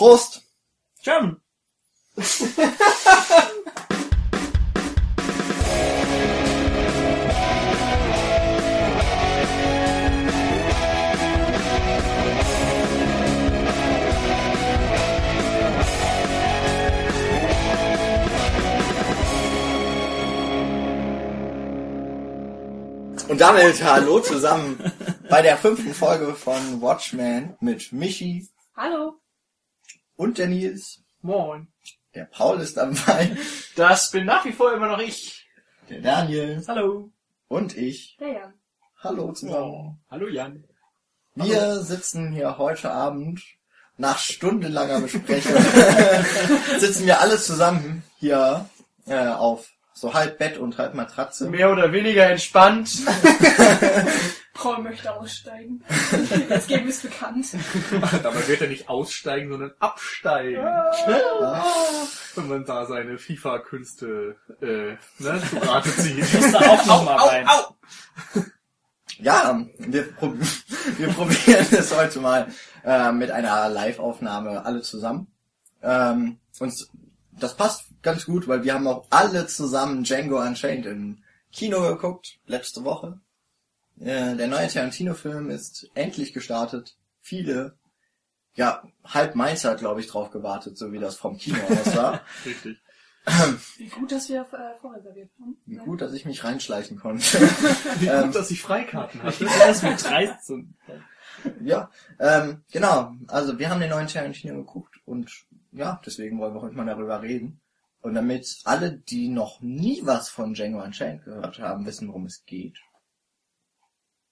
Prost! German. Und damit hallo zusammen bei der fünften Folge von Watchmen mit Michi Hallo. Und der Nils. Moin. Der Paul ist dabei, Das bin nach wie vor immer noch ich. der Daniel Hallo. und ich. Der Jan. Hallo zusammen. Hallo Jan. Wir sitzen hier heute Abend nach stundenlanger Besprechung. sitzen wir alle zusammen hier äh, auf so halb Bett und halb Matratze. Mehr oder weniger entspannt. Paul möchte aussteigen. Jetzt geben es bekannt. Dabei wird er nicht aussteigen, sondern absteigen. Ah, Wenn man da seine FIFA-Künste äh, ne, zu Rate zieht. Muss da auch noch mal rein. Ja, wir, prob wir probieren es heute mal äh, mit einer Live-Aufnahme alle zusammen. Ähm, und das passt ganz gut, weil wir haben auch alle zusammen Django Unchained im Kino geguckt, letzte Woche. Äh, der neue Tarantino-Film ist endlich gestartet. Viele, ja, halb Mainzer, glaube ich, drauf gewartet, so wie das vom Kino aussah. Richtig. Wie gut, dass wir äh, vorreserviert haben. Wie gut, dass ich mich reinschleichen konnte. Wie Ähm, gut, dass ich Freikarten hatte. Das mit 13. Ja, ähm, genau. Also wir haben den neuen Tarantino geguckt und ja, deswegen wollen wir heute mal darüber reden. Und damit alle, die noch nie was von Django Unchained gehört haben, wissen, worum es geht.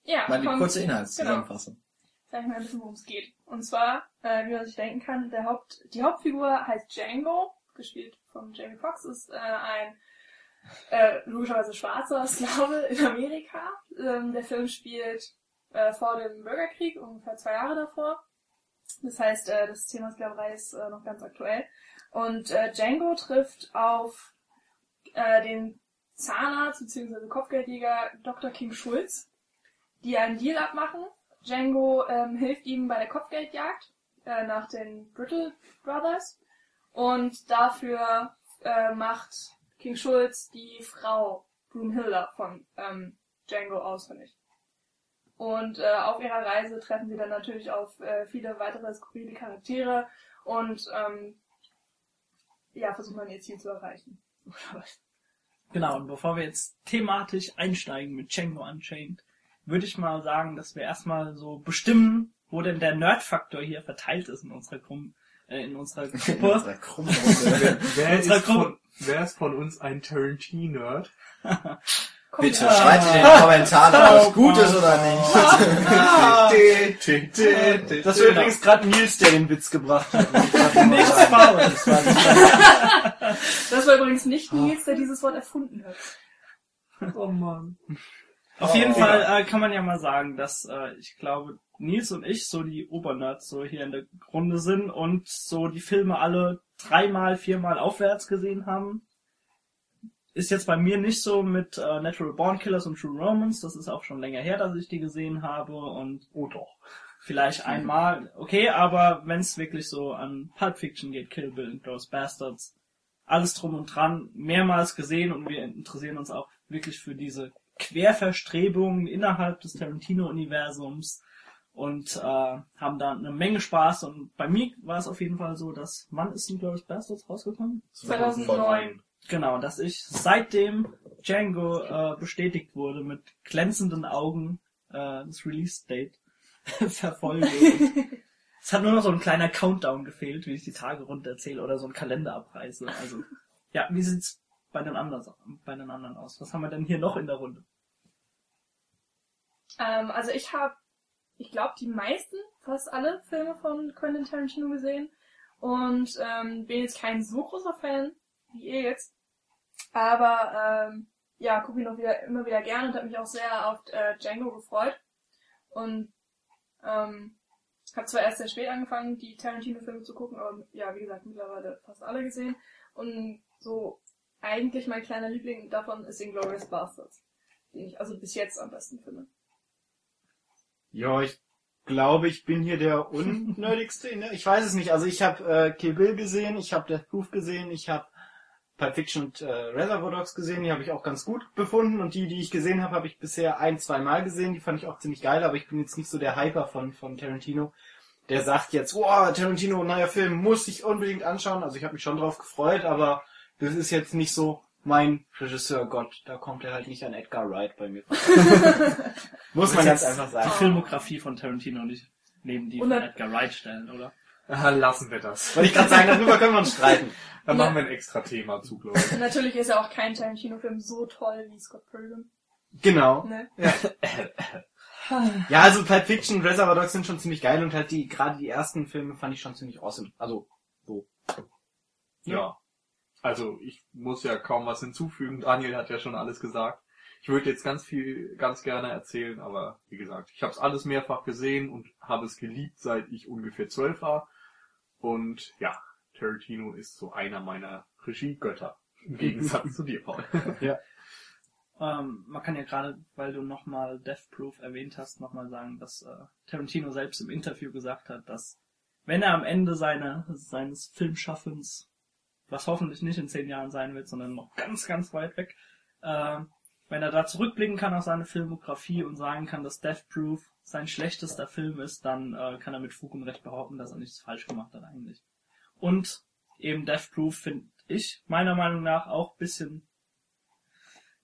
Ja, Mal die kurze Inhaltszusammenfassung. Sag ich mal ein bisschen, worum es geht. Und zwar, äh, wie man sich denken kann, der Haupt, die Hauptfigur heißt Django, gespielt von Jamie Foxx, ist äh, ein äh, logischerweise schwarzer Sklave in Amerika. Ähm, der Film spielt äh, vor dem Bürgerkrieg, ungefähr zwei Jahre davor. Das heißt, äh, das Thema Sklaverei ist äh, noch ganz aktuell. Und äh, Django trifft auf äh, den Zahnarzt bzw. Kopfgeldjäger Dr. King Schulz, die einen Deal abmachen. Django ähm, hilft ihm bei der Kopfgeldjagd äh, nach den Brittle Brothers und dafür äh, macht King Schulz die Frau Broomhilda von ähm, Django ausfindig. Und äh, auf ihrer Reise treffen sie dann natürlich auf äh, viele weitere skurrile Charaktere und ähm, ja, versuchen dann ihr Ziel zu erreichen. Genau, und bevor wir jetzt thematisch einsteigen mit Django Unchained, würde ich mal sagen, dass wir erstmal so bestimmen, wo denn der Nerd-Faktor hier verteilt ist in unserer, äh, in unserer In Gruppe. unserer Krummrunde. Wer Unserer ist, von, wer ist von uns ein Tarantino-Nerd? Bitte schreibt in den Kommentaren, ob es gut ist oder nicht. Das war übrigens gerade Nils, der den Witz gebracht hat. Nichts Faules. war das. Das war übrigens nicht Nils, der dieses Wort erfunden hat. Oh Mann. Auf jeden Oh. Fall äh, kann man ja mal sagen, dass äh, ich glaube, Nils und ich so die Obernerds so hier in der Runde sind und so die Filme alle dreimal, viermal aufwärts gesehen haben. Ist jetzt bei mir nicht so mit äh, Natural Born Killers und True Romance. Das ist auch schon länger her, dass ich die gesehen habe und Oh doch. vielleicht einmal. Okay, aber wenn es wirklich so an Pulp Fiction geht, Kill Bill und Those Bastards, alles drum und dran, mehrmals gesehen und wir interessieren uns auch wirklich für diese Querverstrebungen innerhalb des Tarantino-Universums und äh, haben da eine Menge Spaß und bei mir war es auf jeden Fall so, dass wann ist denn Glorious Bastards rausgekommen? 2009. Genau, dass ich seitdem Django äh, bestätigt wurde mit glänzenden Augen äh, das Release-Date verfolge. Es hat nur noch so ein kleiner Countdown gefehlt, wie ich die Tage runterzähle oder so ein Kalender abreiße. Also, ja, wie sieht's bei den anderen, bei den anderen aus? Was haben wir denn hier noch in der Runde? Ähm, also ich habe, ich glaube, die meisten, fast alle Filme von Quentin Tarantino gesehen und ähm, bin jetzt kein so großer Fan wie ihr jetzt, aber ähm, ja, gucke ihn noch wieder immer wieder gerne und habe mich auch sehr auf äh, Django gefreut und ähm, habe zwar erst sehr spät angefangen, die Tarantino-Filme zu gucken, aber ja, wie gesagt, mittlerweile fast alle gesehen und so eigentlich mein kleiner Liebling davon ist Inglourious Bastards, den ich also bis jetzt am besten finde. Ja, ich glaube, ich bin hier der unnötigste. Ne? Ich weiß es nicht. Also ich habe äh, Kill Bill gesehen, ich habe Death Proof gesehen, ich habe Pulp Fiction und äh, Reservoir Dogs gesehen. Die habe ich auch ganz gut befunden. Und die, die ich gesehen habe, habe ich bisher ein, zwei Mal gesehen. Die fand ich auch ziemlich geil. Aber ich bin jetzt nicht so der Hyper von, von Tarantino. Der sagt jetzt, wow, Tarantino, neuer Film, muss ich unbedingt anschauen. Also ich habe mich schon drauf gefreut, aber das ist jetzt nicht so mein Regisseur Gott. Da kommt er halt nicht an Edgar Wright bei mir. muss man ganz einfach Die sagen. Filmografie von Tarantino nicht neben die von Edgar Wright stellen, oder? Ah, lassen wir das. Wollte ich gerade sagen, darüber können wir uns streiten. Dann machen wir ein extra Thema zu, glaube ich. Natürlich ist ja auch kein Tarantino-Film so toll wie Scott Pilgrim. Genau. Ne? Ja, also Pulp Fiction, Reservoir Dogs sind schon ziemlich geil und halt die, gerade die ersten Filme fand ich schon ziemlich awesome. Also, so. Ja. Also ich muss ja kaum was hinzufügen. Daniel hat ja schon alles gesagt. Ich würde jetzt ganz viel, ganz gerne erzählen, aber wie gesagt, ich habe es alles mehrfach gesehen und habe es geliebt, seit ich ungefähr zwölf war. Und ja, Tarantino ist so einer meiner Regiegötter. Im Gegensatz zu dir, Paul. Ähm, man kann ja gerade, weil du nochmal Death Proof erwähnt hast, nochmal sagen, dass äh, Tarantino selbst im Interview gesagt hat, dass wenn er am Ende seine, seines Filmschaffens, was hoffentlich nicht in zehn Jahren sein wird, sondern noch ganz, ganz weit weg, äh, wenn er da zurückblicken kann auf seine Filmografie und sagen kann, dass Death Proof sein schlechtester Film ist, dann äh, kann er mit Fug und Recht behaupten, dass er nichts falsch gemacht hat eigentlich. Und eben Death Proof finde ich meiner Meinung nach auch bisschen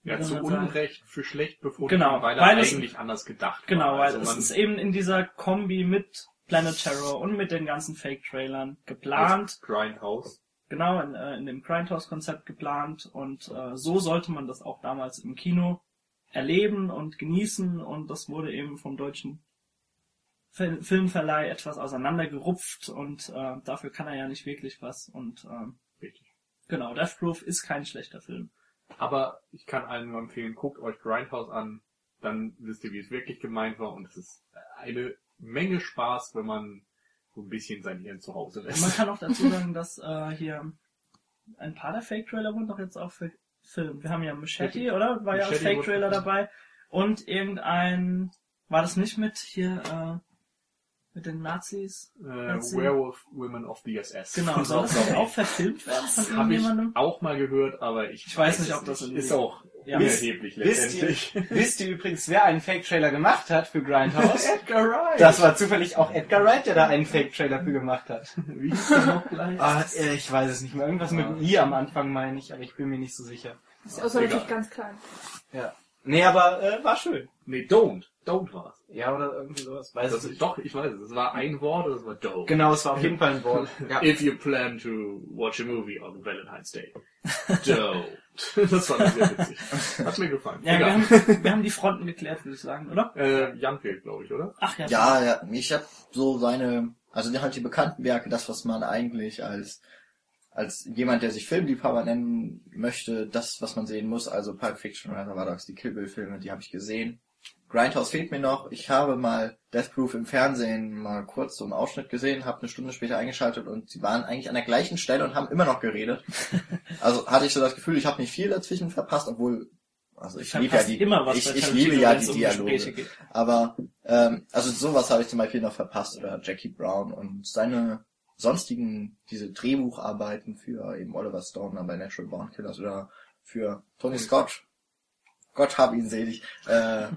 Ja, zu man sagen? Unrecht für schlecht befunden, Genau, weil er weil es- eigentlich anders gedacht Genau, war. weil Also es ist eben in dieser Kombi mit Planet Terror und mit den ganzen Fake-Trailern geplant, Grindhouse. Genau, in, äh, in dem Grindhouse-Konzept geplant und äh, so sollte man das auch damals im Kino erleben und genießen und das wurde eben vom deutschen Fil Filmverleih etwas auseinandergerupft und äh, dafür kann er ja nicht wirklich was und ähm, Richtig. genau, Death Proof ist kein schlechter Film. Aber ich kann allen nur empfehlen, guckt euch Grindhouse an, dann wisst ihr, wie es wirklich gemeint war und es ist eine Menge Spaß, wenn man so ein bisschen sein Hirn zu Hause Und man lässt. kann auch dazu sagen, dass äh, hier ein paar der Fake-Trailer wurden doch jetzt auch verfilmt. Wir haben ja Machete, oder? War ja als Machete Fake-Trailer dabei. Und irgendein, war das nicht mit hier, äh, mit den Nazis? Äh, Nazi- Werewolf Women of the SS. Genau, soll das auch verfilmt werden von Habe ich irgendjemandem? auch mal gehört, aber ich, Ich weiß nicht, ob das in ist die- auch Ja. Wisst ihr, letztendlich. wisst ihr übrigens, wer einen Fake-Trailer gemacht hat für Grindhouse? Edgar Wright. Das war zufällig auch Edgar Wright, der da einen Fake-Trailer für gemacht hat. Wie hieß der noch gleich? Ah, äh, ich weiß es nicht mehr. Irgendwas mit Ah. I am Anfang meine ich, aber ich bin mir nicht so sicher. Das ist außer Egal. natürlich ganz klein. Ja. Nee, aber äh, war schön. Nee, don't. Don't war's. Ja, oder irgendwie sowas. Weiß Das ich ist, doch, ich weiß es. Es war ein Wort, oder es war don't. Genau, es war auf jeden Fall ein Wort. Ja. If you plan to watch a movie on Valentine's Day, don't. Das fand ich sehr witzig. Hat mir gefallen. Ja, wir Egal. haben, wir haben die Fronten geklärt, würde ich sagen, oder? Äh, Jan fehlt, glaube ich, oder? Ach ja. Ja, ja, ich habe so seine, also die- halt die bekannten Werke, das, was man eigentlich als als jemand, der sich Filmliebhaber nennen möchte, das, was man sehen muss, also Pulp Fiction, Reservoir Dogs, die Kill Bill Filme, die habe ich gesehen. Grindhouse fehlt mir noch. Ich habe mal Death Proof im Fernsehen mal kurz so einen Ausschnitt gesehen, habe eine Stunde später eingeschaltet und sie waren eigentlich an der gleichen Stelle und haben immer noch geredet. Also hatte ich so das Gefühl, ich habe nicht viel dazwischen verpasst, obwohl also ich liebe ja die was ich, ich liebe ja die um Dialoge. Aber ähm, also sowas habe ich zum Beispiel noch verpasst oder Jackie Brown und seine sonstigen diese Drehbucharbeiten für eben Oliver Stone bei Natural Born Killers oder für Tony Scott. Gott hab ihn selig. Äh,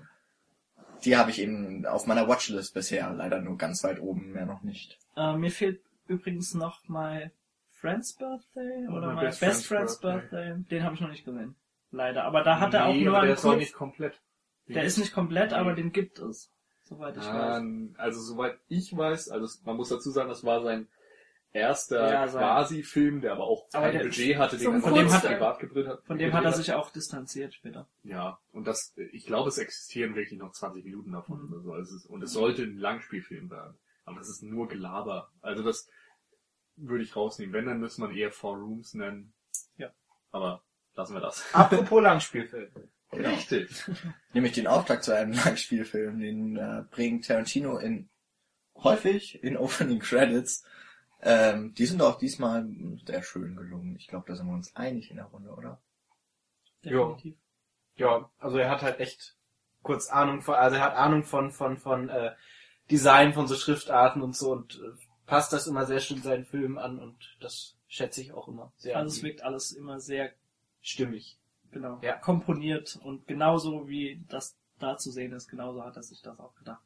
die habe ich eben auf meiner Watchlist bisher leider nur ganz weit oben, mehr noch nicht. Äh, mir fehlt übrigens noch My Friend's Birthday oder My My Best Best, Friend's Friend's Birthday. Den habe ich noch nicht gesehen. Leider. Aber da hat er auch Nee, nur aber der einen ist auch kurz, nicht komplett. Der ist nicht komplett, Nee. aber den gibt es. Soweit ich weiß. Ähm, also soweit ich weiß, also man muss dazu sagen, das war sein erster Ja, sein- Quasi-Film, der aber auch Aber kein Budget hatte, den er von dem hat Kurzfilm. privat gedreht hat. Von dem hat er sich auch distanziert später. Ja, und das, ich glaube, es existieren wirklich noch 20 Minuten davon Mhm. oder so. Also es und es sollte ein Langspielfilm werden. Aber das ist nur Gelaber. Also das würde ich rausnehmen. Wenn, dann müsste man eher Four Rooms nennen. Ja. Aber lassen wir das. Apropos Langspielfilm. Genau. Richtig. Nämlich den Auftrag zu einem Langspielfilm, den äh, bringt Tarantino in häufig in Opening Credits. Ähm, die sind auch diesmal sehr schön gelungen. Ich glaube, da sind wir uns einig in der Runde, oder? Definitiv. Ja, also er hat halt echt kurz Ahnung von, also er hat Ahnung von, von, von, äh, Design von so Schriftarten und so und äh, passt das immer sehr schön seinen Filmen an und das schätze ich auch immer sehr. Also es wirkt alles immer sehr stimmig. genau Ja. komponiert und genauso wie das da zu sehen ist, genauso hat er sich das auch gedacht.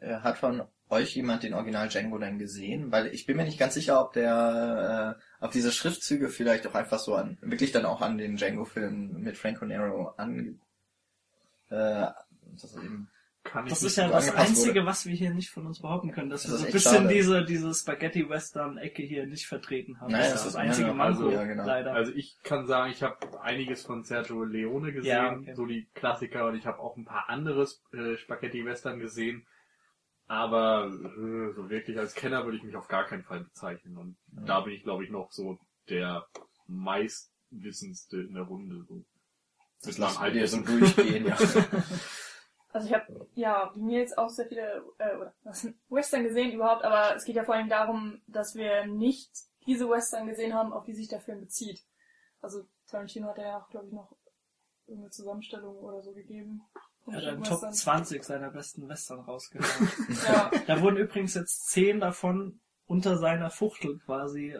Äh, Hat von euch jemand den Original Django denn gesehen? Weil ich bin mir nicht ganz sicher, ob der, äh, ob diese Schriftzüge vielleicht auch einfach so an, wirklich dann auch an den Django-Film mit Franco Nero an, äh, das ist eben, Das ist ja das Einzige, wurde. was wir hier nicht von uns behaupten können, dass Das wir so ein bisschen schade. diese, diese Spaghetti-Western-Ecke hier nicht vertreten haben. Naja, das das ist das einzige Manko, also, ja, genau. leider. Also ich kann sagen, ich habe einiges von Sergio Leone gesehen, Ja, okay. so die Klassiker, und ich habe auch ein paar anderes äh, Spaghetti-Western gesehen. Aber äh, so wirklich als Kenner würde ich mich auf gar keinen Fall bezeichnen. Und da bin ich, glaube ich, noch so der meistwissendste in der Runde. So. das lassen meinem wir so durchgehen, ja. Also ich habe ja wie mir jetzt auch sehr viele äh, Western gesehen überhaupt, aber es geht ja vor allem darum, dass wir nicht diese Western gesehen haben, auf die sich der Film bezieht. Also Tarantino hat ja auch, glaube ich, noch irgendeine Zusammenstellung oder so gegeben. Er hat einen. Top 20 seiner besten Western rausgehauen. Ja, da wurden übrigens jetzt 10 davon unter seiner Fuchtel quasi äh,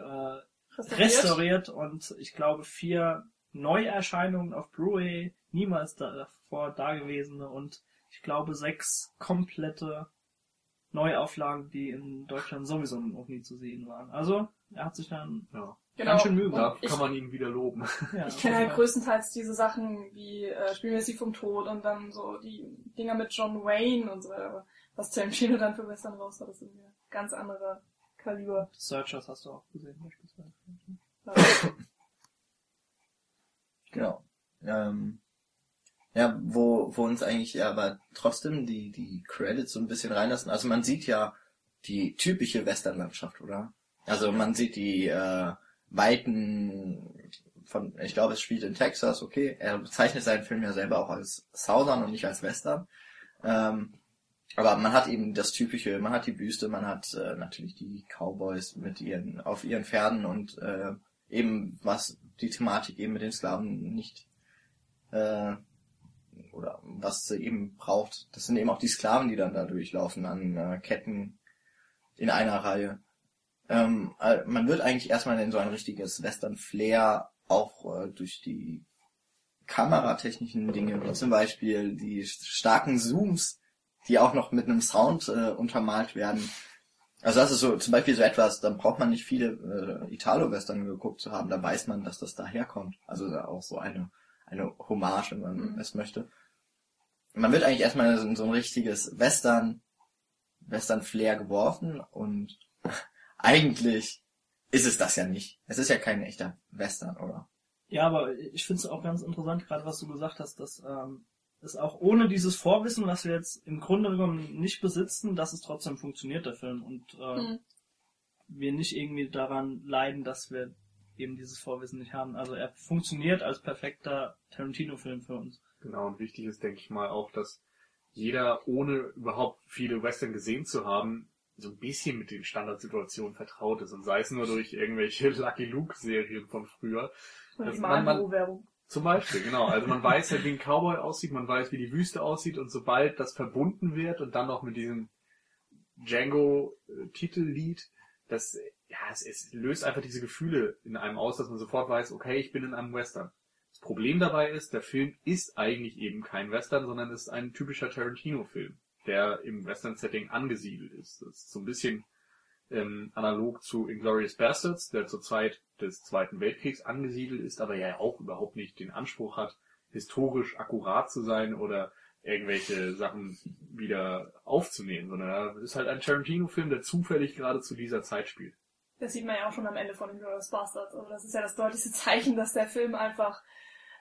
restauriert. restauriert und ich glaube vier Neuerscheinungen auf Blu-ray, niemals davor dagewesene und ich glaube sechs komplette Neuauflagen, die in Deutschland sowieso noch nie zu sehen waren. Also er hat sich dann Ja. Genau. ganz schön Mühe Da kann man ihn wieder loben. Ja, Ich kenne halt Fall. größtenteils diese Sachen wie äh, Spielmäßig vom Tod und dann so die Dinger mit John Wayne und so weiter. Aber was Tarantino dann für Western raus hat, das sind ja ganz andere Kaliber. Searchers hast du auch gesehen beispielsweise. Ja. Genau. Ähm, ja, wo, wo uns eigentlich aber trotzdem die, die Credits so ein bisschen reinlassen. Also man sieht ja die typische Westernlandschaft, oder? Also man sieht die äh, Weiten von, ich glaube, es spielt in Texas, okay. Er bezeichnet seinen Film ja selber auch als Southern und nicht als Western. Ähm, aber man hat eben das typische, man hat die Büste, man hat äh, natürlich die Cowboys mit ihren, auf ihren Pferden und äh, eben was die Thematik eben mit den Sklaven nicht äh, oder was sie eben braucht. Das sind eben auch die Sklaven, die dann da durchlaufen an äh, Ketten in einer Reihe. Ähm, äh, man wird eigentlich erstmal in so ein richtiges Western-Flair auch äh, durch die kameratechnischen Dinge, wie zum Beispiel die starken Zooms, die auch noch mit einem Sound äh, untermalt werden. Also das ist so zum Beispiel so etwas, dann braucht man nicht viele äh, Italo-Western geguckt zu haben, da weiß man, dass das daherkommt. Also da auch so eine, eine Hommage, wenn man Mhm. es möchte. Man wird eigentlich erstmal in so ein richtiges Western, Western-Flair geworfen und eigentlich ist es das ja nicht. Es ist ja kein echter Western, oder? Ja, aber ich finde es auch ganz interessant, gerade was du gesagt hast, dass ähm, es auch ohne dieses Vorwissen, was wir jetzt im Grunde genommen nicht besitzen, dass es trotzdem funktioniert, der Film. Und äh, Mhm. wir nicht irgendwie daran leiden, dass wir eben dieses Vorwissen nicht haben. Also er funktioniert als perfekter Tarantino-Film für uns. Genau, und wichtig ist, denke ich mal, auch, dass jeder, ohne überhaupt viele Western gesehen zu haben, so ein bisschen mit den Standardsituationen vertraut ist. Und sei es nur durch irgendwelche Lucky Luke-Serien von früher. Und Das- die man- man-. Zum Beispiel, genau. Also man weiß halt, wie ein Cowboy aussieht, man weiß, wie die Wüste aussieht und sobald das verbunden wird und dann noch mit diesem Django-Titellied, das, ja, es, es löst einfach diese Gefühle in einem aus, dass man sofort weiß, okay, ich bin in einem Western. Das Problem dabei ist, der Film ist eigentlich eben kein Western, sondern ist ein typischer Tarantino-Film, der im Western-Setting angesiedelt ist. Das ist so ein bisschen ähm, analog zu Inglourious Bastards, der zur Zeit des Zweiten Weltkriegs angesiedelt ist, aber ja auch überhaupt nicht den Anspruch hat, historisch akkurat zu sein oder irgendwelche Sachen wieder aufzunehmen, sondern er ist halt ein Tarantino-Film, der zufällig gerade zu dieser Zeit spielt. Das sieht man ja auch schon am Ende von Inglourious Bastards. Also das ist ja das deutlichste Zeichen, dass der Film einfach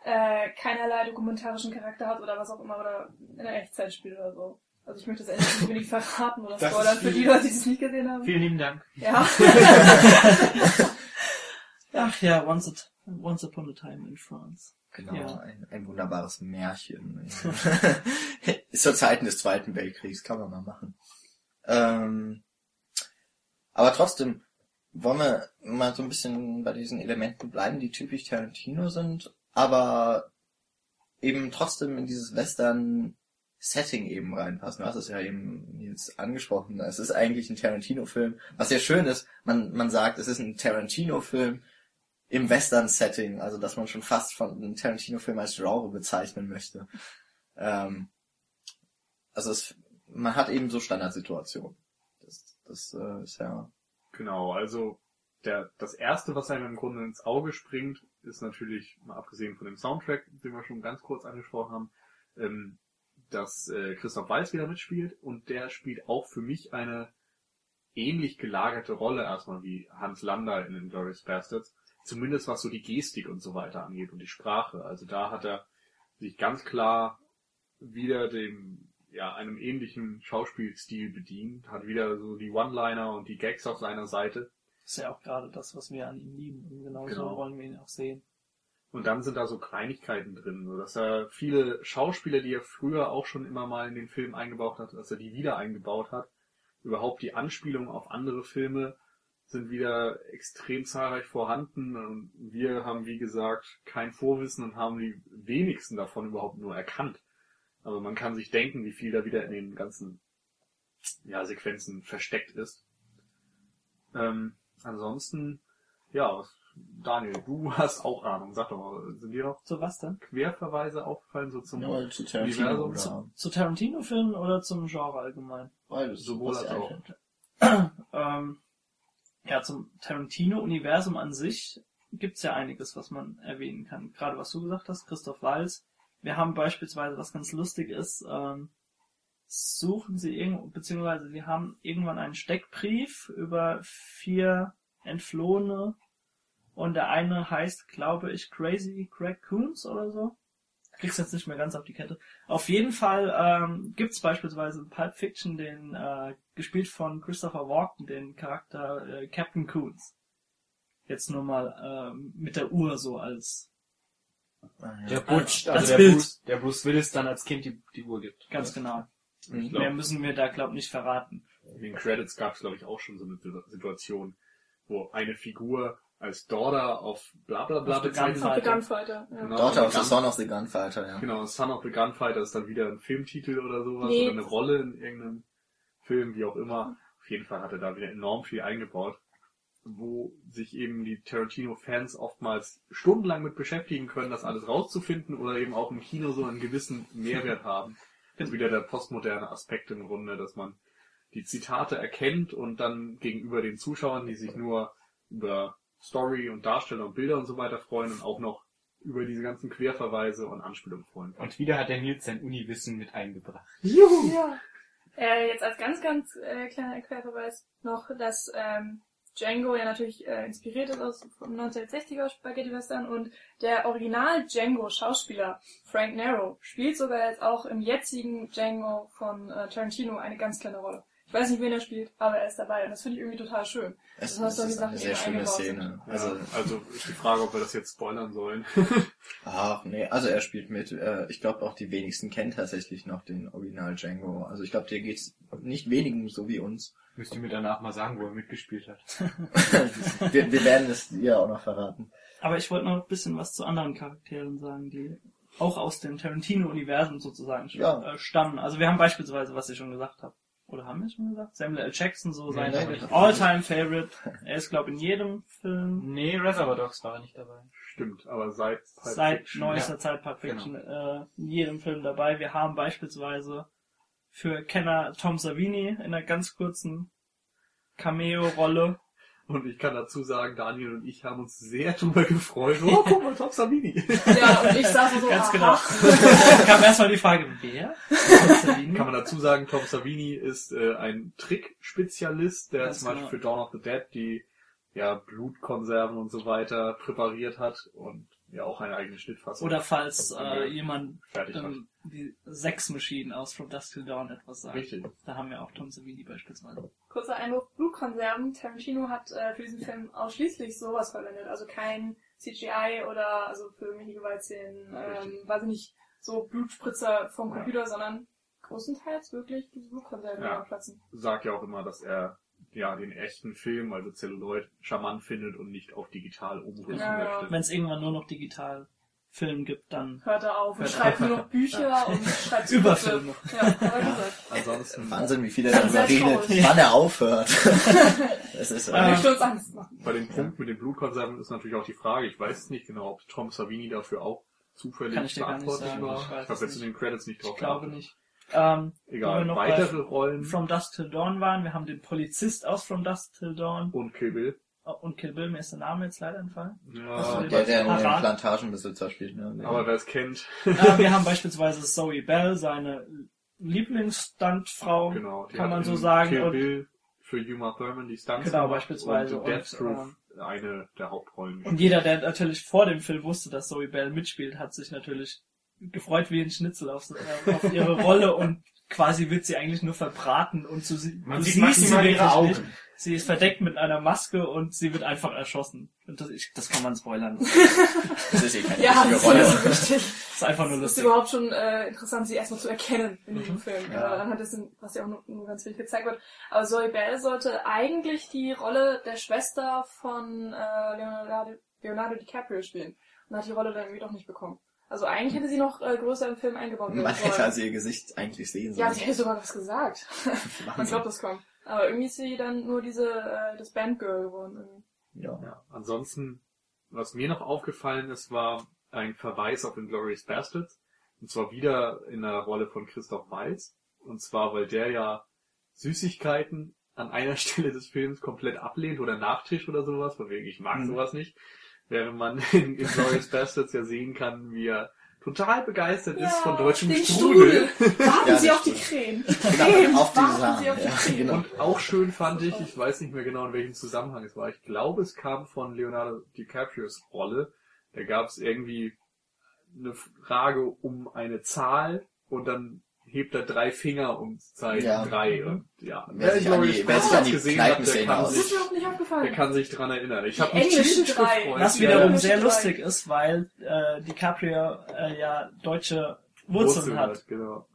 äh, keinerlei dokumentarischen Charakter hat oder was auch immer oder in der Echtzeit spielt oder so. Also ich möchte das endlich nicht unbedingt verraten oder Das spoilern ist für die Leute, die es nicht gesehen haben. Vielen lieben Dank. Ja. Ach ja, Once, a, once Upon a Time in France. Genau, Ja. ein, ein wunderbares Märchen. Zur Zeiten des Zweiten Weltkriegs kann man mal machen. Ähm, aber trotzdem, wollen wir mal so ein bisschen bei diesen Elementen bleiben, die typisch Tarantino sind, aber eben trotzdem in dieses Western Setting eben reinpassen. Du hast es ja eben jetzt angesprochen. Es ist eigentlich ein Tarantino-Film. Was ja schön ist, man, man sagt, es ist ein Tarantino-Film im Western-Setting. Also, dass man schon fast von einem Tarantino-Film als Genre bezeichnen möchte. Ähm, also, es, man hat eben so Standardsituationen. Das, das äh, ist ja... Genau, also der, das erste, was einem im Grunde ins Auge springt, ist natürlich, mal abgesehen von dem Soundtrack, den wir schon ganz kurz angesprochen haben, ähm, dass äh, Christoph Waltz wieder mitspielt und der spielt auch für mich eine ähnlich gelagerte Rolle erstmal wie Hans Lander in den Glorious Bastards. Zumindest was so die Gestik und so weiter angeht und die Sprache. Also da hat er sich ganz klar wieder dem, ja, einem ähnlichen Schauspielstil bedient, hat wieder so die One-Liner und die Gags auf seiner Seite. Das ist ja auch gerade das, was wir an ihm lieben. Und genau, Genau. so wollen wir ihn auch sehen. Und dann sind da so Kleinigkeiten drin, so dass er viele Schauspieler, die er früher auch schon immer mal in den Film eingebaut hat, dass er die wieder eingebaut hat. Überhaupt die Anspielungen auf andere Filme sind wieder extrem zahlreich vorhanden und wir haben, wie gesagt, kein Vorwissen und haben die wenigsten davon überhaupt nur erkannt. Aber man kann sich denken, wie viel da wieder in den ganzen ja, Sequenzen versteckt ist. Ähm, ansonsten, ja, Daniel, du hast auch Ahnung. Sag doch mal, sind dir noch Zu was denn? Querverweise aufgefallen, so zum Ja, zu Tarantino Universum? oder Zu, zu Tarantino-Filmen oder zum Genre allgemein? beides. Sowohl als auch. ähm, ja, zum Tarantino-Universum an sich gibt's ja einiges, was man erwähnen kann. Gerade was du gesagt hast, Christoph Walz. Wir haben beispielsweise, was ganz lustig ist, ähm, suchen sie irgendwo, beziehungsweise sie haben irgendwann einen Steckbrief über vier Entflohene und der eine heißt, glaube ich, Crazy Craig Coons oder so. Krieg's jetzt nicht mehr ganz auf die Kette. Auf jeden Fall ähm, gibt's beispielsweise in Pulp Fiction den äh, gespielt von Christopher Walken, den Charakter äh, Captain Coons. Jetzt nur mal ähm, mit der Uhr so als. Der Butch, Das also der Bild. Bruce, der Bruce Willis dann als Kind die, die Uhr gibt. ganz genau. Mhm. Mehr müssen wir da glaub nicht verraten. In den Credits gab es, glaube ich, auch schon so eine Situation, wo eine Figur als Daughter auf bla bla bla Auf the bezeichnet Gunfighter. Auf The Gunfighter. Ja. Genau. Daughter of the Son of the Gunfighter, ja. Genau, Son of the Gunfighter ist dann wieder ein Filmtitel oder sowas Nee. oder eine Rolle in irgendeinem Film, wie auch immer. Auf jeden Fall hat er da wieder enorm viel eingebaut, wo sich eben die Tarantino-Fans oftmals stundenlang mit beschäftigen können, das alles rauszufinden oder eben auch im Kino so einen gewissen Mehrwert haben. Das ist wieder der postmoderne Aspekt im Grunde, dass man die Zitate erkennt und dann gegenüber den Zuschauern, die sich nur über Story und Darsteller und Bilder und so weiter freuen und auch noch über diese ganzen Querverweise und Anspielungen freuen. Und wieder hat der Nils sein Uniwissen mit eingebracht. Ja. Äh, jetzt als ganz, ganz äh, kleiner Querverweis noch, dass ähm, Django ja natürlich äh, inspiriert ist aus vom 1960er Spaghetti Western und der Original Django Schauspieler Frank Nero spielt sogar jetzt auch im jetzigen Django von äh, Tarantino eine ganz kleine Rolle. Ich weiß nicht, wen er spielt, aber er ist dabei und das finde ich irgendwie total schön. Es, Das ist eine Sachen sehr schöne Szene. Also, Also, also ist die Frage, ob wir das jetzt spoilern sollen. ach nee, also er spielt mit. Äh, ich glaube auch die wenigsten kennen tatsächlich noch den Original Django. Also ich glaube, dir geht's nicht wenigen so wie uns. Müsst ihr mir danach mal sagen, wo er mitgespielt hat. wir, wir werden es dir auch noch verraten. Aber ich wollte noch ein bisschen was zu anderen Charakteren sagen, die auch aus dem Tarantino-Universum sozusagen Ja. äh, stammen. Also wir haben beispielsweise, was ich schon gesagt habe, oder haben wir schon gesagt? Samuel L. Jackson, so sein Nee. All-Time-Favorite. Er ist, glaube ich, in jedem Film Nee, Reservoir Dogs war er nicht dabei. Stimmt, aber seit Pulp seit Fiction, neuester ja. Zeit Pulp Fiction äh, in jedem Film dabei. Wir haben beispielsweise für Kenner Tom Savini in einer ganz kurzen Cameo-Rolle. Und ich kann dazu sagen, Daniel und ich haben uns sehr drüber gefreut. Oh, guck mal, Tom Savini. Ja, und ich saß so, Ganz genau. kam erstmal die Frage, wer? Tom Savini? Kann man dazu sagen, Tom Savini ist äh, ein Trickspezialist, der Ganz zum Beispiel genau. für Dawn of the Dead die ja, Blutkonserven und so weiter präpariert hat und ja auch eine eigene Schnittfassung Oder falls äh, jemand ähm, die Sex Machine aus From Dusk Till Dawn etwas sagt. Richtig. Da haben wir auch Tom Savini beispielsweise. Kurzer Einwurf, Blutkonserven. Tarantino hat äh, für diesen Film ausschließlich sowas verwendet. Also kein CGI oder also für irgendwelche Gewaltszenen, ähm, weiß ich nicht, so Blutspritzer vom Ja. Computer, sondern großenteils wirklich diese Blutkonserven Ja. ja. platzen. Sagt ja auch immer, dass er ja den echten Film, also Celluloid, charmant findet und nicht auf digital umrüsten Ja, ja. möchte. Wenn es irgendwann nur noch digital Film gibt, dann Hört er auf und schreibt nur noch Bücher und schreibt Über. Filme. Ja, er gesagt. Ansonsten Wahnsinn, wie viel er darüber redet, traurig. wann er aufhört. das ist, Ähm, äh, bei dem Punkt mit den Blutkonserven ist natürlich auch die Frage, ich weiß nicht genau, ob Tom Savini dafür auch zufällig verantwortlich war. ich Ich habe jetzt in den Credits nicht drauf ich glaube geachtet. nicht. Ähm, wo wir Egal, noch weitere bei Rollen From Dusk Till Dawn waren, wir haben den Polizist aus From Dusk Till Dawn und Kill Bill. Oh, und Kill Bill, mir ist der Name jetzt leider entfallen. Ja, den der, der den Parat. Plantagenbesitzer spielt. Ne? aber wer es kennt, äh, wir haben beispielsweise Zoe Bell, seine Lieblingsstuntfrau, genau. die kann man so sagen. Kill Und Bill für Uma Thurman die Stunts Genau, beispielsweise. Und, in Deathproof Und, eine der Hauptrollen. Und jeder, der natürlich vor dem Film wusste, dass Zoe Bell mitspielt, hat sich natürlich gefreut wie ein Schnitzel auf, äh, auf ihre Rolle und quasi wird sie eigentlich nur verbraten und so sie, Man du sieht maximal sie ihre Augen. nicht. Sie ist verdeckt mit einer Maske und sie wird einfach erschossen. Und das, ich, das kann man spoilern. Das ist eh keine Ja, das Rolle. ist wichtig. Das ist einfach nur Es ist lustig. überhaupt schon äh, interessant, sie erstmal zu erkennen in diesem Mhm. Film. Ja. Äh, anhand dessen, was ja auch nur, nur ganz wenig gezeigt wird. Aber Zoe Bell sollte eigentlich die Rolle der Schwester von äh, Leonardo, Leonardo DiCaprio spielen. Und hat die Rolle dann irgendwie doch nicht bekommen. Also eigentlich hätte sie noch äh, größer im Film eingebaut werden Man hätte also ihr Gesicht eigentlich sehen Ja, sollen. sie hätte sogar was gesagt. Man glaubt das kaum. Aber irgendwie ist sie dann nur diese, äh, das Bandgirl geworden. Irgendwie. ja. Ja, ansonsten, was mir noch aufgefallen ist, war ein Verweis auf Inglourious Bastards. Und zwar wieder in der Rolle von Christoph Waltz. Und zwar, weil der ja Süßigkeiten an einer Stelle des Films komplett ablehnt oder Nachtisch oder sowas, weil ich mag Mhm. sowas nicht. Während man in Inglourious Bastards ja sehen kann, wie er total begeistert ist von deutschem den Strudel. Warten Ja, Sie auf die stimmt. Krähen. Genau, auf die Warten. Sie auf die Ja, Krähen. genau. Und auch schön fand ich, ich weiß nicht mehr genau in welchem Zusammenhang es war, ich glaube es kam von Leonardo DiCaprios Rolle, da gab es irgendwie eine Frage um eine Zahl und dann hebt er drei Finger um zu zeigen, Ja. drei. Und ja, Wer sich an Inglourious die- wer sich an die gesehen hat, der kann, sich, der kann sich dran erinnern. Ich habe mich englischen tierisch gefreut. Was wiederum ja. sehr lustig ist, weil äh, DiCaprio äh, ja deutsche Wurzeln hat. Genau.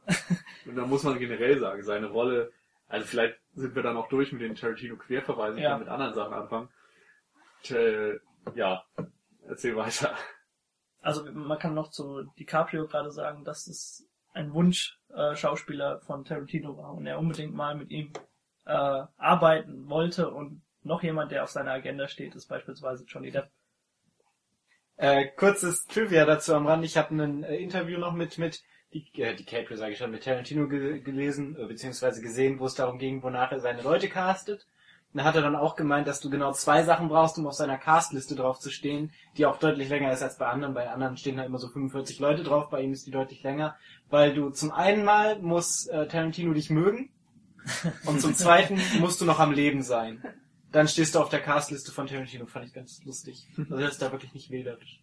Und da muss man generell sagen, seine Rolle, also vielleicht sind wir dann auch durch mit den Tarantino-Querverweisen, ich Ja. kann mit anderen Sachen anfangen. Äh, ja, erzähl weiter. Also man kann noch zu DiCaprio gerade sagen, dass es ein Wunsch äh, Schauspieler von Tarantino war und er unbedingt mal mit ihm äh, arbeiten wollte und noch jemand, der auf seiner Agenda steht, ist beispielsweise Johnny Depp. Äh, kurzes Trivia dazu am Rand. Ich habe ein äh, Interview noch mit mit die äh, DiCaprio sage ich schon mit Tarantino ge gelesen äh, beziehungsweise gesehen, wo es darum ging, wonach er seine Leute castet. Da hat er dann auch gemeint, dass du genau zwei Sachen brauchst, um auf seiner Castliste drauf zu stehen, die auch deutlich länger ist als bei anderen. Bei anderen stehen da immer so 45 Leute drauf, bei ihm ist die deutlich länger, weil du zum einen mal muss äh, Tarantino dich mögen und zum zweiten musst du noch am Leben sein. Dann stehst du auf der Castliste von Tarantino, fand ich ganz lustig. Also das ist da wirklich nicht wählerisch.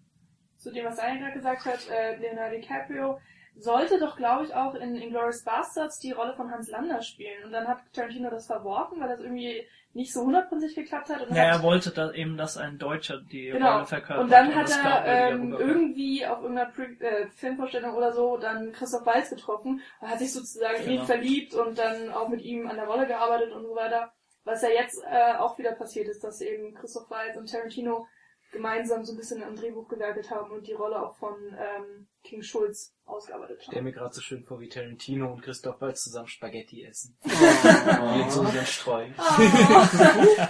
Zu dem, was gerade gesagt hat, äh, Leonardo DiCaprio sollte doch, glaube ich, auch in Inglourious Bastards die Rolle von Hans Lander spielen. Und dann hat Tarantino das verworfen, weil das irgendwie nicht so hundertprozentig geklappt hat. Und Ja, er hat, wollte da eben, dass ein Deutscher die genau. Rolle verkörpert. Und dann hat das er ähm, irgendwie auf irgendeiner Pre äh, Filmvorstellung oder so dann Christoph Waltz getroffen und hat sich sozusagen in ihn Genau. verliebt und dann auch mit ihm an der Rolle gearbeitet und so weiter. Was ja jetzt äh, auch wieder passiert ist, dass eben Christoph Waltz und Tarantino gemeinsam so ein bisschen am Drehbuch gewerkelt haben und die Rolle auch von ähm, King Schulz ausgearbeitet Ich stelle haben. mir gerade so schön vor, wie Tarantino und Christoph Waltz zusammen Spaghetti essen. Oh. Mit so dann streuen.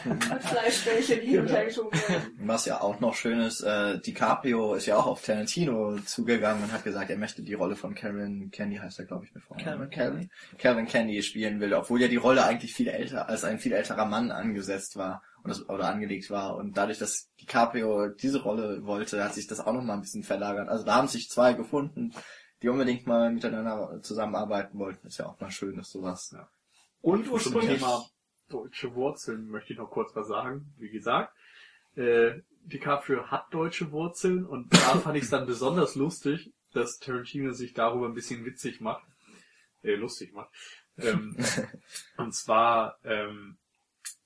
Mit Fleischbällchen, die hin und her geschoben werden. Was ja auch noch schön ist, äh, DiCaprio ist ja auch auf Tarantino zugegangen und hat gesagt, er möchte die Rolle von Karen Candy, heißt er glaube ich mit Vornamen. Calvin Calvin, Calvin Candy spielen will, obwohl ja die Rolle eigentlich viel älter, als ein viel älterer Mann angesetzt war und das, oder angelegt war. Und dadurch, dass DiCaprio diese Rolle wollte, hat sich das auch noch mal ein bisschen verlagert. Also da haben sich zwei gefunden, die unbedingt mal miteinander zusammenarbeiten wollten. Ist ja auch mal schön, dass sowas. Ja. Und Zum ursprünglich Thema deutsche Wurzeln möchte ich noch kurz was sagen. Wie gesagt, äh, DiCaprio hat deutsche Wurzeln und da fand ich es dann besonders lustig, dass Tarantino sich darüber ein bisschen witzig macht, äh, lustig macht. Ähm, und zwar ähm,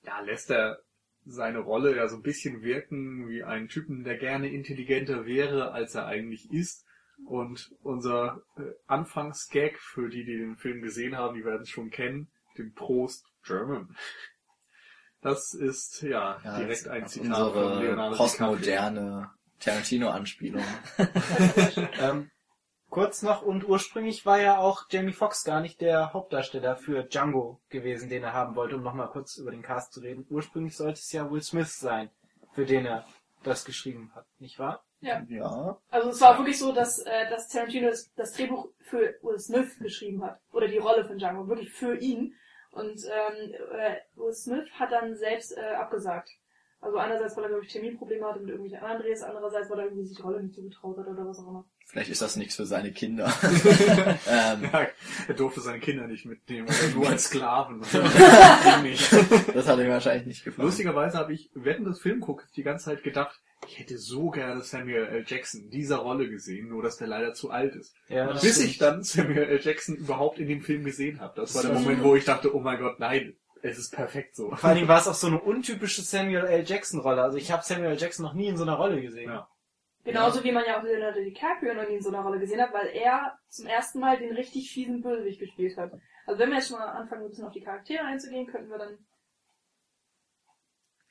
ja, lässt er seine Rolle ja so ein bisschen wirken wie einen Typen, der gerne intelligenter wäre, als er eigentlich ist. Und unser äh, Anfangsgag, für die, die den Film gesehen haben, die werden es schon kennen, den Prost German. Das ist ja, Ja, direkt ein Zitat von unsere Leonardo postmoderne Tarantino-Anspielung. Ähm, kurz noch, und ursprünglich war ja auch Jamie Foxx gar nicht der Hauptdarsteller für Django gewesen, den er haben wollte, um nochmal kurz über den Cast zu reden. Ursprünglich sollte es ja Will Smith sein, für den er das geschrieben hat, nicht wahr? Ja. Also es war wirklich so, dass, äh, dass Tarantino das, das Drehbuch für Will Smith geschrieben hat. Oder die Rolle von Django, wirklich für ihn. Und ähm, äh, Will Smith hat dann selbst äh, abgesagt. Also einerseits, weil er, glaube ich, Chemieprobleme hatte mit irgendwelchen anderen Drehs, andererseits, weil er irgendwie sich die Rolle nicht zugetraut hat oder was auch immer. Vielleicht ist das nichts für seine Kinder. ähm, Ja, er durfte seine Kinder nicht mitnehmen, oder nur als Sklaven. Das hat ihm wahrscheinlich nicht gefallen. Lustigerweise habe ich, während des Film gucke, die ganze Zeit gedacht, ich hätte so gerne Samuel L. Jackson in dieser Rolle gesehen, nur dass der leider zu alt ist. Ja, Bis ich dann Samuel L. Jackson überhaupt in dem Film gesehen habe. Das war der Moment, wo ich dachte, oh mein Gott, nein, es ist perfekt so. Vor allen Dingen war es auch so eine untypische Samuel L. Jackson Rolle. Also ich habe Samuel L. Jackson noch nie in so einer Rolle gesehen. Ja. Genauso wie man ja auch Leonardo DiCaprio noch nie in so einer Rolle gesehen hat, weil er zum ersten Mal den richtig fiesen Bösewicht gespielt hat. Also wenn wir jetzt schon mal anfangen, ein bisschen auf die Charaktere einzugehen, könnten wir dann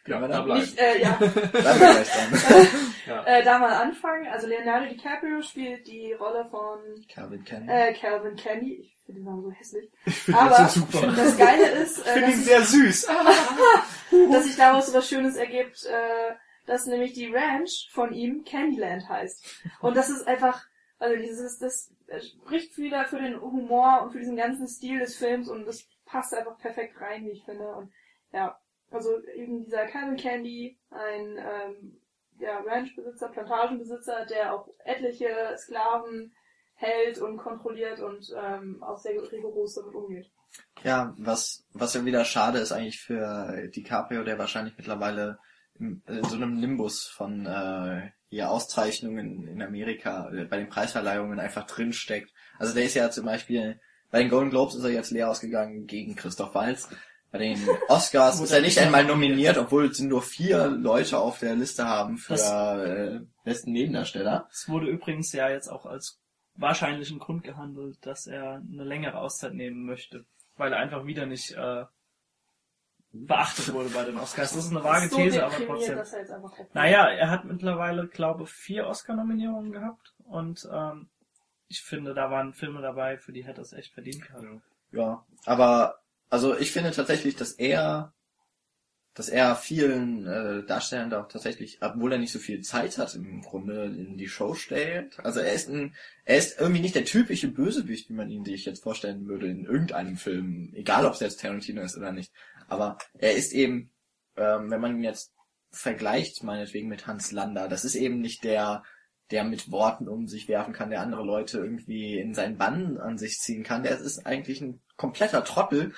Ja, wir da dann bleiben. nicht, äh, ja, Bleiben wir gleich dran. Ja. äh, da mal anfangen. Also Leonardo DiCaprio spielt die Rolle von Calvin Candy. äh, Calvin Candy. Ich finde den Namen so hässlich. Ich finde Aber das so super. das Geile ist, Ich äh, finde ihn dass, sehr süß. dass sich daraus was Schönes ergibt, äh, dass nämlich die Ranch von ihm Candyland heißt. Und das ist einfach, also dieses, das spricht wieder für den Humor und für diesen ganzen Stil des Films und das passt einfach perfekt rein, wie ich finde. Und ja, also eben dieser Calvin Candy, ein ähm, ja, Ranchbesitzer, Plantagenbesitzer, der auch etliche Sklaven hält und kontrolliert und ähm, auch sehr rigoros damit umgeht. Ja, was, was ja wieder schade ist eigentlich für DiCaprio, der wahrscheinlich mittlerweile in, in so einem Nimbus von äh, ja, Auszeichnungen in Amerika äh, bei den Preisverleihungen einfach drinsteckt. Also der ist ja zum Beispiel, bei den Golden Globes ist er jetzt leer ausgegangen gegen Christoph Waltz. Bei den Oscars ist er nicht einmal nominiert, obwohl es nur vier Leute auf der Liste haben für Das- äh, besten Nebendarsteller. Es wurde übrigens ja jetzt auch als wahrscheinlichen Grund gehandelt, dass er eine längere Auszeit nehmen möchte, weil er einfach wieder nicht äh, beachtet wurde bei den Oscars. Das ist eine vage so These, aber trotzdem. dass er jetzt einfach aufhört. Naja, er hat mittlerweile, glaube vier Oscar-Nominierungen gehabt und ähm, ich finde, da waren Filme dabei, für die hätte er es echt verdient gehabt. Ja, aber also ich finde tatsächlich, dass er, dass er vielen äh, Darstellern da tatsächlich, obwohl er nicht so viel Zeit hat, im Grunde in die Show stellt. Also er ist ein, er ist irgendwie nicht der typische Bösewicht, wie man ihn sich jetzt vorstellen würde in irgendeinem Film, egal ob es jetzt Tarantino ist oder nicht. Aber er ist eben, ähm, wenn man ihn jetzt vergleicht, meinetwegen mit Hans Lander, das ist eben nicht der der mit Worten um sich werfen kann, der andere Leute irgendwie in seinen Bann an sich ziehen kann. Der ist eigentlich ein kompletter Trottel,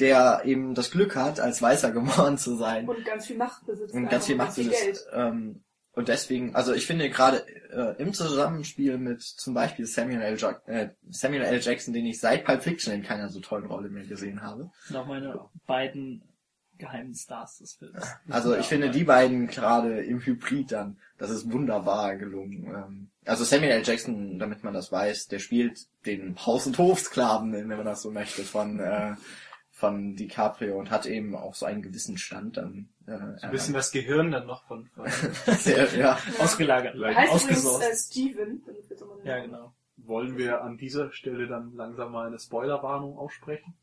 der eben das Glück hat, als Weißer geboren zu sein Und ganz viel Macht besitzt. und ganz viel und Macht besitzt. Ähm, und deswegen, also ich finde gerade äh, im Zusammenspiel mit zum Beispiel Samuel L. Jack äh, Samuel L. Jackson, den ich seit Pulp Fiction in keiner so tollen Rolle mehr gesehen habe. Sind auch meine beiden geheimen Stars des Films. Also ich finde die beiden gerade im Hybrid dann, das ist wunderbar gelungen. Ähm, Also Samuel L. Jackson, damit man das weiß, der spielt den Haus- und Hofsklaven, wenn man das so möchte, von äh, von DiCaprio und hat eben auch so einen gewissen Stand dann. Äh, Ein bisschen das Gehirn dann noch von, von sehr, ja. Ausgelagert. Er heißt Ausgesourced. äh, Steven. Ja, genau. Wollen wir an dieser Stelle dann langsam mal eine Spoilerwarnung aussprechen?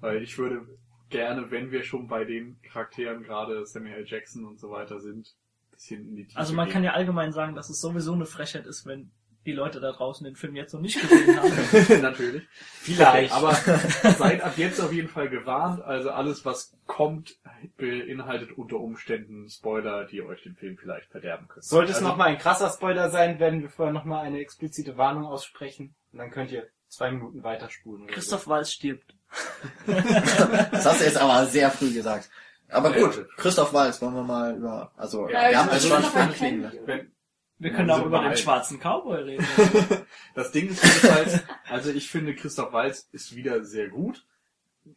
Weil ich würde gerne, wenn wir schon bei den Charakteren gerade Samuel L. Jackson und so weiter sind, ein bisschen in die Tiefe Also man gehen. kann ja allgemein sagen, dass es sowieso eine Frechheit ist, wenn die Leute da draußen den Film jetzt noch nicht gesehen haben. Natürlich. Vielleicht. aber seid ab jetzt auf jeden Fall gewarnt. Also alles, was kommt, beinhaltet unter Umständen Spoiler, die euch den Film vielleicht verderben können. Sollte es also, nochmal ein krasser Spoiler sein, werden wir vorher nochmal eine explizite Warnung aussprechen. Und dann könnt ihr zwei Minuten weiterspulen. oder so. Christoph Waltz stirbt. Das hast du jetzt aber sehr früh gesagt. Aber gut, Christoph Waltz, wollen wir mal über, also, Ja, wir haben also schon anklingen. kennen. Wenn, Wir können auch über den schwarzen Cowboy reden. Das Ding ist jedenfalls, also ich finde Christoph Waltz ist wieder sehr gut.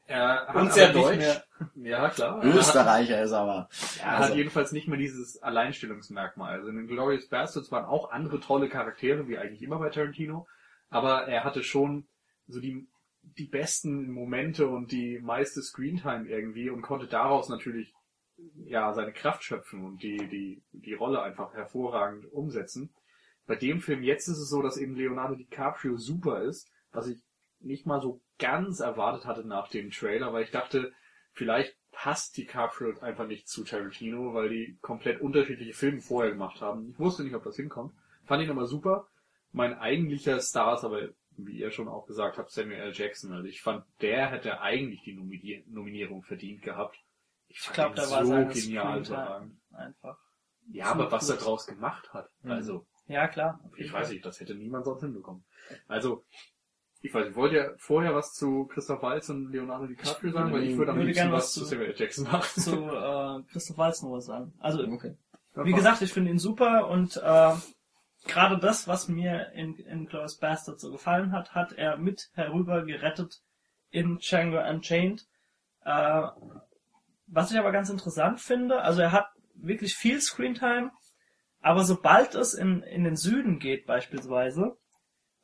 Er hat Und sehr deutsch. Mehr, ja, klar. Er hat, Österreicher ist aber. er Also- hat jedenfalls nicht mehr dieses Alleinstellungsmerkmal. Also in den Glorious Bastards waren auch andere tolle Charaktere, wie eigentlich immer bei Tarantino. Aber er hatte schon so die, die besten Momente und die meiste Screentime irgendwie und konnte daraus natürlich ja, seine Kraft schöpfen und die, die, die Rolle einfach hervorragend umsetzen. Bei dem Film jetzt ist es so, dass eben Leonardo DiCaprio super ist, was ich nicht mal so ganz erwartet hatte nach dem Trailer, weil ich dachte, vielleicht passt DiCaprio einfach nicht zu Tarantino, weil die komplett unterschiedliche Filme vorher gemacht haben. Ich wusste nicht, ob das hinkommt. Fand ihn aber super. Mein eigentlicher Star ist aber, wie ihr schon auch gesagt habt, Samuel L. Jackson. Also ich fand, der hätte eigentlich die Nominier Nominierung verdient gehabt. Ich Ich glaube, da war so seine genial Screentime überragend. einfach. Ja, aber was er draus gemacht hat. Mhm. Also, Ja, klar. ich weiß nicht, das hätte niemand sonst hinbekommen. Also, ich weiß nicht, wollt ihr vorher was zu Christoph Waltz und Leonardo DiCaprio sagen? Weil ich würde am liebsten gerne was zu Samuel. Jackson machen. Zu äh, Christoph Waltz noch was sagen. Also, Okay. wie gesagt, ich finde ihn super und äh, gerade das, was mir in, in Glorious Bastard so gefallen hat, hat er mit herüber gerettet in Django Unchained. Äh, was ich aber ganz interessant finde, also er hat wirklich viel Screentime, aber sobald es in, in den Süden geht beispielsweise,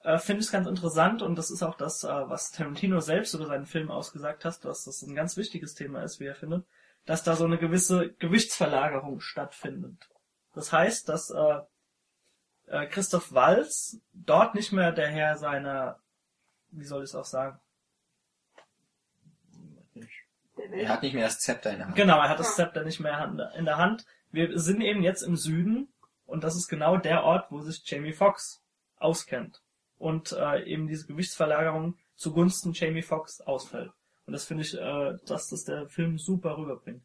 äh, finde ich es ganz interessant und das ist auch das, äh, was Tarantino selbst über seinen Film ausgesagt hat, dass das ein ganz wichtiges Thema ist, wie er findet, dass da so eine gewisse Gewichtsverlagerung stattfindet. Das heißt, dass äh, äh, Christoph Walz dort nicht mehr der Herr seiner, wie soll ich es auch sagen? Der Er hat nicht mehr das Zepter in der Hand. Genau, er hat das. Zepter nicht mehr in der Hand. Wir sind eben jetzt im Süden und das ist genau der Ort, wo sich Jamie Foxx auskennt. Und äh, eben diese Gewichtsverlagerung zugunsten Jamie Foxx ausfällt. Und das finde ich, äh, dass das der Film super rüberbringt.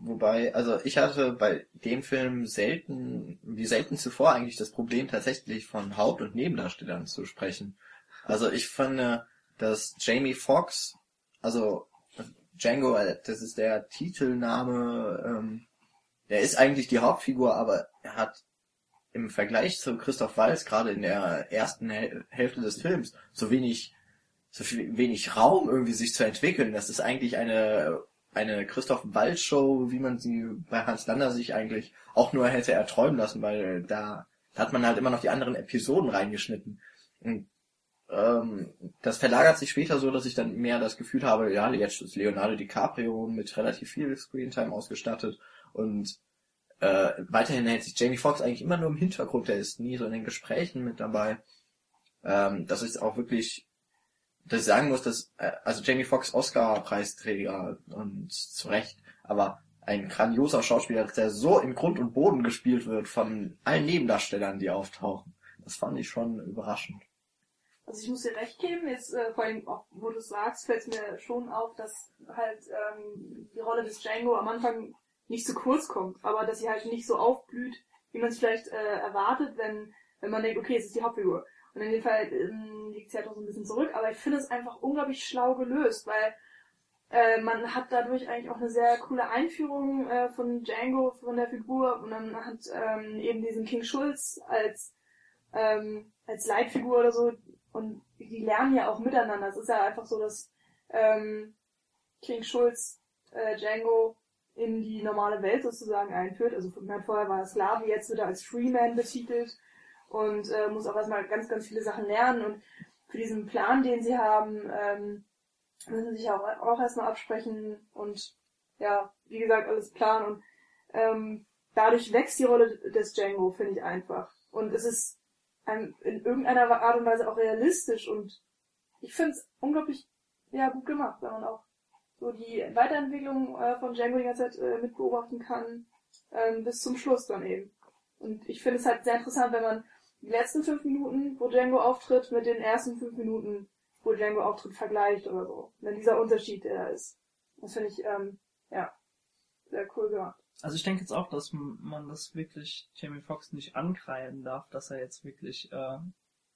Wobei, also ich hatte bei dem Film selten, wie selten zuvor eigentlich das Problem tatsächlich von Haupt- und Nebendarstellern zu sprechen. Also ich finde, dass Jamie Foxx, also Django, äh, das ist der Titelname, ähm, der ist eigentlich die Hauptfigur, aber er hat im Vergleich zu Christoph Waltz gerade in der ersten Häl Hälfte des Films so wenig, so viel, wenig Raum irgendwie sich zu entwickeln. Das ist eigentlich eine eine Christoph Waltz Show, wie man sie bei Hans Lander sich eigentlich auch nur hätte erträumen lassen, weil da, da hat man halt immer noch die anderen Episoden reingeschnitten. Und ähm, das verlagert sich später so, dass ich dann mehr das Gefühl habe, ja, jetzt ist Leonardo DiCaprio mit relativ viel Screentime ausgestattet und äh, weiterhin hält sich Jamie Foxx eigentlich immer nur im Hintergrund, der ist nie so in den Gesprächen mit dabei. Ähm, das ist auch wirklich, dass ich sagen muss, dass, äh, also Jamie Foxx Oscar-Preisträger und zu Recht, aber ein grandioser Schauspieler, der so in Grund und Boden gespielt wird von allen Nebendarstellern, die auftauchen. Das fand ich schon überraschend. Also ich muss dir recht geben, jetzt äh, vor allem auch, wo du sagst, fällt es mir schon auf, dass halt ähm, die Rolle des Django am Anfang nicht zu kurz kommt, aber dass sie halt nicht so aufblüht, wie man es vielleicht äh, erwartet, wenn, wenn man denkt, okay, es ist die Hauptfigur. Und in dem Fall ähm, liegt sie halt noch so ein bisschen zurück, aber ich finde es einfach unglaublich schlau gelöst, weil äh, man hat dadurch eigentlich auch eine sehr coole Einführung äh, von Django, von der Figur, und dann hat ähm, eben diesen King Schulz als ähm, als Leitfigur oder so und die lernen ja auch miteinander. Es ist ja einfach so, dass ähm, King Schulz äh, Django in die normale Welt sozusagen einführt. Also vorher war er Sklave, jetzt wird er als Freeman betitelt und äh, muss auch erstmal ganz, ganz viele Sachen lernen. Und für diesen Plan, den sie haben, ähm, müssen sie sich auch, auch erstmal absprechen und ja, wie gesagt, alles planen. Und ähm, dadurch wächst die Rolle des Django, finde ich einfach. Und es ist einem in irgendeiner Art und Weise auch realistisch und ich finde es unglaublich ja, gut gemacht, wenn man auch so die Weiterentwicklung äh, von Django die ganze Zeit äh, mit beobachten kann, ähm, bis zum Schluss dann eben. Und ich finde es halt sehr interessant, wenn man die letzten fünf Minuten, wo Django auftritt, mit den ersten fünf Minuten, wo Django auftritt, vergleicht oder so. Wenn dieser Unterschied der da ist. Das finde ich, ähm, ja, sehr cool gemacht. Also ich denke jetzt auch, dass man das wirklich Jamie Foxx nicht ankreien darf, dass er jetzt wirklich, äh,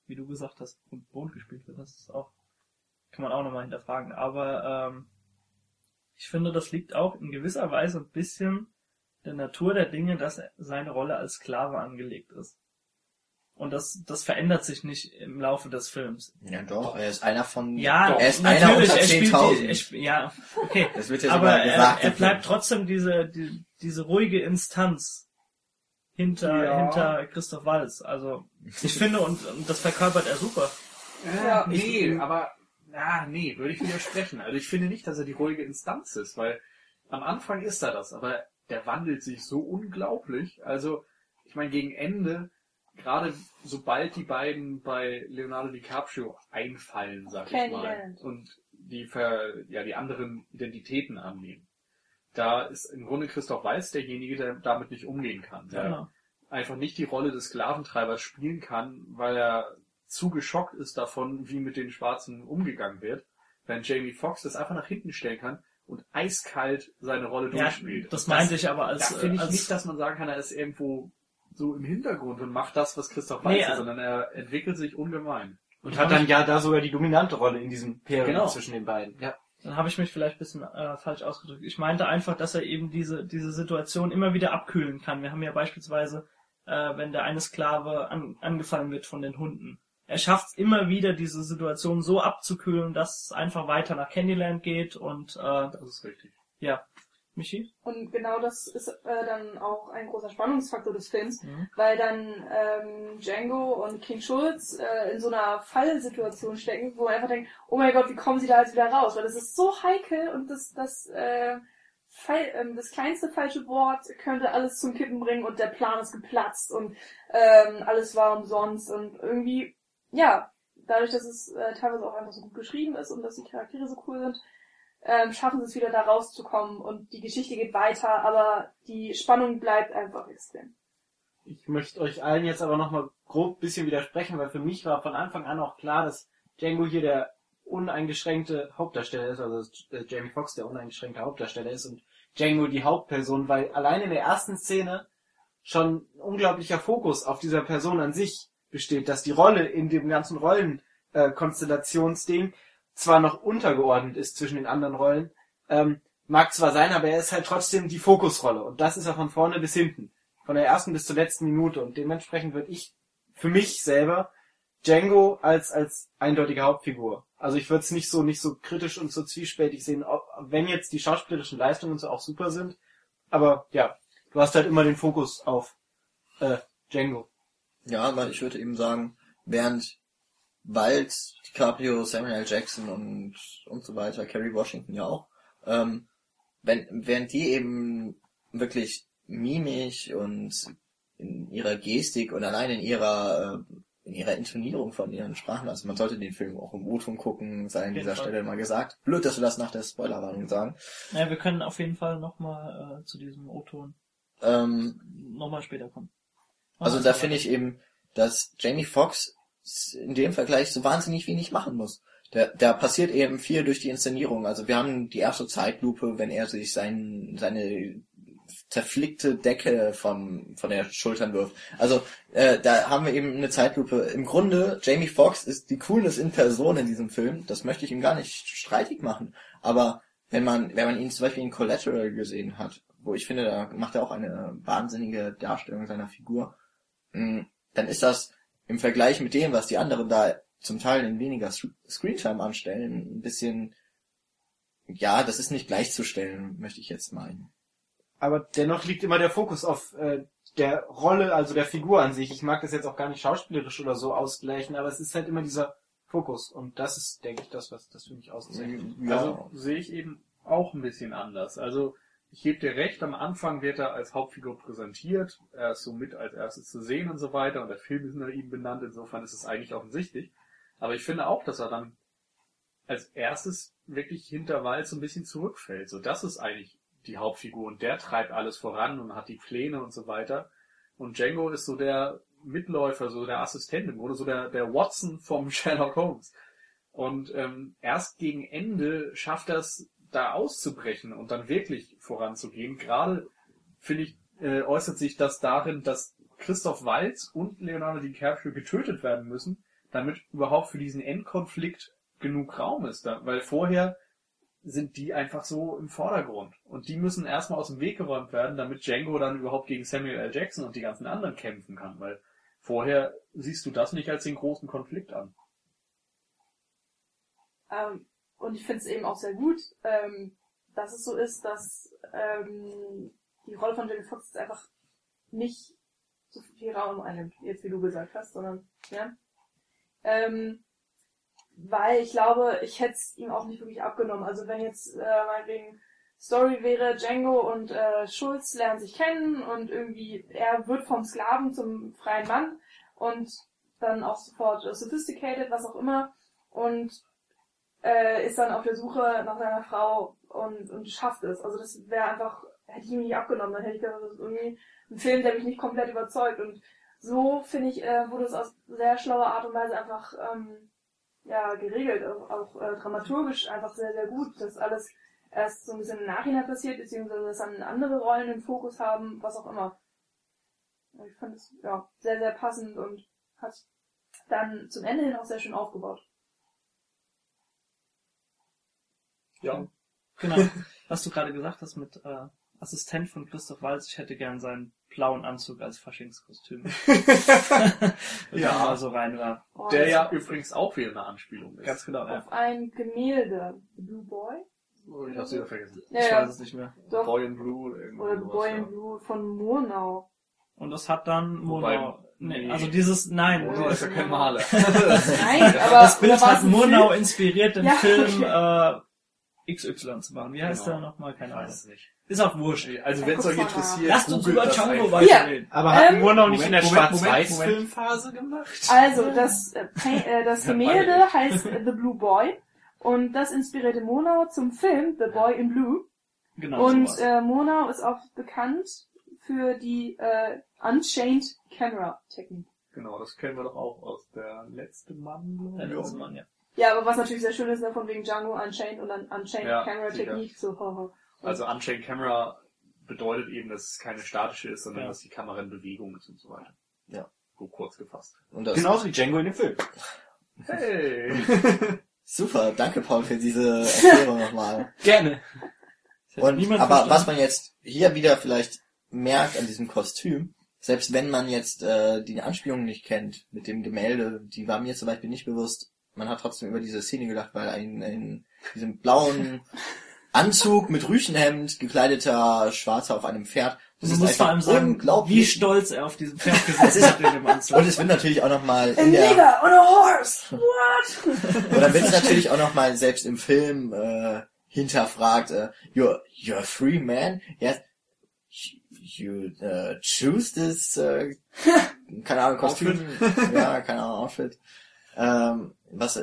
wie du gesagt hast, Boden gespielt wird. Das ist auch, kann man auch nochmal hinterfragen. Aber ähm, ich finde, das liegt auch in gewisser Weise ein bisschen der Natur der Dinge, dass seine Rolle als Sklave angelegt ist. Und das, das verändert sich nicht im Laufe des Films. Ja doch, er ist einer von, Ja, er ist einer unter er spielt die, 10.000. er sp- ja, okay. Das wird ja aber sogar er, gesagt. er im bleibt trotzdem diese, die, diese ruhige Instanz hinter, Ja. hinter Christoph Waltz. Also, ich finde, und, und das verkörpert er super. Ja. nee, aber, ja, nee, würde ich widersprechen. Also ich finde nicht, dass er die ruhige Instanz ist, weil am Anfang ist er das, aber der wandelt sich so unglaublich. Also, ich meine, gegen Ende, gerade sobald die beiden bei Leonardo DiCaprio einfallen, sag ich mal, und die, ver, ja, die anderen Identitäten annehmen, da ist im Grunde Christoph Waltz derjenige, der damit nicht umgehen kann. Der Genau. einfach nicht die Rolle des Sklaventreibers spielen kann, weil er zu geschockt ist davon, wie mit den Schwarzen umgegangen wird, während Jamie Foxx das einfach nach hinten stellen kann und eiskalt seine Rolle Ja, durchspielt. das meinte ich aber als, Da finde ich als nicht, dass man sagen kann, er ist irgendwo so im Hintergrund und macht das, was Christoph Nee, Waltz ist, äh, sondern er entwickelt sich ungemein. Und hat dann ja da sogar die dominante Rolle in diesem Pairing Genau. zwischen den beiden. Ja. Dann habe ich mich vielleicht ein bisschen äh, falsch ausgedrückt. Ich meinte einfach, dass er eben diese, diese Situation immer wieder abkühlen kann. Wir haben ja beispielsweise, äh, wenn der eine Sklave an, angefallen wird von den Hunden. Er schafft es immer wieder, diese Situation so abzukühlen, dass es einfach weiter nach Candyland geht und äh, Das ist richtig. ja. Michi? Und genau das ist äh, dann auch ein großer Spannungsfaktor des Films, Mhm. weil dann ähm, Django und King Schulz äh, in so einer Fallsituation stecken, wo man einfach denkt, oh mein Gott, wie kommen sie da jetzt wieder raus? Weil das ist so heikel und das, das, äh, Fall, ähm, das kleinste falsche Wort könnte alles zum Kippen bringen und der Plan ist geplatzt und ähm, alles war umsonst und irgendwie, ja, dadurch, dass es äh, teilweise auch einfach so gut geschrieben ist und dass die Charaktere so cool sind, ähm, schaffen sie es wieder da rauszukommen und die Geschichte geht weiter, aber die Spannung bleibt einfach extrem. Ich möchte euch allen jetzt aber nochmal grob bisschen widersprechen, weil für mich war von Anfang an auch klar, dass Django hier der uneingeschränkte Hauptdarsteller ist, also äh, Jamie Foxx der uneingeschränkte Hauptdarsteller ist und Django die Hauptperson, weil allein in der ersten Szene schon unglaublicher Fokus auf dieser Person an sich besteht, dass die Rolle in dem ganzen Rollenkonstellationsding äh, zwar noch untergeordnet ist zwischen den anderen Rollen, ähm, mag zwar sein, aber er ist halt trotzdem die Fokusrolle und das ist er von vorne bis hinten, von der ersten bis zur letzten Minute und dementsprechend würde ich für mich selber Django als als eindeutige Hauptfigur. Also ich würde es nicht so nicht so kritisch und so zwiespältig sehen, ob, wenn jetzt die schauspielerischen Leistungen so auch super sind, aber ja, du hast halt immer den Fokus auf äh, Django. Ja, aber ich würde eben sagen, während Wald, DiCaprio, Samuel L. Jackson und, und so weiter, Kerry Washington ja auch, ähm, wenn, während die eben wirklich mimisch und in ihrer Gestik und allein in ihrer, äh, in ihrer Intonierung von ihren Sprachen, also man sollte den Film auch im O-Ton gucken, sei an dieser Fall. Stelle mal gesagt. Blöd, dass wir das nach der Spoilerwarnung sagen. Ja, wir können auf jeden Fall nochmal äh, zu diesem O-Ton Ähm, nochmal später kommen. Also da finde ich eben, dass Jamie Foxx in dem Vergleich so wahnsinnig wenig machen muss. Da, da passiert eben viel durch die Inszenierung. Also wir haben die erste Zeitlupe, wenn er sich sein, seine zerflickte Decke vom, von der Schultern wirft. Also äh, da haben wir eben eine Zeitlupe. Im Grunde, Jamie Foxx ist die Coolness in Person in diesem Film. Das möchte ich ihm gar nicht streitig machen. Aber wenn man, wenn man ihn zum Beispiel in Collateral gesehen hat, wo ich finde, da macht er auch eine wahnsinnige Darstellung seiner Figur, mh, dann ist das im Vergleich mit dem, was die anderen da zum Teil in weniger Sc- Screentime anstellen, ein bisschen, ja, das ist nicht gleichzustellen, möchte ich jetzt meinen. Aber dennoch liegt immer der Fokus auf äh, der Rolle, also der Figur an sich. Ich mag das jetzt auch gar nicht schauspielerisch oder so ausgleichen, aber es ist halt immer dieser Fokus. Und das ist, denke ich, das, was das für mich auszeichnet. Ja, Also sehe ich eben auch ein bisschen anders. Also ich gebe dir recht, am Anfang wird er als Hauptfigur präsentiert, er ist somit als erstes zu sehen und so weiter und der Film ist nach ihm benannt, insofern ist es eigentlich offensichtlich. Aber ich finde auch, dass er dann als erstes wirklich hinter Wald so ein bisschen zurückfällt. So, das ist eigentlich die Hauptfigur und der treibt alles voran und hat die Pläne und so weiter. Und Django ist so der Mitläufer, so der Assistent im Grunde, so der, der Watson vom Sherlock Holmes. Und ähm, erst gegen Ende schafft es, da auszubrechen und dann wirklich voranzugehen. Gerade, finde ich, äh, äußert sich das darin, dass Christoph Waltz und Leonardo DiCaprio getötet werden müssen, damit überhaupt für diesen Endkonflikt genug Raum ist. Da, weil vorher sind die einfach so im Vordergrund. Und die müssen erstmal aus dem Weg geräumt werden, damit Django dann überhaupt gegen Samuel L. Jackson und die ganzen anderen kämpfen kann. Weil vorher siehst du das nicht als den großen Konflikt an. Ähm, und ich finde es eben auch sehr gut, ähm, dass es so ist, dass ähm, die Rolle von Jamie Foxx einfach nicht so viel Raum einnimmt, jetzt wie du gesagt hast, sondern ja. Ähm, weil ich glaube, ich hätte es ihm auch nicht wirklich abgenommen. Also wenn jetzt äh, meinetwegen Story wäre, Django und äh, Schulz lernen sich kennen und irgendwie er wird vom Sklaven zum freien Mann und dann auch sofort äh, sophisticated, was auch immer und äh, ist dann auf der Suche nach seiner Frau und, und schafft es. Also das wäre einfach, hätte ich ihm nicht abgenommen, dann hätte ich gedacht, das ist irgendwie ein Film, der mich nicht komplett überzeugt und so finde ich, äh, wurde es aus sehr schlauer Art und Weise einfach ähm, ja, geregelt, auch, auch äh, dramaturgisch einfach sehr, sehr gut, dass alles erst so ein bisschen im Nachhinein passiert, beziehungsweise dass dann andere Rollen im Fokus haben, was auch immer. Ich fand es ja sehr, sehr passend und hat dann zum Ende hin auch sehr schön aufgebaut. Ja. Genau. Was du gerade gesagt hast mit äh, Assistent von Christoph Waltz, ich hätte gern seinen blauen Anzug als Faschingskostüm. Ja. ja. mal so rein war. Oh, Der ja übrigens auch wieder eine Anspielung ist. Ganz genau, ja. auf ein Gemälde. Blue Boy? Oh, ich hab's wieder vergessen. Ja, Ich ja. weiß es nicht mehr. Doch. Boy in Blue oder Oder irgendwas. The Boy in Blue von Murnau. Und das hat dann Murnau. Nee, nee. also dieses, nein. Murnau ist ja kein Maler. Nein, aber das Bild oder hat Murnau inspiriert, den Ja, Film äh, XY zu machen. Wie heißt Genau. der nochmal? Keine Ahnung. weiß es nicht. Ist auch wurscht. Also wenn es euch interessiert, Lasst uns über Django weiterreden. Aber hat Ähm, Murnau nicht in der Moment, Moment, Moment, Schwarz-Weiß-Filmphase gemacht? Also, das, äh, äh, das Gemälde heißt The Blue Boy und das inspirierte Murnau zum Film The Boy in Blue. Genau. Und sowas. äh, Murnau ist auch bekannt für die äh, Unchained Camera Technik. Genau, das kennen wir doch auch aus der letzte Mann. Der letzte Mann, ja. Ja, aber was natürlich sehr schön ist, ne, von wegen Django Unchained und dann Unchained Ja, Camera. Technik. So, haha. Also Unchained Camera bedeutet eben, dass es keine statische ist, sondern Ja. dass die Kamera in Bewegung ist und so weiter. Ja. So kurz gefasst. Und das Genauso wie Django in dem Film. Hey! super, danke Paul für diese Erklärung nochmal. Gerne. Und, aber verstanden. was man jetzt hier wieder vielleicht merkt an diesem Kostüm, selbst wenn man jetzt äh, die Anspielung nicht kennt mit dem Gemälde, die war mir zum Beispiel nicht bewusst, man hat trotzdem über diese Szene gelacht, weil ein in diesem blauen Anzug mit Rüschenhemd gekleideter Schwarzer auf einem Pferd, das Du ist musst vor allem sagen, wie stolz er auf diesem Pferd gesessen hat in dem Anzug. Und es wird natürlich auch nochmal A in der nigger on a horse! What? Und dann wird es natürlich auch nochmal selbst im Film äh, hinterfragt, äh, you're, you're a free man? Yes. You uh, choose this, äh, keine Ahnung, Kostüm. ja, keine Ahnung, Outfit. Ähm, was,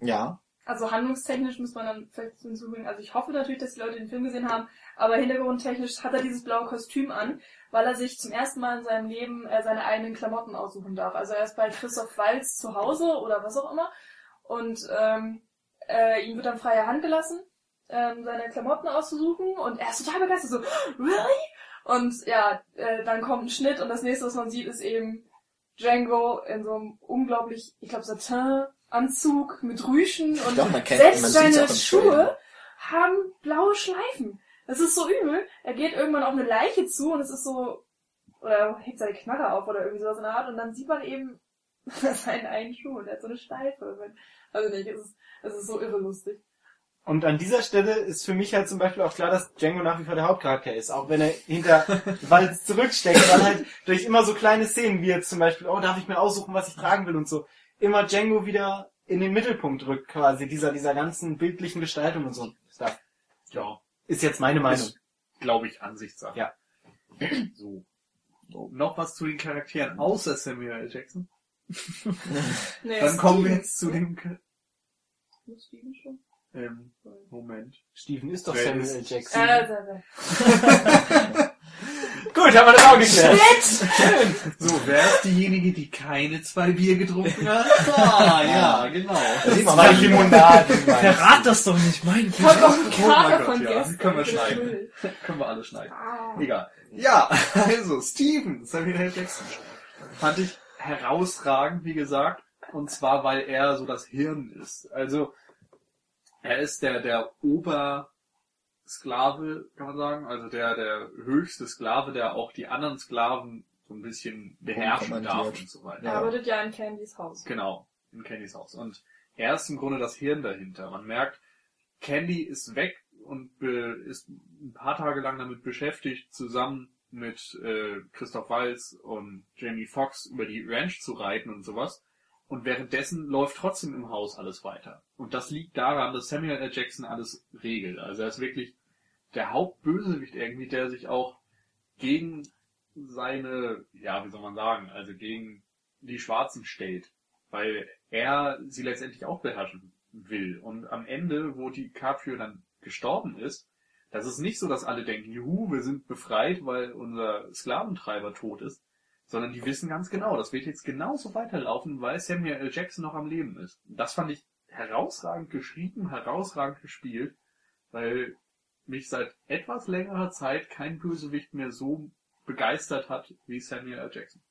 ja. Also handlungstechnisch muss man dann vielleicht hinzufügen, also ich hoffe natürlich, dass die Leute den Film gesehen haben, aber hintergrundtechnisch hat er dieses blaue Kostüm an, weil er sich zum ersten Mal in seinem Leben äh, seine eigenen Klamotten aussuchen darf. Also er ist bei Christoph Walz zu Hause oder was auch immer und ähm, äh, ihm wird dann freie Hand gelassen, ähm, seine Klamotten auszusuchen und er ist total begeistert, so, really? Und ja, äh, dann kommt ein Schnitt und das nächste, was man sieht, ist eben Django in so einem unglaublich, ich glaube, Satin-Anzug mit Rüschen und man kennt- selbst seine Schuhe haben blaue Schleifen. Das ist so übel. Er geht irgendwann auf eine Leiche zu und es ist so, oder er hebt seine Knarre auf oder irgendwie sowas in der Art und dann sieht man eben seinen einen Schuh und er hat so eine Steife. Also nicht, es ist, es ist so irre lustig. Und an dieser Stelle ist für mich halt zum Beispiel auch klar, dass Django nach wie vor der Hauptcharakter ist, auch wenn er hinter Walz zurücksteckt, weil halt durch immer so kleine Szenen, wie jetzt zum Beispiel, oh, darf ich mir aussuchen, was ich tragen will und so, immer Django wieder in den Mittelpunkt rückt quasi, dieser, dieser ganzen bildlichen Gestaltung und so. Das Ja, ist jetzt meine Meinung. glaube ich, Ansichtssache. Ja. So. so. Noch was zu den Charakteren außer Samuel L. Jackson? Nee, Dann kommen wir jetzt zu dem... K- Steven schon? Ähm, Moment. Steven ist doch Wer Samuel ist- L. Jackson. Äh, da, da. Gut, haben wir das auch geklärt. So, wer ist diejenige, die keine zwei Bier getrunken hat? Ah, ja, genau. Zwei Limonaden. Verrat das doch nicht, mein Ich hab doch einen Oh mein Kater Gott, von ja. gestern. Können wir schneiden. Können wir alle schneiden. Ah. Egal. Ja, also, Steven, Samuel L. Jackson. Fand ich herausragend, wie gesagt. Und zwar, weil er so das Hirn ist. Also, er ist der, der Obersklave, kann man sagen. Also der, der höchste Sklave, der auch die anderen Sklaven so ein bisschen beherrschen darf und so weiter. Er arbeitet ja in Candys Haus. Genau, in Candys Haus. Und er ist im Grunde das Hirn dahinter. Man merkt, Candy ist weg und ist ein paar Tage lang damit beschäftigt, zusammen mit äh, Christoph Waltz und Jamie Foxx über die Ranch zu reiten und sowas. Und währenddessen läuft trotzdem im Haus alles weiter. Und das liegt daran, dass Samuel L. Jackson alles regelt. Also er ist wirklich der Hauptbösewicht irgendwie, der sich auch gegen seine, ja, wie soll man sagen, also gegen die Schwarzen stellt. Weil er sie letztendlich auch beherrschen will. Und am Ende, wo DiCaprio dann gestorben ist, das ist nicht so, dass alle denken, juhu, wir sind befreit, weil unser Sklaventreiber tot ist, sondern die wissen ganz genau, das wird jetzt genauso weiterlaufen, weil Samuel L. Jackson noch am Leben ist. Das fand ich herausragend geschrieben, herausragend gespielt, weil mich seit etwas längerer Zeit kein Bösewicht mehr so begeistert hat wie Samuel L. Jackson.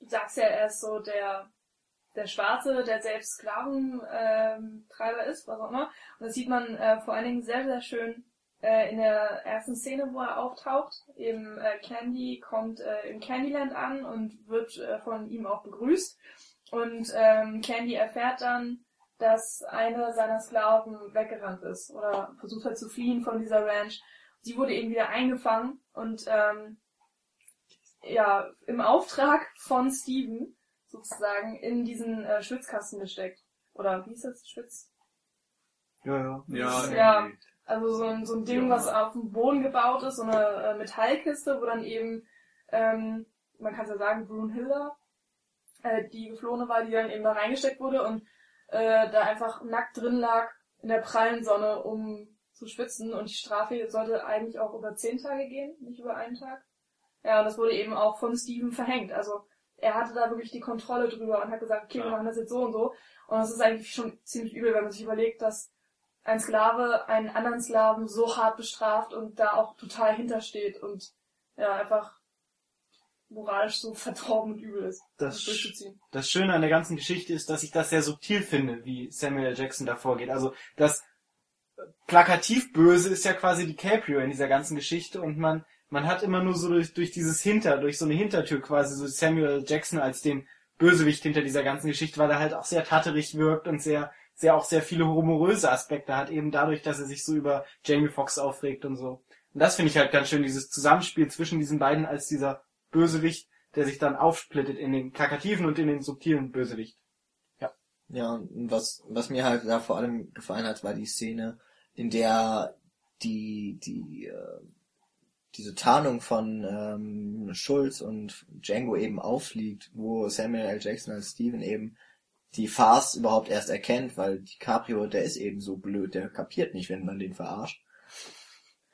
Du sagst ja, er ist so der, der Schwarze, der selbst Sklaventreiber Treiber ist, was auch immer. Und das sieht man äh, vor allen Dingen sehr, sehr schön äh, in der ersten Szene, wo er auftaucht. Eben äh, Candy kommt äh, im Candyland an und wird äh, von ihm auch begrüßt. Und ähm, Candy erfährt dann, dass eine seiner Sklaven weggerannt ist oder versucht hat zu fliehen von dieser Ranch. Sie wurde eben wieder eingefangen und ähm, ja im Auftrag von Steven sozusagen in diesen äh, Schwitzkasten gesteckt. Oder wie ist das? Schwitz? Ja, ja. Ja, Ja. Also so ein, so ein Ding, Ja. was auf dem Boden gebaut ist, so eine äh, Metallkiste, wo dann eben, ähm, man kann es ja sagen, Brunhilda, äh, die geflohene war, die dann eben da reingesteckt wurde und äh, da einfach nackt drin lag in der prallen Sonne, um zu schwitzen. Und die Strafe sollte eigentlich auch über zehn Tage gehen, nicht über einen Tag. Ja, und das wurde eben auch von Steven verhängt. Also er hatte da wirklich die Kontrolle drüber und hat gesagt, okay, wir Ja. machen das jetzt so und so. Und das ist eigentlich schon ziemlich übel, wenn man sich überlegt, dass ein Sklave einen anderen Sklaven so hart bestraft und da auch total hintersteht und ja, einfach moralisch so verdorben und übel ist, Das das Schöne an der ganzen Geschichte ist, dass ich das sehr subtil finde, wie Samuel L. Jackson da vorgeht. Also das plakativ Böse ist ja quasi DiCaprio in dieser ganzen Geschichte und man man hat immer nur so durch, durch dieses Hinter, durch so eine Hintertür quasi so Samuel L. Jackson als den Bösewicht hinter dieser ganzen Geschichte, weil er halt auch sehr tatterig wirkt und sehr sehr auch sehr viele humoröse Aspekte hat, eben dadurch, dass er sich so über Jamie Foxx aufregt und so. Und das finde ich halt ganz schön, dieses Zusammenspiel zwischen diesen beiden als dieser Bösewicht, der sich dann aufsplittet in den plakativen und in den subtilen Bösewicht. Ja, und was, was mir halt da vor allem gefallen hat, war die Szene, in der die, die, äh, diese Tarnung von ähm, Schulz und Django eben auffliegt, wo Samuel L. Jackson als Steven eben die Farce überhaupt erst erkennt, weil DiCaprio, der ist eben so blöd, der kapiert nicht, wenn man den verarscht.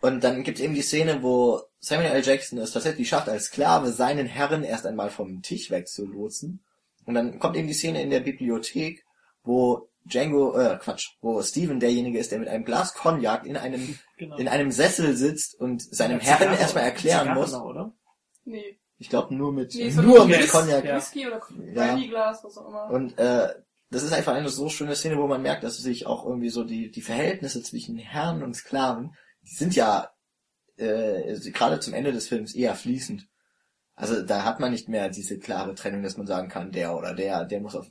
Und dann gibt es eben die Szene, wo Samuel L. Jackson es tatsächlich schafft, als Sklave seinen Herren erst einmal vom Tisch wegzulotsen. Und dann kommt eben die Szene in der Bibliothek, wo Django, äh, Quatsch, wo Steven derjenige ist, der mit einem Glas Cognac in einem, Genau. in einem Sessel sitzt und seinem Herren erstmal erklären Zigarre muss. noch, oder? Nee. Ich glaube nur mit, Nee, so nur mit Whis- Cognac. Ja. Whisky oder Ja. Brandyglas, was auch immer. Und äh, das ist einfach eine so schöne Szene, wo man merkt, dass sich auch irgendwie so die, die Verhältnisse zwischen Herren und Sklaven, die sind ja äh, gerade zum Ende des Films eher fließend. Also da hat man nicht mehr diese klare Trennung, dass man sagen kann, der oder der, der muss auf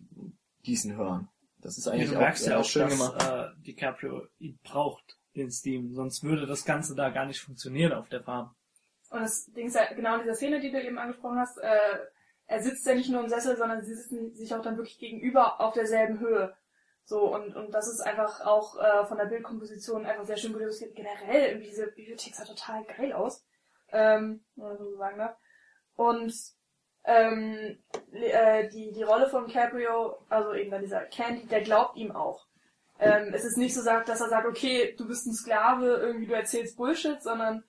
diesen hören. Das ist Ja, eigentlich du auch merkst ja äh, auch, schön dass gemacht. äh, DiCaprio ihn braucht, den Steam. Sonst würde das Ganze da gar nicht funktionieren auf der Farm. Und das Ding ist ja genau in dieser Szene, die du eben angesprochen hast, äh, er sitzt ja nicht nur im Sessel, sondern sie sitzen sich auch dann wirklich gegenüber auf derselben Höhe. So, und, und das ist einfach auch äh, von der Bildkomposition einfach sehr schön gelöst. Generell, irgendwie diese Bibliothek sah total geil aus. Ähm, man so sagen darf. Und ähm, äh, die, die Rolle von Caprio, also eben dann dieser Candy, der glaubt ihm auch. Ähm, es ist nicht so dass er sagt, okay, du bist ein Sklave, irgendwie du erzählst Bullshit, sondern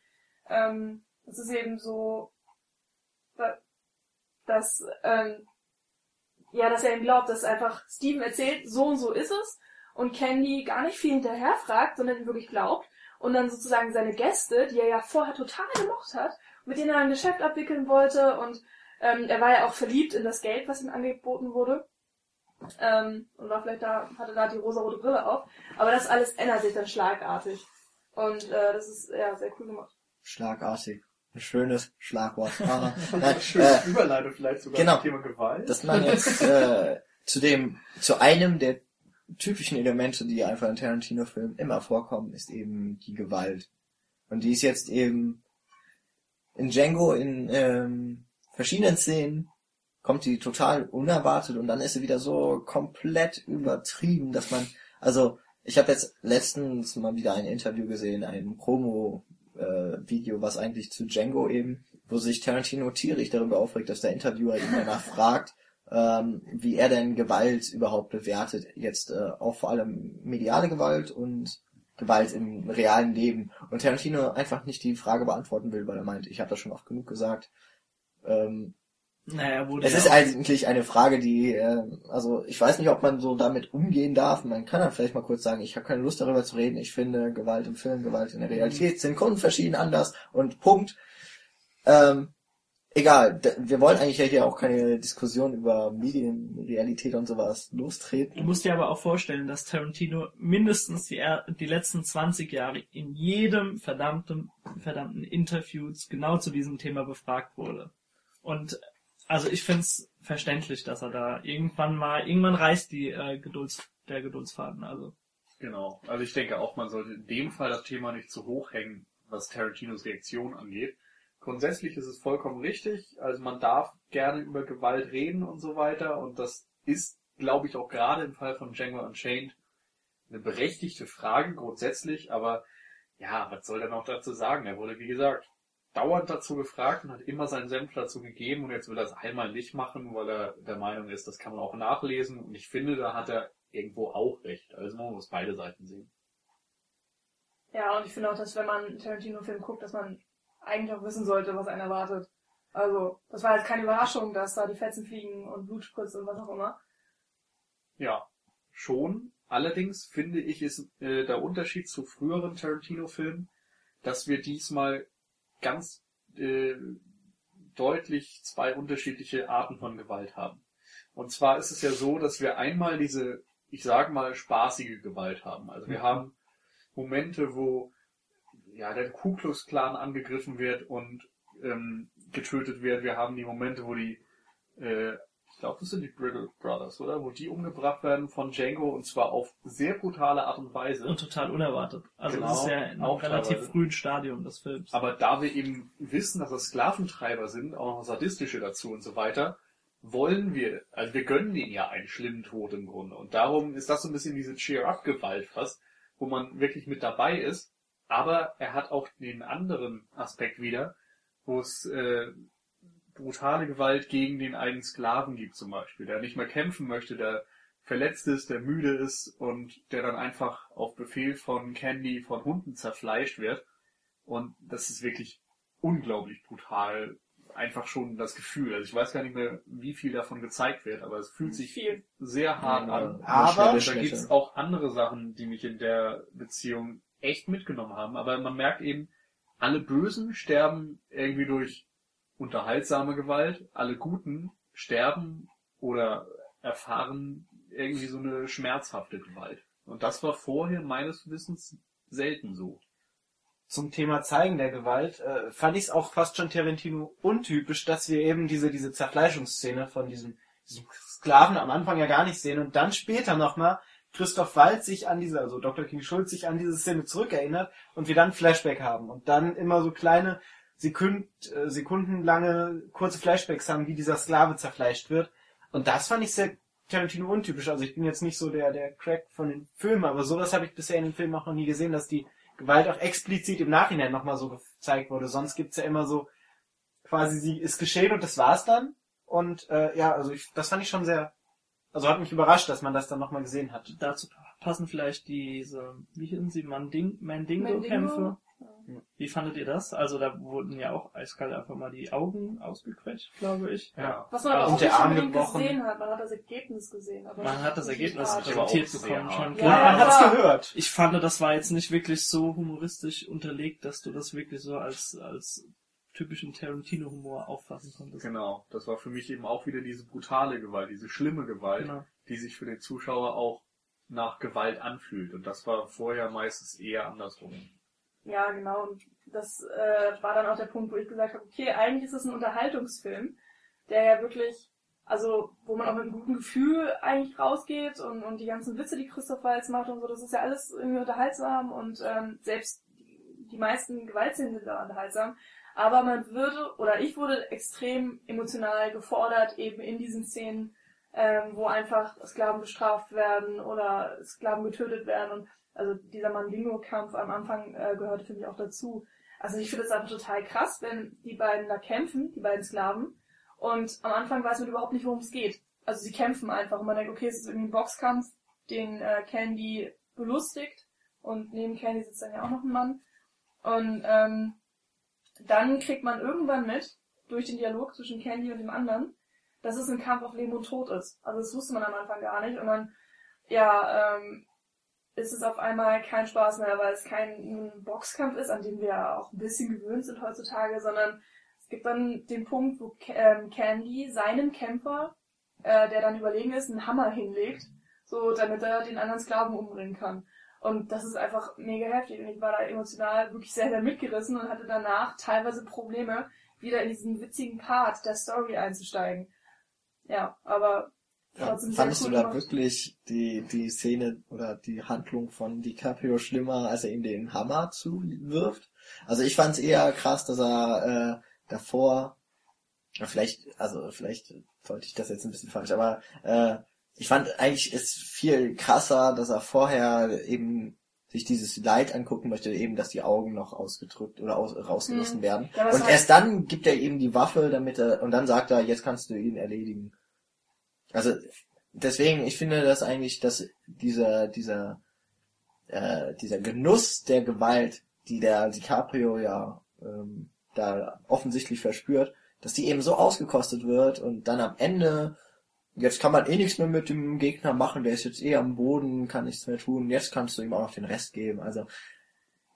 ähm, es ist eben so, da- dass ähm, ja, dass er ihm glaubt, dass einfach Steven erzählt, so und so ist es und Candy gar nicht viel hinterher fragt, sondern ihm wirklich glaubt und dann sozusagen seine Gäste, die er ja vorher total gemocht hat, mit denen er ein Geschäft abwickeln wollte und ähm, er war ja auch verliebt in das Geld, was ihm angeboten wurde. Ähm, und war vielleicht da, hatte da die rosarote Brille auf. Aber das alles ändert sich dann schlagartig. Und äh, das ist ja sehr cool gemacht. Schlagartig. Ein schönes Schlagwort. Ah, nein, Schöne äh, Überleitung vielleicht sogar genau. zum Thema Gewalt. dass man jetzt äh, zu dem, zu einem der typischen Elemente, die einfach in Tarantino-Filmen immer vorkommen, ist eben die Gewalt. Und die ist jetzt eben in Django in ähm, verschiedenen Szenen kommt die total unerwartet und dann ist sie wieder so komplett übertrieben, dass man, also ich habe jetzt letztens mal wieder ein Interview gesehen, ein Promo-Video, was eigentlich zu Django eben, wo sich Tarantino tierisch darüber aufregt, dass der Interviewer ihn danach fragt, ähm, wie er denn Gewalt überhaupt bewertet. Jetzt äh, auch vor allem mediale Gewalt und Gewalt im realen Leben. Und Tarantino einfach nicht die Frage beantworten will, weil er meint, ich habe das schon oft genug gesagt. Ähm, Naja, wurde es ja ist eigentlich eine Frage, die, äh, also ich weiß nicht, ob man so damit umgehen darf. Man kann dann vielleicht mal kurz sagen, ich habe keine Lust darüber zu reden. Ich finde Gewalt im Film, Gewalt in der Realität sind grundverschieden anders und Punkt. Ähm, egal, wir wollen eigentlich ja hier auch keine Diskussion über Medienrealität und sowas Du lostreten. musst dir aber auch vorstellen, dass Tarantino mindestens die, die letzten 20 Jahre in jedem verdammten, verdammten Interview genau zu diesem Thema befragt wurde. Und also ich find's verständlich, dass er da irgendwann mal, irgendwann reißt die äh, Gedulds, der Geduldsfaden. Also Genau. Also ich denke auch, man sollte in dem Fall das Thema nicht zu hoch hängen, was Tarantinos Reaktion angeht. Grundsätzlich ist es vollkommen richtig. Also man darf gerne über Gewalt reden und so weiter. Und das ist, glaube ich, auch gerade im Fall von Django Unchained eine berechtigte Frage grundsätzlich. Aber ja, was soll er noch dazu sagen? Er wurde, wie gesagt, dauernd dazu gefragt und hat immer seinen Senf dazu gegeben. Und jetzt will er es einmal nicht machen, weil er der Meinung ist, das kann man auch nachlesen. Und ich finde, da hat er irgendwo auch recht. Also man muss beide Seiten sehen. Ja, und ich finde auch, dass wenn man einen Tarantino-Film guckt, dass man eigentlich auch wissen sollte, was einen erwartet. Also, das war jetzt keine Überraschung, dass da die Fetzen fliegen und Blut spritzt und was auch immer. Ja, schon. Allerdings finde ich, ist äh, der Unterschied zu früheren Tarantino-Filmen, dass wir diesmal ganz äh, deutlich zwei unterschiedliche Arten von Gewalt haben. Und zwar ist es ja so, dass wir einmal diese, ich sage mal, spaßige Gewalt haben. Also wir haben Momente, wo ja der Ku Klux Klan angegriffen wird und ähm, getötet wird. Wir haben die Momente, wo die äh, ich glaube, das sind die Brittle Brothers, oder? Wo die umgebracht werden von Django und zwar auf sehr brutale Art und Weise. und total unerwartet. Also Genau, das ist ja in einem auch relativ teilweise. frühen Stadium des Films. Aber da wir eben wissen, dass das Sklaventreiber sind, auch noch sadistische dazu und so weiter, wollen wir, also wir gönnen denen ja einen schlimmen Tod im Grunde. Und darum ist das so ein bisschen diese Cheer-up-Gewalt fast, wo man wirklich mit dabei ist. Aber er hat auch den anderen Aspekt wieder, wo es äh, brutale Gewalt gegen den einen Sklaven gibt zum Beispiel, der nicht mehr kämpfen möchte, der verletzt ist, der müde ist und der dann einfach auf Befehl von Candy von Hunden zerfleischt wird. Und das ist wirklich unglaublich brutal. Einfach schon das Gefühl. Also ich weiß gar nicht mehr, wie viel davon gezeigt wird, aber es fühlt sich Viel. sehr hart Ja, an. aber- da gibt es auch andere Sachen, die mich in der Beziehung echt mitgenommen haben. Aber man merkt eben, alle Bösen sterben irgendwie durch unterhaltsame Gewalt, alle Guten sterben oder erfahren irgendwie so eine schmerzhafte Gewalt. Und das war vorher meines Wissens selten so. zum Thema Zeigen der Gewalt äh, fand ich es auch fast schon Tarantino untypisch, dass wir eben diese diese Zerfleischungsszene von diesem, diesem Sklaven am Anfang ja gar nicht sehen und dann später nochmal Christoph Waltz sich an diese, also Dr. King Schulz sich an diese Szene zurückerinnert und wir dann Flashback haben und dann immer so kleine Sekund, äh, sekundenlange kurze Flashbacks haben, wie dieser Sklave zerfleischt wird. Und das fand ich sehr Tarantino untypisch. Also ich bin jetzt nicht so der, der Crack von den Filmen, aber sowas habe ich bisher in den Filmen auch noch nie gesehen, dass die Gewalt auch explizit im Nachhinein nochmal so gezeigt wurde. Sonst gibt's ja immer so, quasi sie ist geschehen und das war's dann. Und äh, ja, also ich, das fand ich schon sehr, also hat mich überrascht, dass man das dann nochmal gesehen hat. Dazu passen vielleicht diese, wie hießen sie, Manding Mandingo? Wie fandet ihr das? Also da wurden ja auch eiskalt einfach mal die Augen ausgequetscht, glaube ich. Ja. Was man aber Und auch der nicht unbedingt gebrochen. gesehen hat. Man hat das Ergebnis gesehen. Aber Man hat das Ergebnis präsentiert bekommen, schon Ja, klar. man hat's gehört. Ich fand, das war jetzt nicht wirklich so humoristisch unterlegt, dass du das wirklich so als, als typischen Tarantino-Humor auffassen konntest. Genau. Das war für mich eben auch wieder diese brutale Gewalt, diese schlimme Gewalt, Genau. die sich für den Zuschauer auch nach Gewalt anfühlt. Und das war vorher meistens eher andersrum. Ja, genau. Und das äh, war dann auch der Punkt, wo ich gesagt habe, okay, eigentlich ist es ein Unterhaltungsfilm, der ja wirklich, also wo man auch mit einem guten Gefühl eigentlich rausgeht und, und die ganzen Witze, die Christoph Waltz macht und so, das ist ja alles irgendwie unterhaltsam und ähm, selbst die meisten Gewaltszenen sind da unterhaltsam. Aber man würde, oder ich wurde extrem emotional gefordert, eben in diesen Szenen ähm, wo einfach Sklaven bestraft werden oder Sklaven getötet werden. Und also dieser Mandingo-Kampf am Anfang äh, gehörte für mich auch dazu. Also ich finde es einfach total krass, wenn die beiden da kämpfen, die beiden Sklaven, und am Anfang weiß man überhaupt nicht, worum es geht. Also sie kämpfen einfach und man denkt, okay, es ist irgendwie ein Boxkampf, den äh, Candy belustigt und neben Candy sitzt dann ja auch noch ein Mann. Und ähm, dann kriegt man irgendwann mit, durch den Dialog zwischen Candy und dem anderen, dass es ein Kampf auf Leben und Tod ist. Also das wusste man am Anfang gar nicht. Und dann, ja, ähm, ist es auf einmal kein Spaß mehr, weil es kein Boxkampf ist, an dem wir auch ein bisschen gewöhnt sind heutzutage, sondern es gibt dann den Punkt, wo ähm, Candy seinem Kämpfer, äh, der dann überlegen ist, einen Hammer hinlegt, so damit er den anderen Sklaven umbringen kann. Und das ist einfach mega heftig. Und ich war da emotional wirklich sehr, sehr mitgerissen und hatte danach teilweise Probleme, wieder in diesen witzigen Part der Story einzusteigen. Ja, aber Ja, fandest du da gemacht. wirklich die, die Szene oder die Handlung von DiCaprio schlimmer, als er ihm den Hammer zuwirft? Also ich fand es eher krass, dass er äh, davor, vielleicht, also vielleicht sollte ich das jetzt ein bisschen falsch, aber äh, ich fand eigentlich ist viel krasser, dass er vorher eben sich dieses Leid angucken möchte, eben, dass die Augen noch ausgedrückt oder aus, rausgerissen Mhm. werden. Ja, und halt- erst dann gibt er ihm die Waffe, damit er, und dann sagt er, jetzt kannst du ihn erledigen. Also, deswegen, ich finde das eigentlich, dass dieser, dieser, äh, dieser Genuss der Gewalt, die der DiCaprio ja ähm, da offensichtlich verspürt, dass die eben so ausgekostet wird und dann am Ende, jetzt kann man eh nichts mehr mit dem Gegner machen, der ist jetzt eh am Boden, kann nichts mehr tun, jetzt kannst du ihm auch noch den Rest geben. Also,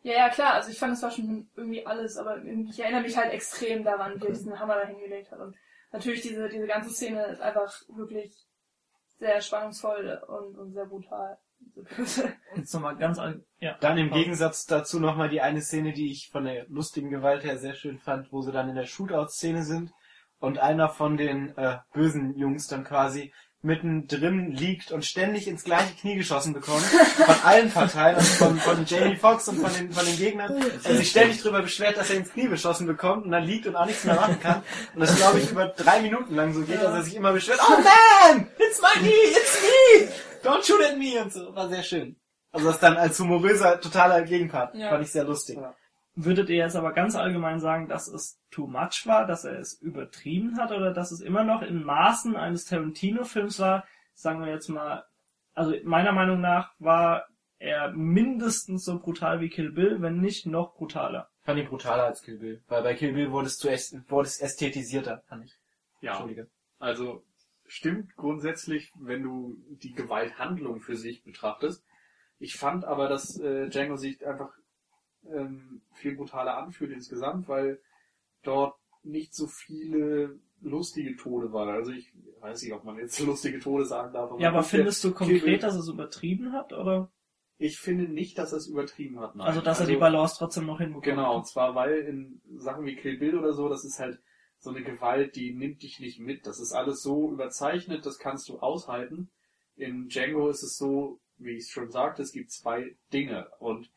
Ja, ja, klar. Also ich fand, es war schon irgendwie alles, aber ich erinnere mich halt extrem daran, wie er diesen Hammer da hingelegt hat. Und natürlich diese, diese ganze Szene ist einfach wirklich sehr spannungsvoll und, und sehr brutal. Jetzt nochmal ganz all, ja. Dann im Gegensatz dazu nochmal die eine Szene, die ich von der lustigen Gewalt her sehr schön fand, wo sie dann in der Shootout-Szene sind und einer von den äh, bösen Jungs dann quasi mittendrin liegt und ständig ins gleiche Knie geschossen bekommt, von allen Parteien, also von, von Jamie Foxx und von den, von den Gegnern, der sich ständig darüber beschwert, dass er ins Knie beschossen bekommt und dann liegt und auch nichts mehr machen kann. Und das glaube ich über drei Minuten lang so geht, dass er sich immer beschwert, oh man, it's my knee, it's me, don't shoot at me und so. War sehr schön. Also das dann als humoröser, totaler Gegenpart. Ja. Fand ich sehr lustig. Ja. Würdet ihr jetzt aber ganz allgemein sagen, dass es too much war, dass er es übertrieben hat oder dass es immer noch in Maßen eines Tarantino-Films war? Sagen wir jetzt mal, also meiner Meinung nach war er mindestens so brutal wie Kill Bill, wenn nicht noch brutaler. Fand ich brutaler als Kill Bill. Weil bei Kill Bill wurde es zu äst- wurde es ästhetisierter, fand ich. Ja, Entschuldige. also stimmt grundsätzlich, wenn du die Gewalthandlung für sich betrachtest. Ich fand aber, dass äh, Django sich einfach ähm, viel brutaler anfühlt insgesamt, weil dort nicht so viele lustige Tode waren. Also ich weiß nicht, ob man jetzt lustige Tode sagen darf. Ja, aber findest du Kill konkret, dass er es übertrieben hat oder? Ich finde nicht, dass er es übertrieben hat. Nein. Also, dass er die Balance trotzdem noch hinbekommt. Genau, und zwar weil in Sachen wie Kill Bill oder so, das ist halt so eine Gewalt, die nimmt dich nicht mit. Das ist alles so überzeichnet, das kannst du aushalten. In Django ist es so, wie ich es schon sagte, es gibt zwei Dinge. Und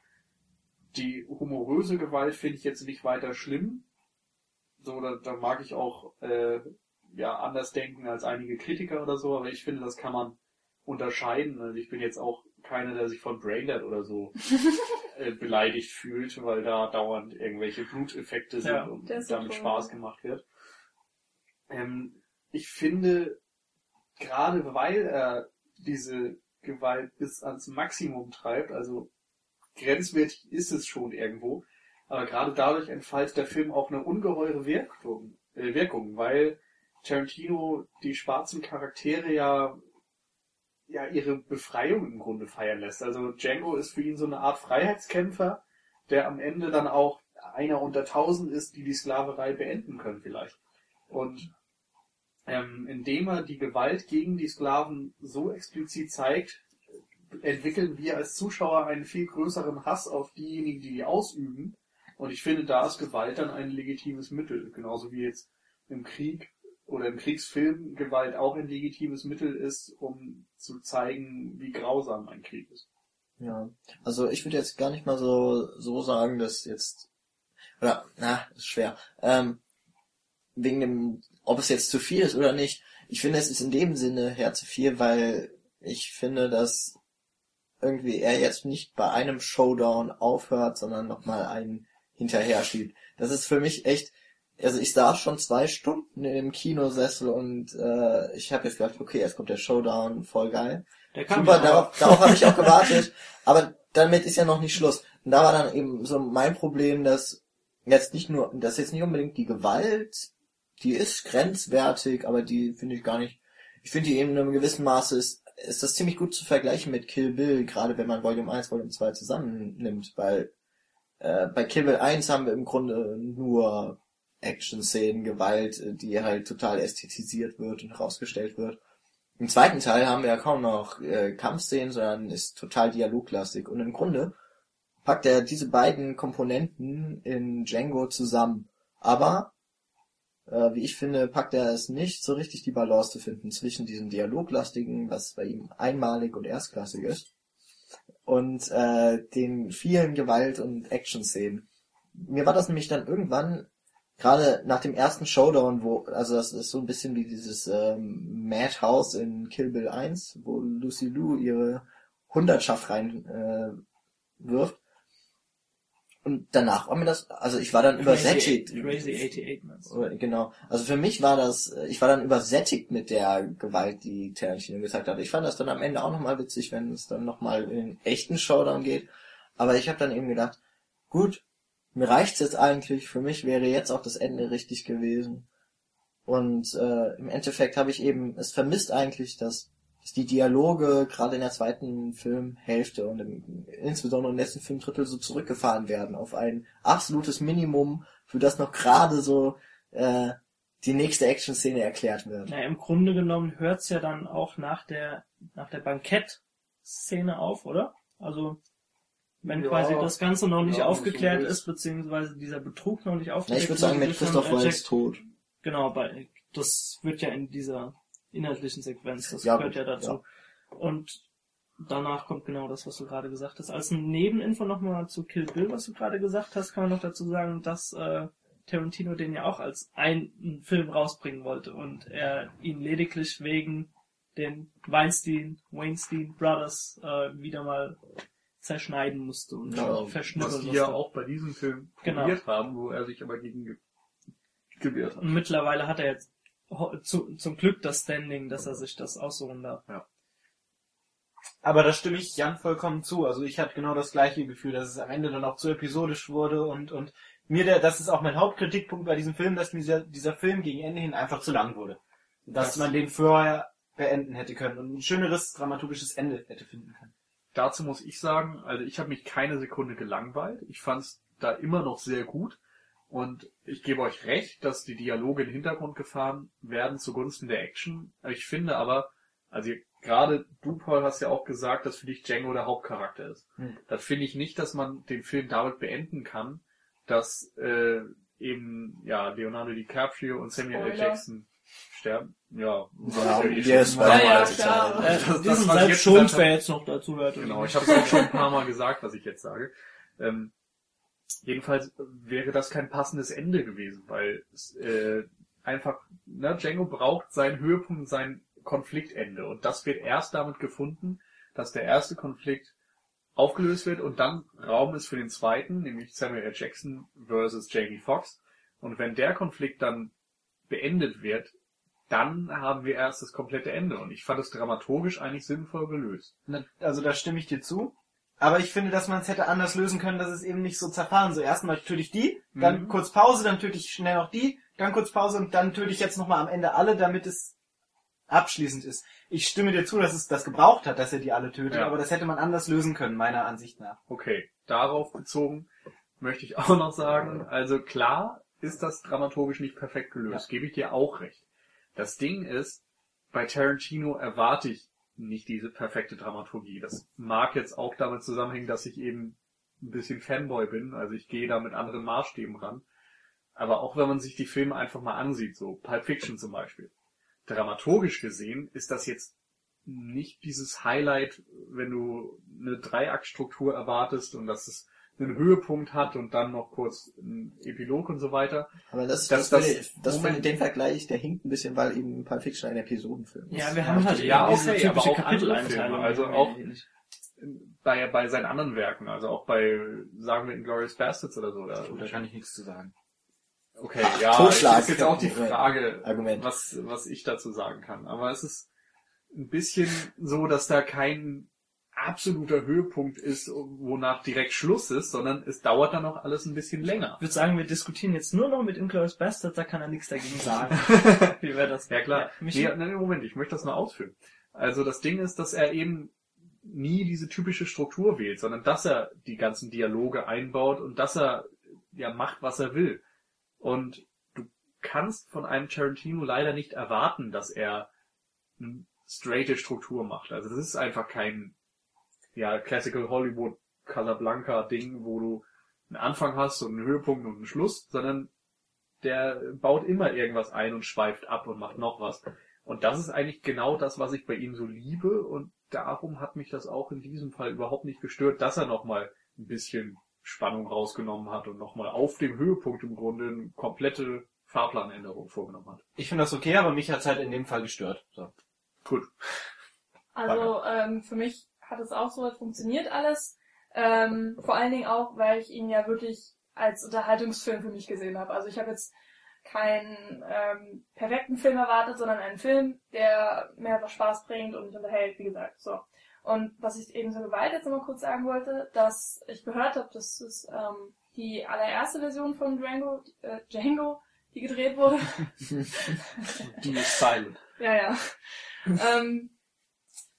die humoröse Gewalt finde ich jetzt nicht weiter schlimm. So, da, da mag ich auch äh, ja anders denken als einige Kritiker oder so, aber ich finde, das kann man unterscheiden. Also ich bin jetzt auch keiner, der sich von Braindead oder so äh, beleidigt fühlt, weil da dauernd irgendwelche Bluteffekte sind Ja, und damit. Spaß gemacht wird. Ähm, ich finde, gerade weil er diese Gewalt bis ans Maximum treibt, also grenzwertig ist es schon irgendwo, aber gerade dadurch entfaltet der Film auch eine ungeheure Wirkung, äh, Wirkung weil Tarantino die schwarzen Charaktere ja ja ihre Befreiung im Grunde feiern lässt. Also Django ist für ihn so eine Art Freiheitskämpfer, der am Ende dann auch einer unter tausend ist, die die Sklaverei beenden können vielleicht. Und ähm, indem er die Gewalt gegen die Sklaven so explizit zeigt, entwickeln wir als Zuschauer einen viel größeren Hass auf diejenigen, die die ausüben. Und ich finde, da ist Gewalt dann ein legitimes Mittel. Genauso wie jetzt im Krieg oder im Kriegsfilm Gewalt auch ein legitimes Mittel ist, um zu zeigen, wie grausam ein Krieg ist. Ja, also ich würde jetzt gar nicht mal so so sagen, dass jetzt oder na ist schwer. Ähm, wegen dem, ob es jetzt zu viel ist oder nicht. Ich finde, es ist in dem Sinne her zu viel, weil ich finde, dass irgendwie er jetzt nicht bei einem Showdown aufhört, sondern nochmal einen hinterher schiebt. Das ist für mich echt, also ich saß schon zwei Stunden im Kinosessel und äh, ich habe jetzt gedacht, okay, jetzt kommt der Showdown, voll geil. Der kam Super, darauf, darauf habe ich auch gewartet. Aber damit ist ja noch nicht Schluss. Und da war dann eben so mein Problem, dass jetzt nicht nur, dass jetzt nicht unbedingt die Gewalt, die ist grenzwertig, aber die finde ich gar nicht. Ich finde die eben in einem gewissen Maße ist, ist das ziemlich gut zu vergleichen mit Kill Bill, gerade wenn man Volume 1, Volume 2 zusammennimmt, weil äh, bei Kill Bill 1 haben wir im Grunde nur Action-Szenen, Gewalt, die halt total ästhetisiert wird und herausgestellt wird. Im zweiten Teil haben wir ja kaum noch äh, Kampfszenen, sondern ist total dialoglastig. Und im Grunde packt er diese beiden Komponenten in Django zusammen. Aber, äh, wie ich finde, packt er es nicht so richtig die Balance zu finden zwischen diesem dialoglastigen, was bei ihm einmalig und erstklassig ist, und äh, den vielen Gewalt- und Action-Szenen. Mir war das nämlich dann irgendwann gerade nach dem ersten Showdown, wo, also das ist so ein bisschen wie dieses ähm, Madhouse in Kill Bill 1, wo Lucy Lou ihre Hundertschaft rein äh, wirft. Und danach war mir das, also ich war dann übersättigt. Crazy, Crazy 88 meinst du? Genau. Also für mich war das, ich war dann übersättigt mit der Gewalt, die Tarantino gesagt hat. Ich fand das dann am Ende auch nochmal witzig, wenn es dann nochmal in den echten Showdown geht. Aber ich habe dann eben gedacht, gut, mir reicht's jetzt eigentlich. Für mich wäre jetzt auch das Ende richtig gewesen. Und äh, im Endeffekt habe ich eben es vermisst eigentlich, dass die Dialoge gerade in der zweiten Filmhälfte und im, insbesondere im letzten Filmdrittel so zurückgefahren werden auf ein absolutes Minimum, für das noch gerade so äh, die nächste Action-Szene erklärt wird. Na, im Grunde genommen hört's ja dann auch nach der, nach der Bankett-Szene auf, oder? Also, wenn Ja. quasi das Ganze noch nicht Ja, aufgeklärt so ist, beziehungsweise dieser Betrug noch nicht Ja, aufgeklärt ich würde sagen, mit Christoph Waltz tot. Genau, bei, das wird ja in dieser inhaltlichen Sequenz, das Ja, gehört ja dazu. Und danach kommt genau das, was du gerade gesagt hast. Als Nebeninfo nochmal zu Kill Bill, was du gerade gesagt hast, kann man noch dazu sagen, dass äh, Tarantino den ja auch als einen Film rausbringen wollte und er ihn lediglich wegen den Weinstein, Weinstein Brothers äh, wieder mal zerschneiden musste und Ja, verschnibbeln Was die musste. ja auch bei diesem Film Genau. probiert haben, wo er sich aber gegen ge gewehrt hat. Und mittlerweile hat er jetzt zu, zum Glück das Standing, dass er sich das aussuchen darf. Aber da stimme ich Jan vollkommen zu. Also ich hatte genau das gleiche Gefühl, dass es am Ende dann auch zu episodisch wurde und, und mir der, das ist auch mein Hauptkritikpunkt bei diesem Film, dass mir dieser, dieser Film gegen Ende hin einfach zu lang wurde. Dass Das- man den vorher beenden hätte können und ein schöneres dramaturgisches Ende hätte finden können. Dazu muss ich sagen, also ich habe mich keine Sekunde gelangweilt. Ich fand es da immer noch sehr gut. Und ich gebe euch recht, dass die Dialoge in den Hintergrund gefahren werden zugunsten der Action. Ich finde aber, also gerade du, Paul, hast ja auch gesagt, dass für dich Django der Hauptcharakter ist. Hm. Da finde ich nicht, dass man den Film damit beenden kann, dass äh, eben ja Leonardo DiCaprio und Samuel L. Spoiler. Jackson sterben. Ja, Ja, bei Ja, ja, klar. Äh, das, diesen was ich selbst jetzt schon, wer jetzt noch dazu hört. Genau, ich habe es auch schon ein paar Mal gesagt, was ich jetzt sage. Ähm, jedenfalls wäre das kein passendes Ende gewesen, weil äh, einfach, ne, Django braucht seinen Höhepunkt, sein Konfliktende. Und das wird erst damit gefunden, dass der erste Konflikt aufgelöst wird und dann Raum ist für den zweiten, nämlich Samuel L. Jackson versus Jamie Foxx. Und wenn der Konflikt dann beendet wird, dann haben wir erst das komplette Ende. Und ich fand es dramaturgisch eigentlich sinnvoll gelöst. Also da stimme ich dir zu. Aber ich finde, dass man es hätte anders lösen können, dass es eben nicht so zerfahren. So erstmal töte ich die, dann Mhm. kurz Pause, dann töte ich schnell noch die, dann kurz Pause und dann töte ich jetzt nochmal am Ende alle, damit es abschließend ist. Ich stimme dir zu, dass es das gebraucht hat, dass er die alle tötet, Ja. aber das hätte man anders lösen können, meiner Ansicht nach. Okay, darauf bezogen möchte ich auch noch sagen, also klar ist das dramaturgisch nicht perfekt gelöst, gebe ich dir auch recht. Das Ding ist, bei Tarantino erwarte ich nicht diese perfekte Dramaturgie. Das mag jetzt auch damit zusammenhängen, dass ich eben ein bisschen Fanboy bin, also ich gehe da mit anderen Maßstäben ran. Aber auch wenn man sich die Filme einfach mal ansieht, so Pulp Fiction zum Beispiel, dramaturgisch gesehen ist das jetzt nicht dieses Highlight, wenn du eine Dreiaktstruktur erwartest und dass es einen Höhepunkt hat und dann noch kurz ein Epilog und so weiter. Aber das, Das- das, das- das, das, Moment. den Vergleich, der hinkt ein bisschen, weil eben Pulp Fiction ein Episodenfilm ist. Ja, wir haben halt Ja, okay, aber typische auch andere Kapiteleinteilung. Filme, also auch-. Bei, bei seinen anderen Werken, also auch bei, sagen wir, Inglourious Bastards oder so. Oder, Da kann ich nichts zu sagen. Okay, ja, Totschlag. ist jetzt auch die Frage, Argument. was, was ich dazu sagen kann. Aber es ist ein bisschen so, dass da kein absoluter Höhepunkt ist, wonach direkt Schluss ist, sondern es dauert dann auch alles ein bisschen länger. Ich würde sagen, wir diskutieren jetzt nur noch mit Inglourious Bastards, da kann er nichts dagegen sagen. Wie wäre das? Ja klar. Michi? Nee, nein, Moment, ich möchte das nur ausführen. Also das Ding ist, dass er eben nie diese typische Struktur wählt, sondern dass er die ganzen Dialoge einbaut und dass er ja macht, was er will. Und du kannst von einem Tarantino leider nicht erwarten, dass er eine straighte Struktur macht. Also das ist einfach kein ja, Classical Hollywood Casablanca Ding, wo du einen Anfang hast und einen Höhepunkt und einen Schluss, sondern der baut immer irgendwas ein und schweift ab und macht noch was. Und das ist eigentlich genau das, was ich bei ihm so liebe und darum hat mich das auch in diesem Fall überhaupt nicht gestört, dass er nochmal ein bisschen Spannung rausgenommen hat und nochmal auf dem Höhepunkt im Grunde eine komplette Fahrplanänderung vorgenommen hat. Ich finde das okay, aber mich hat's halt in dem Fall gestört. So. Gut. Also ähm, für mich hat es auch so funktioniert alles. Ähm, vor allen Dingen auch, weil ich ihn ja wirklich als Unterhaltungsfilm für mich gesehen habe. Also ich habe jetzt keinen ähm, perfekten Film erwartet, sondern einen Film, der mir einfach Spaß bringt und mich unterhält, wie gesagt. So. Und was ich eben zur Gewalt jetzt nochmal kurz sagen wollte, dass ich gehört habe, das ist ähm, die allererste Version von Django, äh, Django, die gedreht wurde. Die ist silent. Ja, ja. ähm,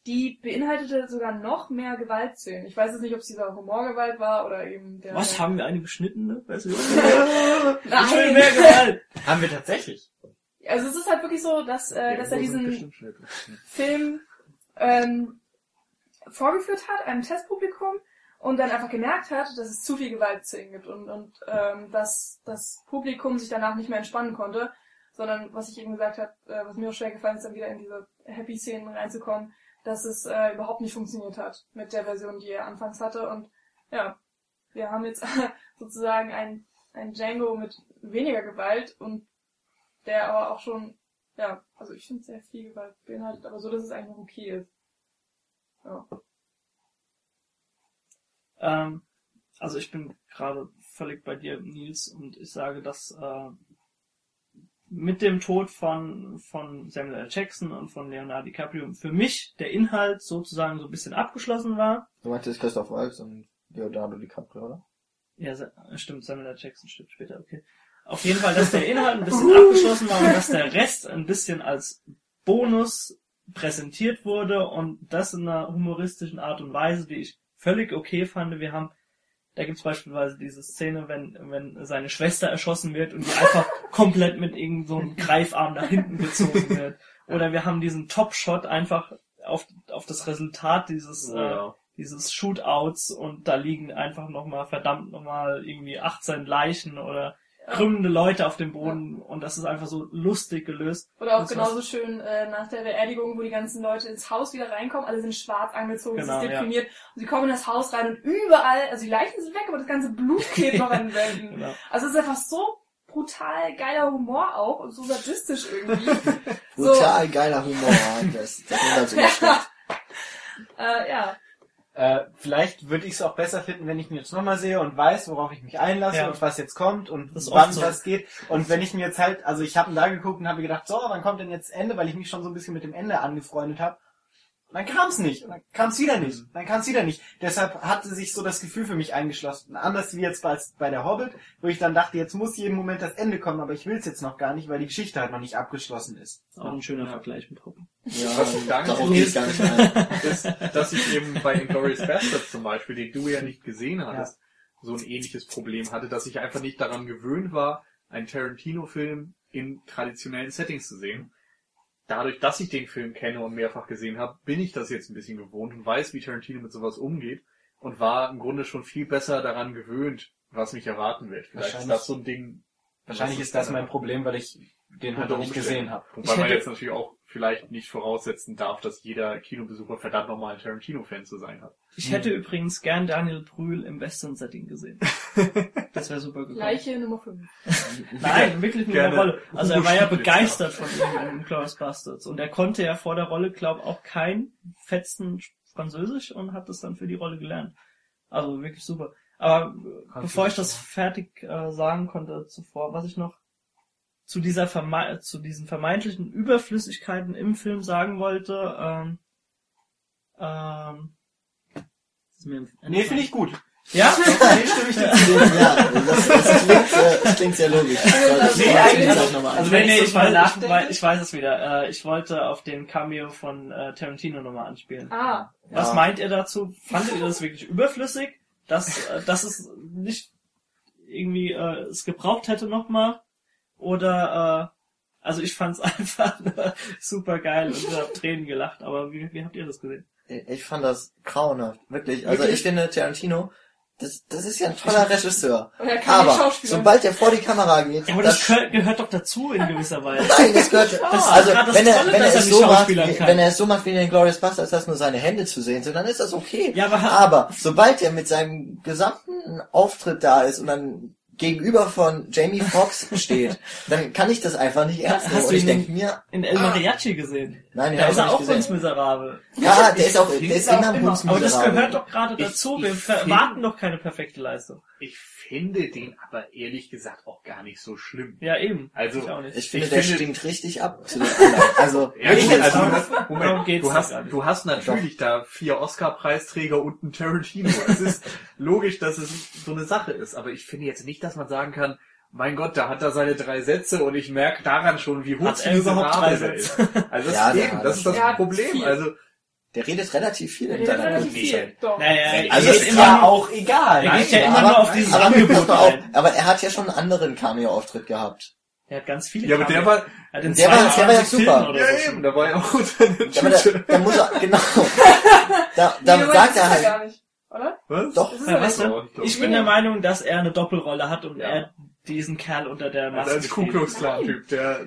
die beinhaltete sogar noch mehr Gewaltszenen. Ich weiß jetzt nicht, ob es dieser Humorgewalt war oder eben der... Was, haben wir eine beschnittene Version? Nein! Ich will mehr Gewalt! Haben wir tatsächlich. Also es ist halt wirklich so, dass, äh, dass er diesen. Film ähm, vorgeführt hat, einem Testpublikum, und dann einfach gemerkt hat, dass es zu viel Gewaltszenen gibt und, und ähm, dass das Publikum sich danach nicht mehr entspannen konnte, sondern was ich eben gesagt habe, äh, was mir auch schwer gefallen ist, dann wieder in diese Happy-Szenen reinzukommen, dass es äh, überhaupt nicht funktioniert hat mit der Version, die er anfangs hatte. Und ja, wir haben jetzt sozusagen ein, ein Django mit weniger Gewalt und der aber auch schon, ja, also ich finde sehr viel Gewalt beinhaltet, aber so, dass es eigentlich okay ist. Ja. Ähm, also ich bin gerade völlig bei dir, Nils, und ich sage, dass äh, mit dem Tod von, von Samuel L. Jackson und von Leonardo DiCaprio für mich der Inhalt sozusagen so ein bisschen abgeschlossen war. Du meintest Christoph Waltz und Leonardo DiCaprio, oder? Ja, stimmt, Samuel L. Jackson stimmt später, okay. Auf jeden Fall, dass der Inhalt ein bisschen abgeschlossen war und dass der Rest ein bisschen als Bonus präsentiert wurde und das in einer humoristischen Art und Weise, die ich völlig okay fand. Wir haben, da gibt's beispielsweise diese Szene, wenn, wenn seine Schwester erschossen wird und die einfach komplett mit irgendeinem so einem Greifarm nach hinten gezogen wird. Oder wir haben diesen Top-Shot einfach auf, auf das Resultat dieses, Oh, äh, ja. dieses Shootouts und da liegen einfach nochmal verdammt nochmal irgendwie 18 Leichen oder krümmende Leute auf dem Boden und das ist einfach so lustig gelöst. Oder auch genauso schön äh, nach der Beerdigung, wo die ganzen Leute ins Haus wieder reinkommen, alle sind schwarz angezogen, Genau, es ist ja. deprimiert und sie kommen in das Haus rein und überall, also die Leichen sind weg, aber das ganze Blut klebt noch an den Wänden. Genau. Also es ist einfach so brutal geiler Humor auch und so sadistisch irgendwie. so, Brutal geiler Humor. Das, das ist halt so schlecht. äh, ja. Äh, vielleicht würde ich es auch besser finden, wenn ich mir jetzt nochmal sehe und weiß, worauf ich mich einlasse Ja. und was jetzt kommt und Das wann so. das geht. Und wenn ich mir jetzt halt, also ich habe da geguckt und habe gedacht, so, wann kommt denn jetzt Ende, weil ich mich schon so ein bisschen mit dem Ende angefreundet habe. Dann kam es nicht. Und dann kam es wieder nicht. Dann kam es wieder nicht. Deshalb hatte sich so das Gefühl für mich eingeschlossen. Anders wie jetzt bei, bei der Hobbit, wo ich dann dachte, jetzt muss jeden Moment das Ende kommen, aber ich will es jetzt noch gar nicht, weil die Geschichte halt noch nicht abgeschlossen ist. Auch ein schöner Ja. Vergleich mit Hoppen. Ja, Was ich gar nicht ich gar nicht ein. ist, dass ich eben bei Inglourious Bastards zum Beispiel, den du ja nicht gesehen hattest, so ein ähnliches Problem hatte, dass ich einfach nicht daran gewöhnt war, einen Tarantino-Film in traditionellen Settings zu sehen. Dadurch, dass ich den Film kenne und mehrfach gesehen habe, bin ich das jetzt ein bisschen gewohnt und weiß, wie Tarantino mit sowas umgeht und war im Grunde schon viel besser daran gewöhnt, was mich erwarten wird. Vielleicht ist Wahrscheinlich- das so ein Ding. Wahrscheinlich ist das mein Problem, weil ich den halt noch nicht gesehen habe. Wobei Ich man hätte- jetzt natürlich auch vielleicht nicht voraussetzen darf, dass jeder Kinobesucher verdammt nochmal ein Tarantino-Fan zu sein hat. Ich hätte übrigens gern Daniel Brühl im Western-Setting gesehen. Das wäre super gekommen. Leiche Nummer 5. Nein, wirklich Gerne. Rolle. Also er war ja begeistert von ihm in Glorious Bastards. Und er konnte ja vor der Rolle, glaube auch kein fetzen Französisch und hat das dann für die Rolle gelernt. Also wirklich super. Aber äh, bevor ich das fertig äh, sagen konnte zuvor, was ich noch zu dieser verme zu diesen vermeintlichen Überflüssigkeiten im Film sagen wollte, ähm, ähm, Nee, finde ich gut. Ja? Nee, stimme ich dir zu. Ja, das, das, klingt, äh, das klingt sehr logisch. Das Nee, eigentlich Also wenn nee, ich mal weiß, ich, nachdenke- weiß, ich weiß es wieder. Äh, ich wollte auf den Cameo von äh, Tarantino nochmal anspielen. Ah, Was Ja. meint ihr dazu? Fandet ihr das wirklich überflüssig, dass, äh, dass es nicht irgendwie äh, es gebraucht hätte nochmal? Oder äh, also ich fand es einfach super geil und habe Tränen gelacht, aber wie, wie habt ihr das gesehen? Ich fand das grauenhaft, wirklich. Also Wirklich? ich finde Tarantino, das, das ist ja ein toller Regisseur. er Aber sobald er vor die Kamera geht, Ja, aber das, gehört, gehört doch dazu in gewisser Weise. Nein, das gehört. Das also das wenn er Tolle, wenn er dass er es so macht, wenn er es so macht wie in den Glorious Bastards, dass nur seine Hände zu sehen sind, dann ist das okay. Ja, aber- aber sobald er mit seinem gesamten Auftritt da ist und dann gegenüber von Jamie Foxx steht, dann kann ich das einfach nicht ernst Hast nehmen. du Und ich ihn denke mir, In El Mariachi gesehen. nein, den Da ist ich er auch ganz gesehen. miserabel. Ja, der ist auch, der ist immer immer. Aber das gehört doch gerade Ich- dazu. ich Wir find- erwarten doch keine perfekte Leistung. Ich finde den aber ehrlich gesagt auch gar nicht so schlimm. Ja, eben. Also, ich auch nicht. Ich finde, Ich der finde- stinkt richtig ab zu den anderen. Also, Ja, gut, also, du hast, Darum Moment, geht's du doch hast, du hast natürlich da vier Oscar-Preisträger und einen Tarantino. Es ist logisch, dass es so eine Sache ist. Aber ich finde jetzt nicht, dass man sagen kann, mein Gott, da hat er seine drei Sätze und ich merke daran schon, wie Hat er überhaupt drei Sätze? ist. Also das, Ja, eben, das ist das Problem. viel. Also der redet relativ viel in Der redet seiner relativ viel. Doch. Naja, Also es immer auch egal. er geht ja immer aber- nur auf dieses aber, Angebot ein. aber er hat ja schon einen anderen Cameo-Auftritt gehabt. Er hat ganz viele ja, aber der war, Er in der war- der war ja 22 super. Ja so. eben, da war ja auch unter der Ja, aber da, da muss er, genau. Da, da Nee, du sagt er halt, gar nicht, oder? Was? doch, Das ist Ja, denn? so. Ich bin der Meinung, dass er eine Doppelrolle hat und Ja. er diesen Kerl unter der Also Maske als Ku spielt. Klux Klan Typ, der,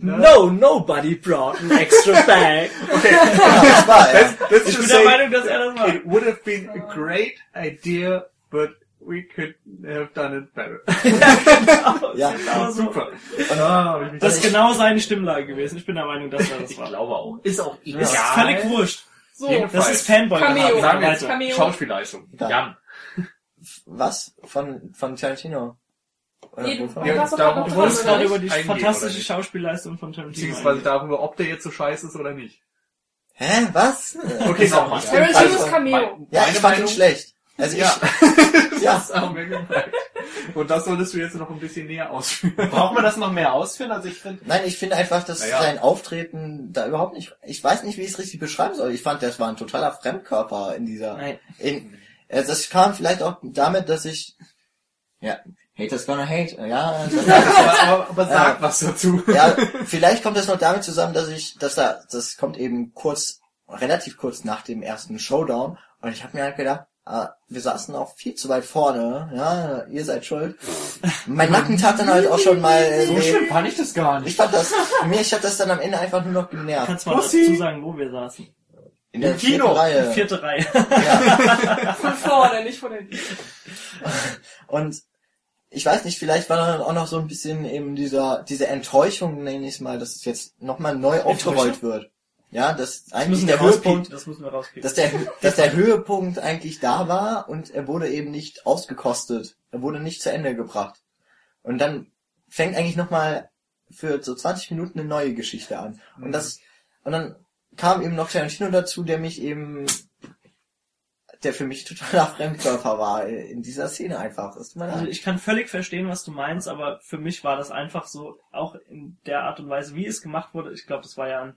No, nobody brought an extra bag. okay, das war er. let's, let's Ich just bin say, der Meinung, dass er das macht. it would have been a great idea, but we could have done it better. Genau, Ja. genau so. Super. Ich mich Das ist genau seine Stimmlage gewesen. Ich bin der Meinung, dass er das ich war. glaube auch. Ist auch Ist völlig wurscht. So, Jedenfalls. Das ist Fanboy. Cameo. Sagen wir jetzt. Cameo. Schauspielleistung. Ja. Jan. Was? Von, von Tarantino? Nee, du- wovon? Ja, du darum- wolltest gerade über die fantastische? Schauspielleistung von Tarantino Beziehungsweise eingehen. darüber, ob der jetzt so scheiße ist oder nicht. Hä? Was? Okay, nochmal. Tarantinos Also, Cameo. Ja, ich fand ihn schlecht. Also Ja. ich, ja. Das haben wir gemerkt. Und das solltest du jetzt noch ein bisschen näher ausführen. Braucht man das noch mehr ausführen? Also ich finde, Nein, ich finde einfach, dass Naja. sein Auftreten da überhaupt nicht, ich weiß nicht, wie ich es richtig beschreiben soll. Ich fand, das war ein totaler Fremdkörper in dieser, Nein. in, äh, das kam vielleicht auch damit, dass ich, ja, Haters gonna hate, ja, aber, aber, aber sag Ja. was dazu. ja, vielleicht kommt das noch damit zusammen, dass ich, dass da, das kommt eben kurz, relativ kurz nach dem ersten Showdown und ich habe mir halt gedacht, ah, wir saßen auch viel zu weit vorne, ja, ihr seid schuld. Mein Nacken tat dann halt auch schon mal, äh, so weh. schlimm fand ich das gar Ich nicht. fand das, mir hat das dann am Ende einfach nur noch genervt. Kannst du mal Pussy. dazu sagen, wo wir saßen? In der Im Kino. vierten Reihe. Vierte Reihe. Ja. Von vorne, nicht von hinten. Und ich weiß nicht, vielleicht war dann auch noch so ein bisschen eben dieser, diese Enttäuschung, nenne ich es mal, dass es jetzt nochmal neu aufgerollt wird. Ja, dass Das eigentlich der Höhepunkt. Das müssen wir rauspiepen. dass der, dass der Höhepunkt eigentlich da war und er wurde eben nicht ausgekostet. Er wurde nicht zu Ende gebracht. Und dann fängt eigentlich nochmal für so 20 Minuten eine neue Geschichte an. Und das, und dann kam eben noch Tarantino dazu, der mich eben, der für mich totaler Fremdkörper war in dieser Szene einfach. Mir Also leid. ich kann völlig verstehen, was du meinst, aber für mich war das einfach so, auch in der Art und Weise, wie es gemacht wurde. Ich glaube, das war ja ein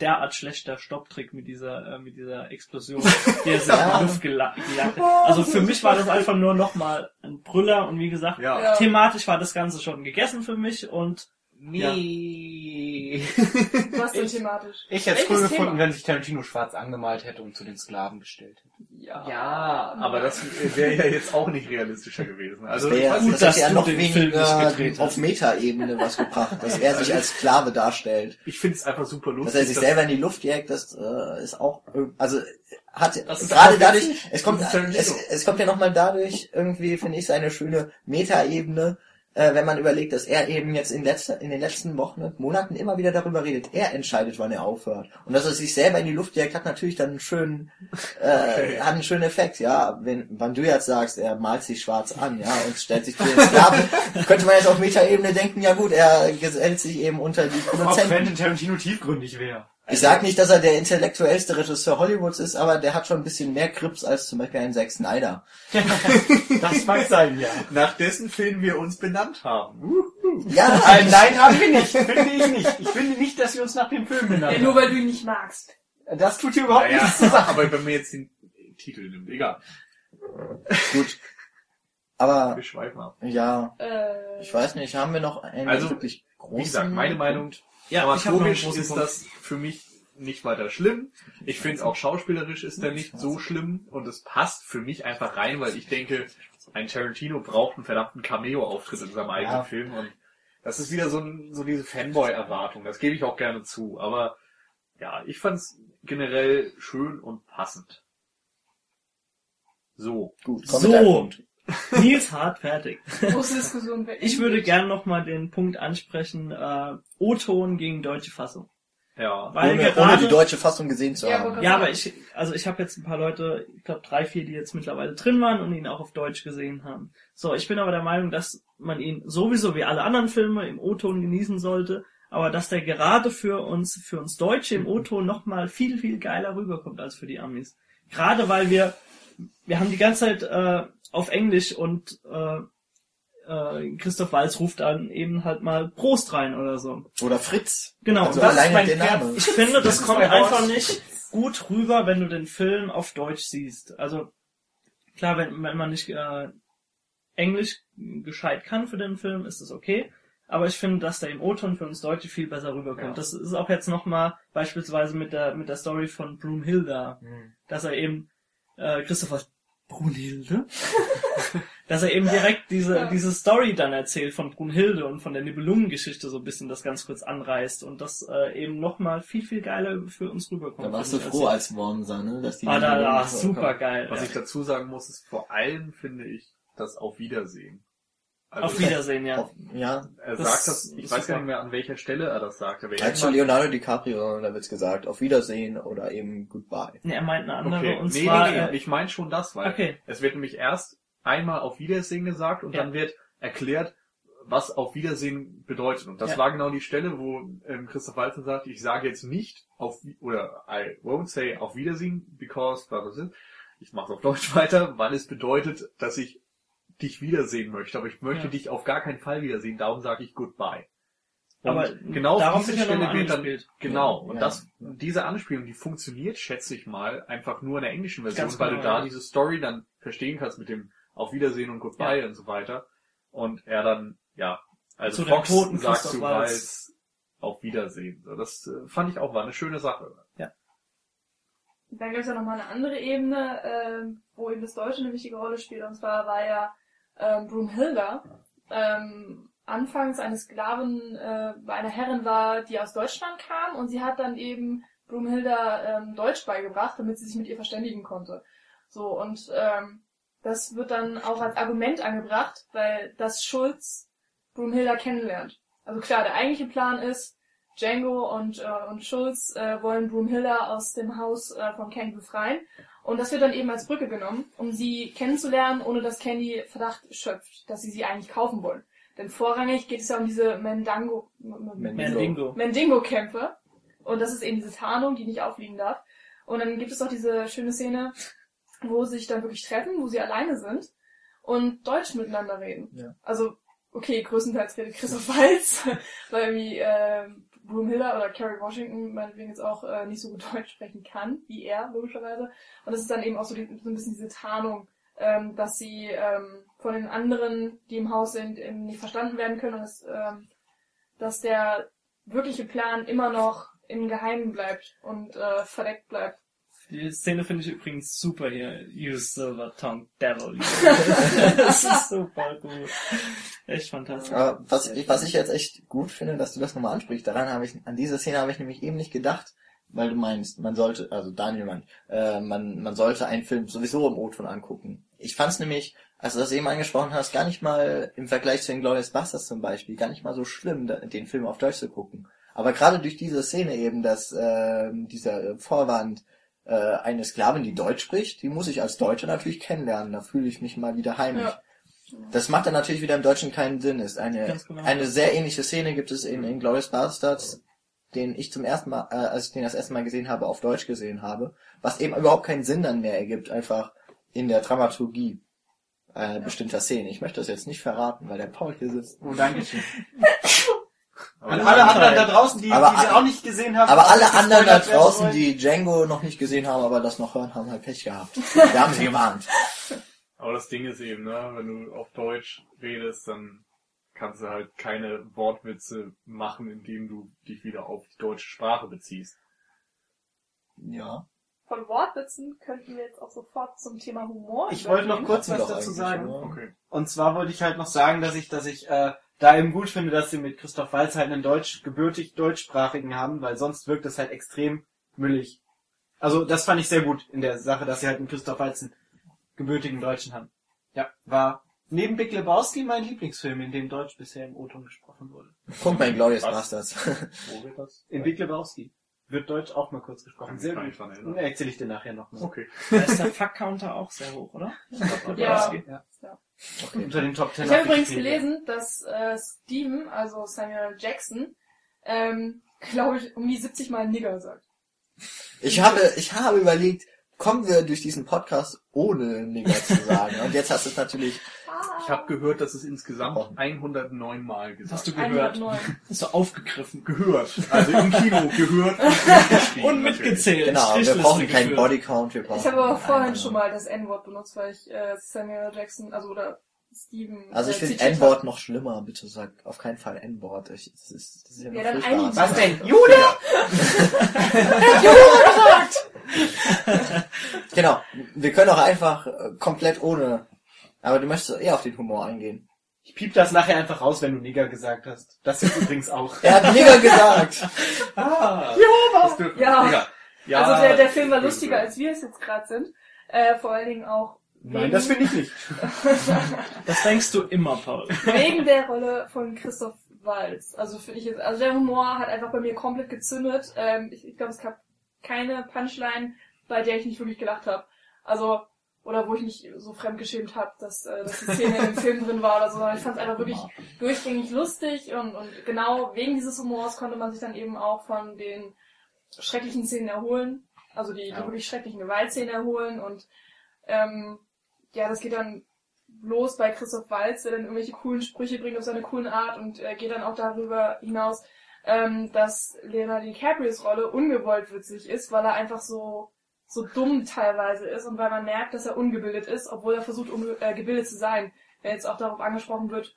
derart schlechter Stopptrick mit dieser, äh, mit dieser Explosion, die er sich in Ja. die Luft gejagt hat. Also für mich war das einfach nur nochmal ein Brüller und wie gesagt, Ja. Ja. thematisch war das Ganze schon gegessen für mich und Nee. Was denn thematisch? Ich hätte es cool gefunden, Thema? wenn sich Tarantino schwarz angemalt hätte und zu den Sklaven gestellt hätte. Ja. Ja, aber das wäre ja jetzt auch nicht realistischer gewesen. Also Das, ich wär, weiß gut, das dass hätte ja du noch weniger auf. Metaebene was gebracht, dass er sich als Sklave darstellt. ich finde es einfach super lustig. Dass er sich selber in die Luft jägt, das äh, ist auch, irg- also hat Das ist gerade dadurch, es kommt, es, es kommt ja nochmal dadurch irgendwie, finde ich, seine schöne Metaebene, äh, wenn man überlegt, dass er eben jetzt in, letzter, in den letzten Wochen und Monaten immer wieder darüber redet. Er entscheidet, wann er aufhört. Und dass er sich selber in die Luft jägt, hat natürlich dann einen schönen, äh, Okay. hat einen schönen Effekt, ja. Wenn, wenn du jetzt sagst, er malt sich schwarz an, ja, und stellt sich für den Sklaven, könnte man jetzt auf Metaebene denken, ja gut, er gesellt sich eben unter die Ob Produzenten. Quentin Tarantino tiefgründig wäre. Ich sag nicht, dass er der intellektuellste Regisseur Hollywoods ist, aber der hat schon ein bisschen mehr Grips als zum Beispiel ein Zack Snyder. Das mag sein, ja. nach dessen Film wir uns benannt haben. Uh. Ja, Äh, nein, haben wir nicht. Finde ich nicht. Ich finde nicht, dass wir uns nach dem Film benannt Ja, nur haben. weil du ihn nicht magst. Das tut hier überhaupt Naja, nichts zur Sache. aber wenn man jetzt den Titel nimmt, egal. gut. Aber Wir schweifen ab. ja, Äh, ich weiß nicht, haben wir noch einen Also, wirklich großen... Wie gesagt, meine Meinung, Ja, dramaturgisch großen ist Punkt. das für mich nicht weiter schlimm. Ich finde auch schauspielerisch ist der nicht so schlimm und es passt für mich einfach rein, weil ich denke, ein Tarantino braucht einen verdammten Cameo-Auftritt in seinem eigenen Ja. Film und das ist wieder so, ein, so diese Fanboy-Erwartung. Das gebe ich auch gerne zu. Aber ja, ich fand's generell schön und passend. So. Gut, komm So. Nils Hart fertig. große Diskussion. Ich würde liebt. gern nochmal den Punkt ansprechen, äh, O-Ton gegen deutsche Fassung. Ja. Weil Ohne, gerade, ohne die deutsche Fassung gesehen zu Ja, haben. aber- ja, aber ich, also ich habe jetzt ein paar Leute, ich glaube drei, vier, die jetzt mittlerweile drin waren und ihn auch auf Deutsch gesehen haben. So, ich bin aber der Meinung, dass man ihn sowieso wie alle anderen Filme im O-Ton genießen sollte, aber dass der gerade für uns, für uns Deutsche im O-Ton nochmal viel, viel geiler rüberkommt als für die Amis. Gerade weil wir, wir haben die ganze Zeit äh, auf Englisch und äh, äh, Christoph Walz ruft dann eben halt mal Prost rein oder so. Oder Fritz. Genau, Also das ist mein der. Name. Ich finde, das kommt einfach nicht gut rüber, wenn du den Film auf Deutsch siehst. Also klar, wenn, wenn man nicht äh, Englisch gescheit kann für den Film, ist das okay. Aber ich finde, dass der im O-Ton für uns Deutsche viel besser rüberkommt. Ja. Das ist auch jetzt nochmal beispielsweise mit der mit der Story von Broomhilda, dass er eben äh, Christopher Brunhilde, dass er eben direkt diese Ja. diese Story dann erzählt von Brunhilde und von der Nibelungengeschichte so ein bisschen das ganz kurz anreißt und das äh, eben nochmal viel viel geiler für uns rüberkommt. Da warst du froh als Wormser, ne? Dass die Ah, da, da, super geil. Was ja. ich dazu sagen muss, ist vor allem finde ich das Auf Wiedersehen. Also Auf Wiedersehen, ja. Auf, ja, Er Das sagt das, ich weiß gar nicht mehr, an welcher Stelle er das sagt, aber als schon Leonardo DiCaprio, da wird's gesagt, auf Wiedersehen oder eben Goodbye. Nee, er meint eine andere Okay, und nee, zwar nee, nee, äh, ich meine schon das, weil Okay. es wird nämlich erst einmal auf Wiedersehen gesagt und Ja. dann wird erklärt, was auf Wiedersehen bedeutet. Und das Ja. war genau die Stelle, wo ähm, Christoph Walzen sagt, ich sage jetzt nicht auf, oder I won't say auf Wiedersehen, because, blah, blah, blah. ich mache auf Deutsch weiter, weil es bedeutet, dass ich dich wiedersehen möchte, aber ich möchte Ja. dich auf gar keinen Fall wiedersehen, darum sage ich Goodbye. Und Aber genau darauf auf diese ja Stelle nochmal wird dann, genau, Ja, und ja. das, diese Anspielung, die funktioniert, schätze ich mal, einfach nur in der englischen Version, Ganz weil genau, du da ja. diese Story dann verstehen kannst mit dem Auf Wiedersehen und Goodbye und so weiter. Und er dann, ja, also Zu Fox toten sagt zu Waltz. Waltz Auf Wiedersehen. Das äh, fand ich auch war eine schöne Sache. Dann gibt es ja nochmal eine andere Ebene, ähm, wo eben das Deutsche eine wichtige Rolle spielt. Und zwar war ja ähm, Brunhilda ähm, anfangs eine Sklavin äh, bei einer Herrin war, die aus Deutschland kam und sie hat dann eben Brunhilda ähm, Deutsch beigebracht, damit sie sich mit ihr verständigen konnte. So, und ähm, das wird dann auch als Argument angebracht, weil das Schulz Brunhilda kennenlernt. Also klar, der eigentliche Plan ist, Django und, äh, und Schulz äh, wollen Broomhilda aus dem Haus äh, von Candy befreien. Und das wird dann eben als Brücke genommen, um sie kennenzulernen, ohne dass Candy Verdacht schöpft, dass sie sie eigentlich kaufen wollen. Denn vorrangig geht es ja um diese Mendango, Mandingo. Mandingo-Kämpfe. Und das ist eben diese Tarnung, die nicht auffliegen darf. Und dann gibt es auch diese schöne Szene, wo sie sich dann wirklich treffen, wo sie alleine sind und Deutsch miteinander reden. Ja. Also, okay, größtenteils redet Christoph Waltz, weil irgendwie äh, Broomhilda oder Kerry Washington meinetwegen jetzt auch äh, nicht so gut Deutsch sprechen kann, wie er, logischerweise. Und das ist dann eben auch so, die, so ein bisschen diese Tarnung, ähm, dass sie ähm, von den anderen, die im Haus sind, eben nicht verstanden werden können und dass, ähm, dass der wirkliche Plan immer noch im Geheimen bleibt und äh, verdeckt bleibt. Die Szene finde ich übrigens super hier. You Silver Tongue Devil. you. das ist super gut. Echt fantastisch. Aber was ich, was ich jetzt echt gut finde, dass du das nochmal ansprichst, daran habe ich, an diese Szene habe ich nämlich eben nicht gedacht, weil du meinst, man sollte, also Daniel meint, äh, man, man sollte einen Film sowieso im O-Ton angucken. Ich fand's nämlich, als du das eben angesprochen hast, gar nicht mal im Vergleich zu den Glorious Bastards zum Beispiel, gar nicht mal so schlimm, den Film auf Deutsch zu gucken. Aber gerade durch diese Szene eben, dass äh, dieser Vorwand äh, eine Sklavin, die Deutsch spricht, die muss ich als Deutscher natürlich kennenlernen. Da fühle ich mich mal wieder heimisch. Ja. Das macht dann natürlich wieder im Deutschen keinen Sinn. Ist eine genau. eine sehr ähnliche Szene gibt es in, in Glorious Bastards, den ich zum ersten Mal, äh, als ich den das erste Mal gesehen habe, auf Deutsch gesehen habe, was eben überhaupt keinen Sinn dann mehr ergibt, einfach in der Dramaturgie äh, bestimmter Szenen. Ich möchte das jetzt nicht verraten, weil der Paul hier sitzt. Oh, danke schön. Aber An alle anderen da draußen, die, Aber die sie auch nicht gesehen haben. Aber alle anderen da draußen, die Django noch nicht gesehen haben, aber das noch hören, haben halt Pech gehabt. Wir haben sie gewarnt. Aber das Ding ist eben, ne, wenn du auf Deutsch redest, dann kannst du halt keine Wortwitze machen, indem du dich wieder auf die deutsche Sprache beziehst. Ja. Von Wortwitzen könnten wir jetzt auch sofort zum Thema Humor Ich wollte noch kurz was dazu sagen. Okay. Und zwar wollte ich halt noch sagen, dass ich, dass ich äh, da eben gut finde, dass sie mit Christoph Walz halt einen deutsch, gebürtig deutschsprachigen haben, weil sonst wirkt es halt extrem müllig. Also das fand ich sehr gut in der Sache, dass sie halt einen Christoph Walz einen gebürtigen Deutschen haben. Ja, war neben Big Lebowski mein Lieblingsfilm, in dem Deutsch bisher im O-Ton gesprochen wurde. Guck mal in Glorious Was? Bastards. Wo wird das? In Big Lebowski wird Deutsch auch mal kurz gesprochen. Sehr gut. Erzähle ich dir nachher noch mal. Okay. Da ist der Fuck-Counter auch sehr hoch, oder? Ja. Ja. Okay. Unter den Top Ten. Ich habe übrigens gelesen, dass äh, Steven, also Samuel Jackson, ähm, glaube ich, um die 70 Mal Nigger sagt. Ich habe, ich habe überlegt, kommen wir durch diesen Podcast ohne Nigger zu sagen. Und jetzt hast du es natürlich, Ich habe gehört, dass es insgesamt Oh. 109 Mal gesagt Hast du gehört? 109. Hast du aufgegriffen. gehört. Also im Kino gehört und. Und mitgezählt. genau, wir brauchen keinen. Bodycount, wir brauchen. Ich habe aber vorhin schon mal das N-Wort benutzt, weil ich äh, Samuel Jackson, also oder Steven. Also ich äh, finde N-Wort noch schlimmer, bitte sag auf keinen Fall N-Wort. Das ist, das ist ja, Ja, dann Was denn? Jude! Genau, wir können auch einfach äh, komplett ohne. Aber du möchtest eher auf den Humor eingehen. Ich piep das nachher einfach raus, wenn du Nigger gesagt hast. Das jetzt übrigens auch. Er hat Nigger gesagt. Ah. Wir. Ja. Ja, also der, der Film war lustiger, als wir es jetzt gerade sind. Äh, vor allen Dingen auch Nein, das finde ich nicht. Das denkst du immer, Paul. wegen der Rolle von Christoph Waltz. Also finde ich jetzt, also der Humor hat einfach bei mir komplett gezündet. Ähm, ich ich glaube, es gab keine Punchline, bei der ich nicht wirklich gelacht habe. Also oder wo ich mich so fremdgeschämt habe, dass, äh, dass die Szene im Film drin war oder so. Ich fand es einfach wirklich durchgängig lustig und, und genau wegen dieses Humors konnte man sich dann eben auch von den schrecklichen Szenen erholen. Also die, die Ja. wirklich schrecklichen Gewaltszenen erholen und ähm, ja, das geht dann los bei Christoph Waltz, der dann irgendwelche coolen Sprüche bringt auf seine coolen Art und äh, geht dann auch darüber hinaus, ähm, dass Leonardo DiCaprios Rolle ungewollt witzig ist, weil er einfach so so dumm teilweise ist und weil man merkt, dass er ungebildet ist, obwohl er versucht, um, äh, gebildet zu sein. Wenn jetzt auch darauf angesprochen wird,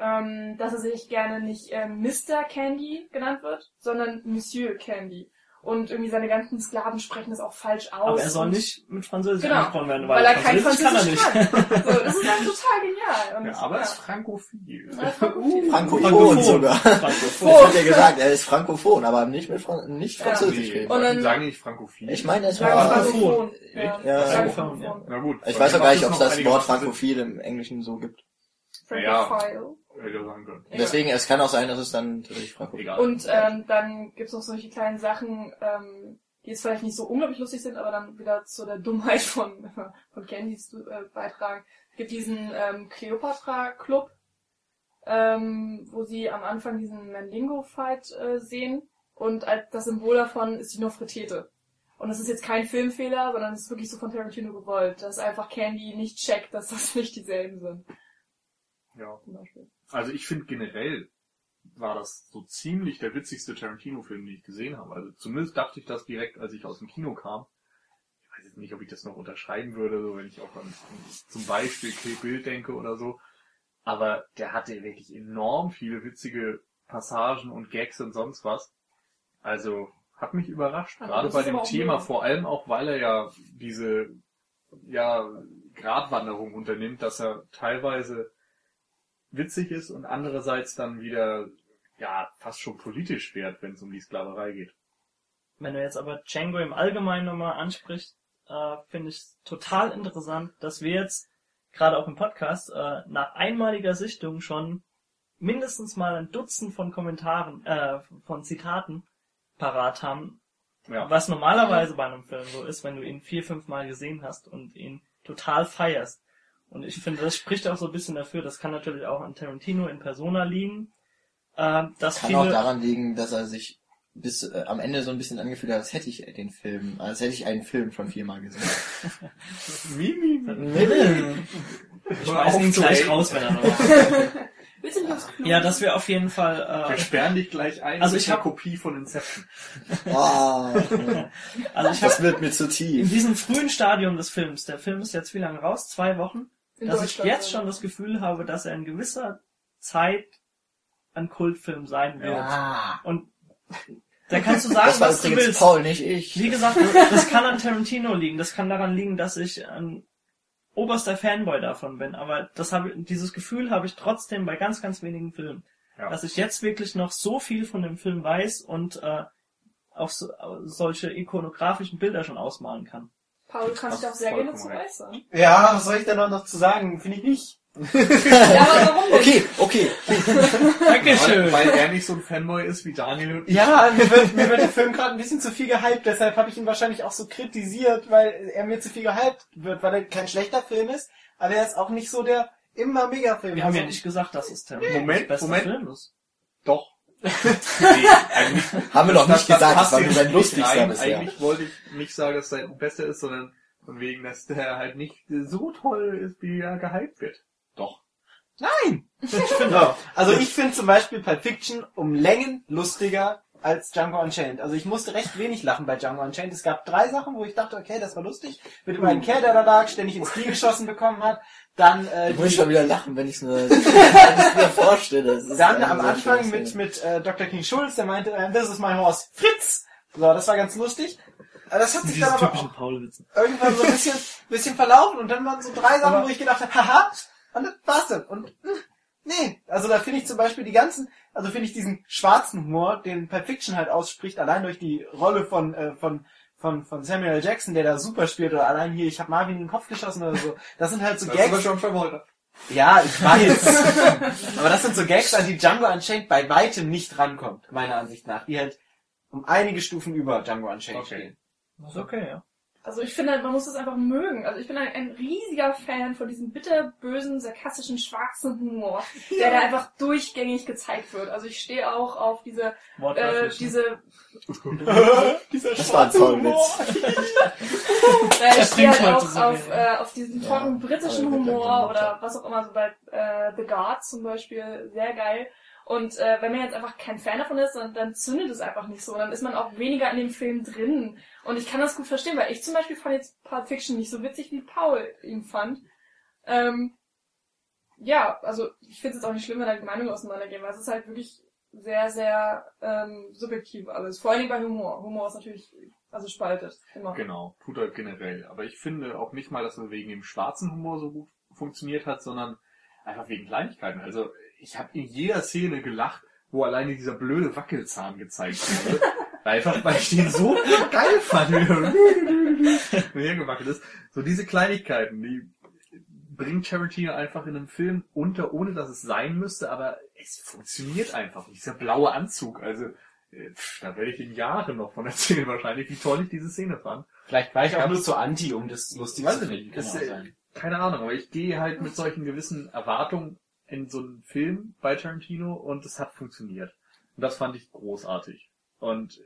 ähm, dass er sich gerne nicht ähm, Mr. Candy genannt wird, sondern Monsieur Candy. Und irgendwie seine ganzen Sklaven sprechen das auch falsch aus. Aber er soll nicht mit Französisch Genau, angesprochen werden, weil er kein Französisch kann er nicht. kann. So, das ist dann total genial. Und, Ja, aber er ist ja. frankophil. Ja, Frankophil. Frankophon sogar. Frankophon. Das hat er gesagt, er ist Frankophon, aber nicht mit Fran nicht Ja. Französisch Nee, reden. Und dann- sagen nicht frankophil? Ich meine, es Sagen war. Frankophon. Ja? Ja. Frankophon. Ja. Na gut. Ich weiß auch gar nicht, ob es das Wort Frankophil im Englischen so gibt. Hätte können. Ja. Deswegen, es kann auch sein, dass es dann tatsächlich Frankophil Egal. Und ähm, dann gibt's noch solche kleinen Sachen, ähm, die jetzt vielleicht nicht so unglaublich lustig sind, aber dann wieder zu der Dummheit von, von Candys äh, beitragen. Es gibt diesen ähm, Cleopatra-Club, ähm, wo sie am Anfang diesen Mandingo-Fight äh, sehen und als das Symbol davon ist die Nofretete. Und das ist jetzt kein Filmfehler, sondern es ist wirklich so von Tarantino gewollt, dass einfach Candy nicht checkt, dass das nicht dieselben sind. Ja. Zum Beispiel. Also ich finde generell war das so ziemlich der witzigste Tarantino-Film, den ich gesehen habe. Also zumindest dachte ich das direkt, als ich aus dem Kino kam. Ich weiß jetzt nicht, ob ich das noch unterschreiben würde, so wenn ich auch an zum Beispiel Kill Bill denke oder so. Aber der hatte wirklich enorm viele witzige Passagen und Gags und sonst was. Also Hat mich überrascht, Aber gerade bei dem Thema, möglich. vor allem auch, weil er ja diese, ja, Gratwanderung unternimmt, dass er teilweise witzig ist und andererseits dann wieder, ja, fast schon politisch wird, wenn es um die Sklaverei geht. Wenn du jetzt aber Django im Allgemeinen nochmal ansprichst, äh, finde ich total interessant, dass wir jetzt, gerade auch im Podcast, äh, nach einmaliger Sichtung schon mindestens mal ein Dutzend von Kommentaren, äh, von Zitaten parat haben, Ja. was normalerweise bei einem Film so ist, wenn du ihn vier, fünf Mal gesehen hast und ihn total feierst. Und ich finde, das spricht auch so ein bisschen dafür, das kann natürlich auch an Tarantino in Persona liegen, äh, dass Kann auch daran liegen, dass er sich bis äh, am Ende so ein bisschen angefühlt hat, als hätte ich den Film, als hätte ich einen Film schon viermal gesehen. Mimi. ich schmeiß ihn gleich raus, wenn er noch Willst du nicht aufs Klo? Ja, dass wir auf jeden Fall, Wir äh, sperren dich gleich ein Also ich der hab- Kopie von Inception. Ah, also ich das habe wird mir zu in tief. diesem frühen Stadium des Films, der Film ist jetzt wie lange raus? Zwei Wochen? In dass ich jetzt ja. schon das Gefühl habe, dass er in gewisser Zeit ein Kultfilm sein wird. Ah, Und da kannst du sagen, das was du willst. Paul, nicht ich. Wie gesagt, das kann an Tarantino liegen. Das kann daran liegen, dass ich ein oberster Fanboy davon bin. Aber das habe, dieses Gefühl habe ich trotzdem bei ganz, ganz wenigen Filmen. Ja. Dass ich jetzt wirklich noch so viel von dem Film weiß und äh, auch so, solche ikonografischen Bilder schon ausmalen kann. Paul kann sich auch sehr gerne zu äußern. Ja, was soll ich da noch zu sagen? Finde ich nicht. Ja, aber warum denn? Okay, okay. Dankeschön. Weil, weil er nicht so ein Fanboy ist wie Daniel und ich. Ja, mir wird, mir wird der Film gerade ein bisschen zu viel gehypt, deshalb habe ich ihn wahrscheinlich auch so kritisiert, weil er mir zu viel gehypt wird, weil er kein schlechter Film ist, aber er ist auch nicht so der immer Mega-Film. Wir haben Also- ja nicht gesagt, dass es Tarantino Moment, bester Moment. Film ist. Doch. Nee, eigentlich Haben wir doch nicht gesagt, das war nur sein lustigster bisher. Eigentlich wollte ich nicht sagen, dass sein bester ist, sondern von wegen, dass der halt nicht so toll ist, wie er gehypt wird. Doch. Nein! so, also ich finde zum Beispiel Pulp Fiction um Längen lustiger als Django Unchained. Also ich musste recht wenig lachen bei Django Unchained. Es gab drei Sachen, wo ich dachte, okay, das war lustig. Mit dem einen Kerl, der da lag, ständig ins Knie geschossen bekommen hat. Dann, äh, Ich muss schon wieder lachen, wenn ich es mir, vorstelle. Das ist Dann am Anfang mit, mit äh, Dr. King Schulz, der meinte, äh, this is my horse, Fritz. So, das war ganz lustig. Äh, Das hat sich Diese dann aber irgendwann so ein bisschen, bisschen verlaufen und dann waren so drei Sachen, wo ich gedacht habe, haha, und das war's dann. Und mh, nee, also da finde ich zum Beispiel die ganzen, also finde ich diesen schwarzen Humor, den Pulp Fiction halt ausspricht, allein durch die Rolle von, äh, von von, von Samuel L. Jackson, der da super spielt, oder allein hier, ich habe Marvin in den Kopf geschossen oder so. Das sind halt so Das Gags. ist schon verwollt. Ja, ich weiß. Aber das sind so Gags, an die Django Unchained bei weitem nicht rankommt, meiner Ansicht nach. Die halt um einige Stufen über Django Unchained Okay. stehen. Das ist okay, ja. Also ich finde, man muss das einfach mögen. Also ich bin ein, ein riesiger Fan von diesem bitterbösen, sarkastischen, schwarzen Humor, der da einfach durchgängig gezeigt wird. Also ich stehe auch auf diese, äh, Wortwörtlich. diese, Dieser Das war ein Zollwitz. äh, ich stehe halt heute auch auf, äh, auf diesen Ja, tollen britischen Humor oder was auch immer, so bei äh, The Guard zum Beispiel, sehr geil. Und äh, wenn man jetzt einfach kein Fan davon ist, dann, dann zündet es einfach nicht so. Dann ist man auch weniger in dem Film drin. Und ich kann das gut verstehen, weil ich zum Beispiel fand jetzt Pulp Fiction nicht so witzig, wie Paul ihn fand. Ähm, ja, also ich finde es jetzt auch nicht schlimm, wenn da die Meinungen auseinandergehen, weil es ist halt wirklich sehr, sehr ähm, subjektiv alles. Vor allem bei Humor. Humor ist natürlich, also spaltet. Immer. Genau, tut er generell. Aber ich finde auch nicht mal, dass er wegen dem schwarzen Humor so gut funktioniert hat, sondern einfach wegen Kleinigkeiten. Also ich habe in jeder Szene gelacht, wo alleine dieser blöde Wackelzahn gezeigt wurde. einfach, weil ich den so geil fand, wie er hergewackelt ist. So diese Kleinigkeiten, die bringt Tarantino einfach in einem Film unter, ohne dass es sein müsste, aber es funktioniert einfach. Dieser blaue Anzug, also äh, pff, da werde ich in Jahren noch von erzählen wahrscheinlich, wie toll ich diese Szene fand. Vielleicht war ich auch Ja. nur zu anti, um das lustig zu ich finden. nicht. Kann Das, auch äh, keine Ahnung, aber ich gehe halt mit solchen gewissen Erwartungen in so einen Film bei Tarantino und es hat funktioniert. Und das fand ich großartig. Und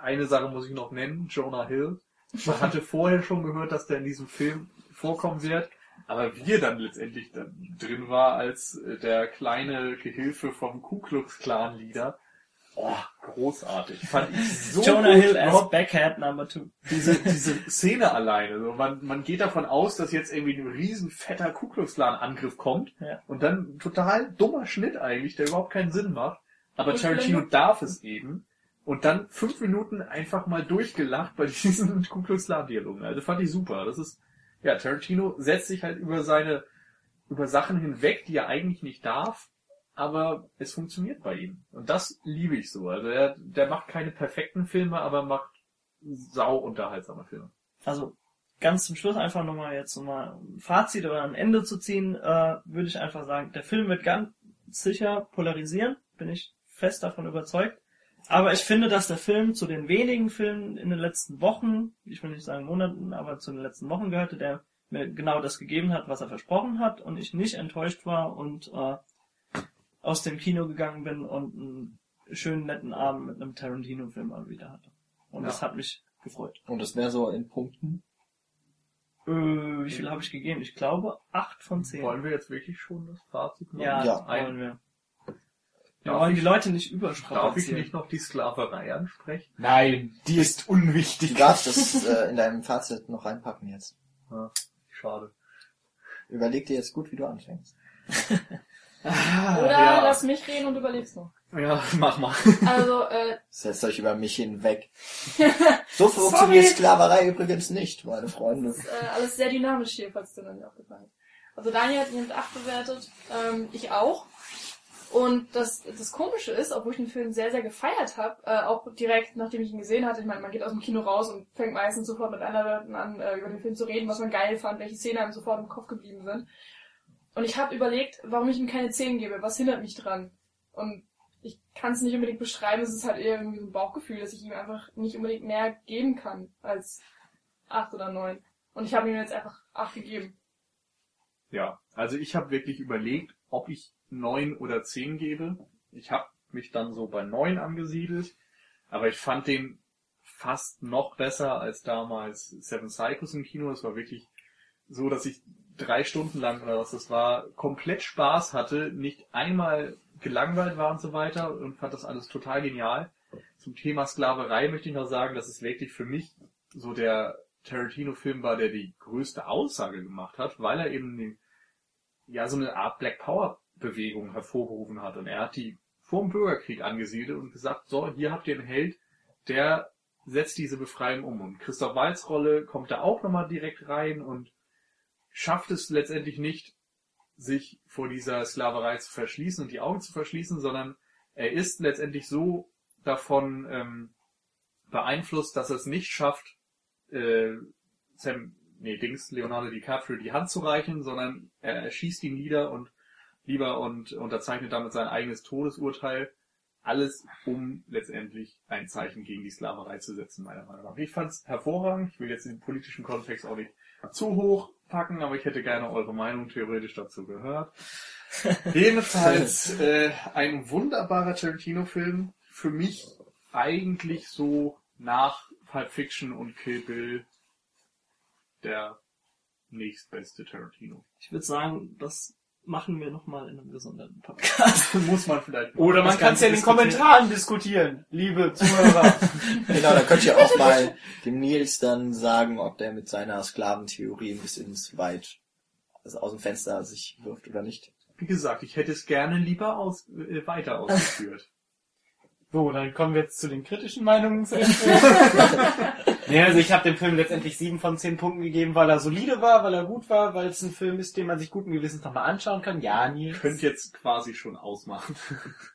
eine Sache muss ich noch nennen, Jonah Hill. Man hatte vorher schon gehört, dass der in diesem Film vorkommen wird, aber wie er dann letztendlich dann drin war als der kleine Gehilfe vom Ku Klux Klan Leader. Oh, großartig. Fand ich so Jonah gut. Hill as Backhead Number Two. diese, diese Szene alleine. So, man, man geht davon aus, dass jetzt irgendwie ein riesen fetter Ku Klux Klan Angriff kommt Ja. und dann total dummer Schnitt eigentlich, der überhaupt keinen Sinn macht. Aber Und Tarantino darf es eben. und dann fünf Minuten einfach mal durchgelacht bei diesen Ku Klux Klan Dialogen. Also fand ich super. Das ist, ja, Tarantino setzt sich halt über seine, über Sachen hinweg, die er eigentlich nicht darf, aber es funktioniert bei ihm. Und das liebe ich so. Also er, der macht keine perfekten Filme, aber macht sau unterhaltsame Filme. Also ganz zum Schluss einfach nochmal jetzt nochmal ein Fazit oder ein Ende zu ziehen, äh, würde ich einfach sagen, der Film wird ganz sicher polarisieren, bin ich fest davon überzeugt. Aber ich finde, dass der Film zu den wenigen Filmen in den letzten Wochen, ich will nicht sagen Monaten, aber zu den letzten Wochen gehörte, der mir genau das gegeben hat, was er versprochen hat und ich nicht enttäuscht war und äh, aus dem Kino gegangen bin und einen schönen netten Abend mit einem Tarantino-Film mal wieder hatte. Und Ja. das hat mich gefreut. Und das wäre so in Punkten. Äh, wie viel habe ich gegeben? Ich glaube acht von zehn. Wollen wir jetzt wirklich schon das Fazit machen? Ja, Ja. das wollen wir. Wir Darf wollen ich- die Leute nicht Darf ich nicht noch die Sklaverei ansprechen? Nein, die ist Du unwichtig. darfst das äh, in deinem Fazit noch reinpacken jetzt. Schade. Überleg dir jetzt gut, wie du anfängst. Oder ja. lass mich reden und überlegst noch. Ja, mach mal. Also, äh, Setzt euch über mich hinweg. So funktioniert. Sklaverei übrigens nicht, meine Freunde. äh, alles sehr dynamisch hier, falls dir noch nicht aufgefallen ist. Also Daniel hat ihn mit 8 bewertet, ähm, ich auch. Und das, das Komische ist, obwohl ich den Film sehr, sehr gefeiert habe, äh, auch direkt nachdem ich ihn gesehen hatte, ich meine, man geht aus dem Kino raus und fängt meistens sofort mit anderen Leuten an, äh, über den Film zu reden, was man geil fand, welche Szenen einem sofort im Kopf geblieben sind. Und ich habe überlegt, warum ich ihm keine 10 gebe, was hindert mich dran? Und ich kann es nicht unbedingt beschreiben, es ist halt eher irgendwie so ein Bauchgefühl, dass ich ihm einfach nicht unbedingt mehr geben kann als 8 oder 9. Und ich habe ihm jetzt einfach 8 gegeben. Ja, also ich habe wirklich überlegt, ob ich neun oder zehn gebe. Ich habe mich dann so bei neun angesiedelt, aber ich fand den fast noch besser als damals Seven Psychos im Kino. Es war wirklich so, dass ich drei Stunden lang oder was das war, komplett Spaß hatte, nicht einmal gelangweilt war und so weiter und fand das alles total genial. Zum Thema Sklaverei möchte ich noch sagen, dass es wirklich für mich so der Tarantino-Film war, der die größte Aussage gemacht hat, weil er eben den, ja so eine Art Black Power-Bewegung hervorgerufen hat. Und er hat die vor dem Bürgerkrieg angesiedelt und gesagt, so, hier habt ihr einen Held, der setzt diese Befreiung um. Und Christoph Waltz Rolle kommt da auch nochmal direkt rein und schafft es letztendlich nicht, sich vor dieser Sklaverei zu verschließen und die Augen zu verschließen, sondern er ist letztendlich so davon ähm, beeinflusst, dass er es nicht schafft, äh, Sam, nee, Dings, Leonardo DiCaprio die Hand zu reichen, sondern er erschießt ihn nieder und lieber und unterzeichnet damit sein eigenes Todesurteil. Alles, um letztendlich ein Zeichen gegen die Sklaverei zu setzen, meiner Meinung nach. Ich fand's hervorragend. Ich will jetzt den politischen Kontext auch nicht zu hoch packen, aber ich hätte gerne eure Meinung theoretisch dazu gehört. Jedenfalls äh, ein wunderbarer Tarantino-Film. Für mich eigentlich so nach Pulp Fiction und Kill Bill der nächstbeste Tarantino. Ich würde sagen, das machen wir nochmal in einem gesonderten Podcast. Muss man vielleicht mal. Oder man kann es ja in den Kommentaren diskutieren, liebe Zuhörer. Genau, da könnt ihr auch mal dem Nils dann sagen, ob der mit seiner Sklaventheorie ein bisschen weit also aus dem Fenster sich wirft oder nicht. Wie gesagt, ich hätte es gerne lieber aus, äh, weiter ausgeführt. so, dann kommen wir jetzt zu den kritischen Meinungen nee, also ich habe dem Film letztendlich sieben von zehn Punkten gegeben, weil er solide war, weil er gut war, weil es ein Film ist, den man sich guten Gewissens nochmal anschauen kann. Ja, Nils. Könnt jetzt quasi schon ausmachen.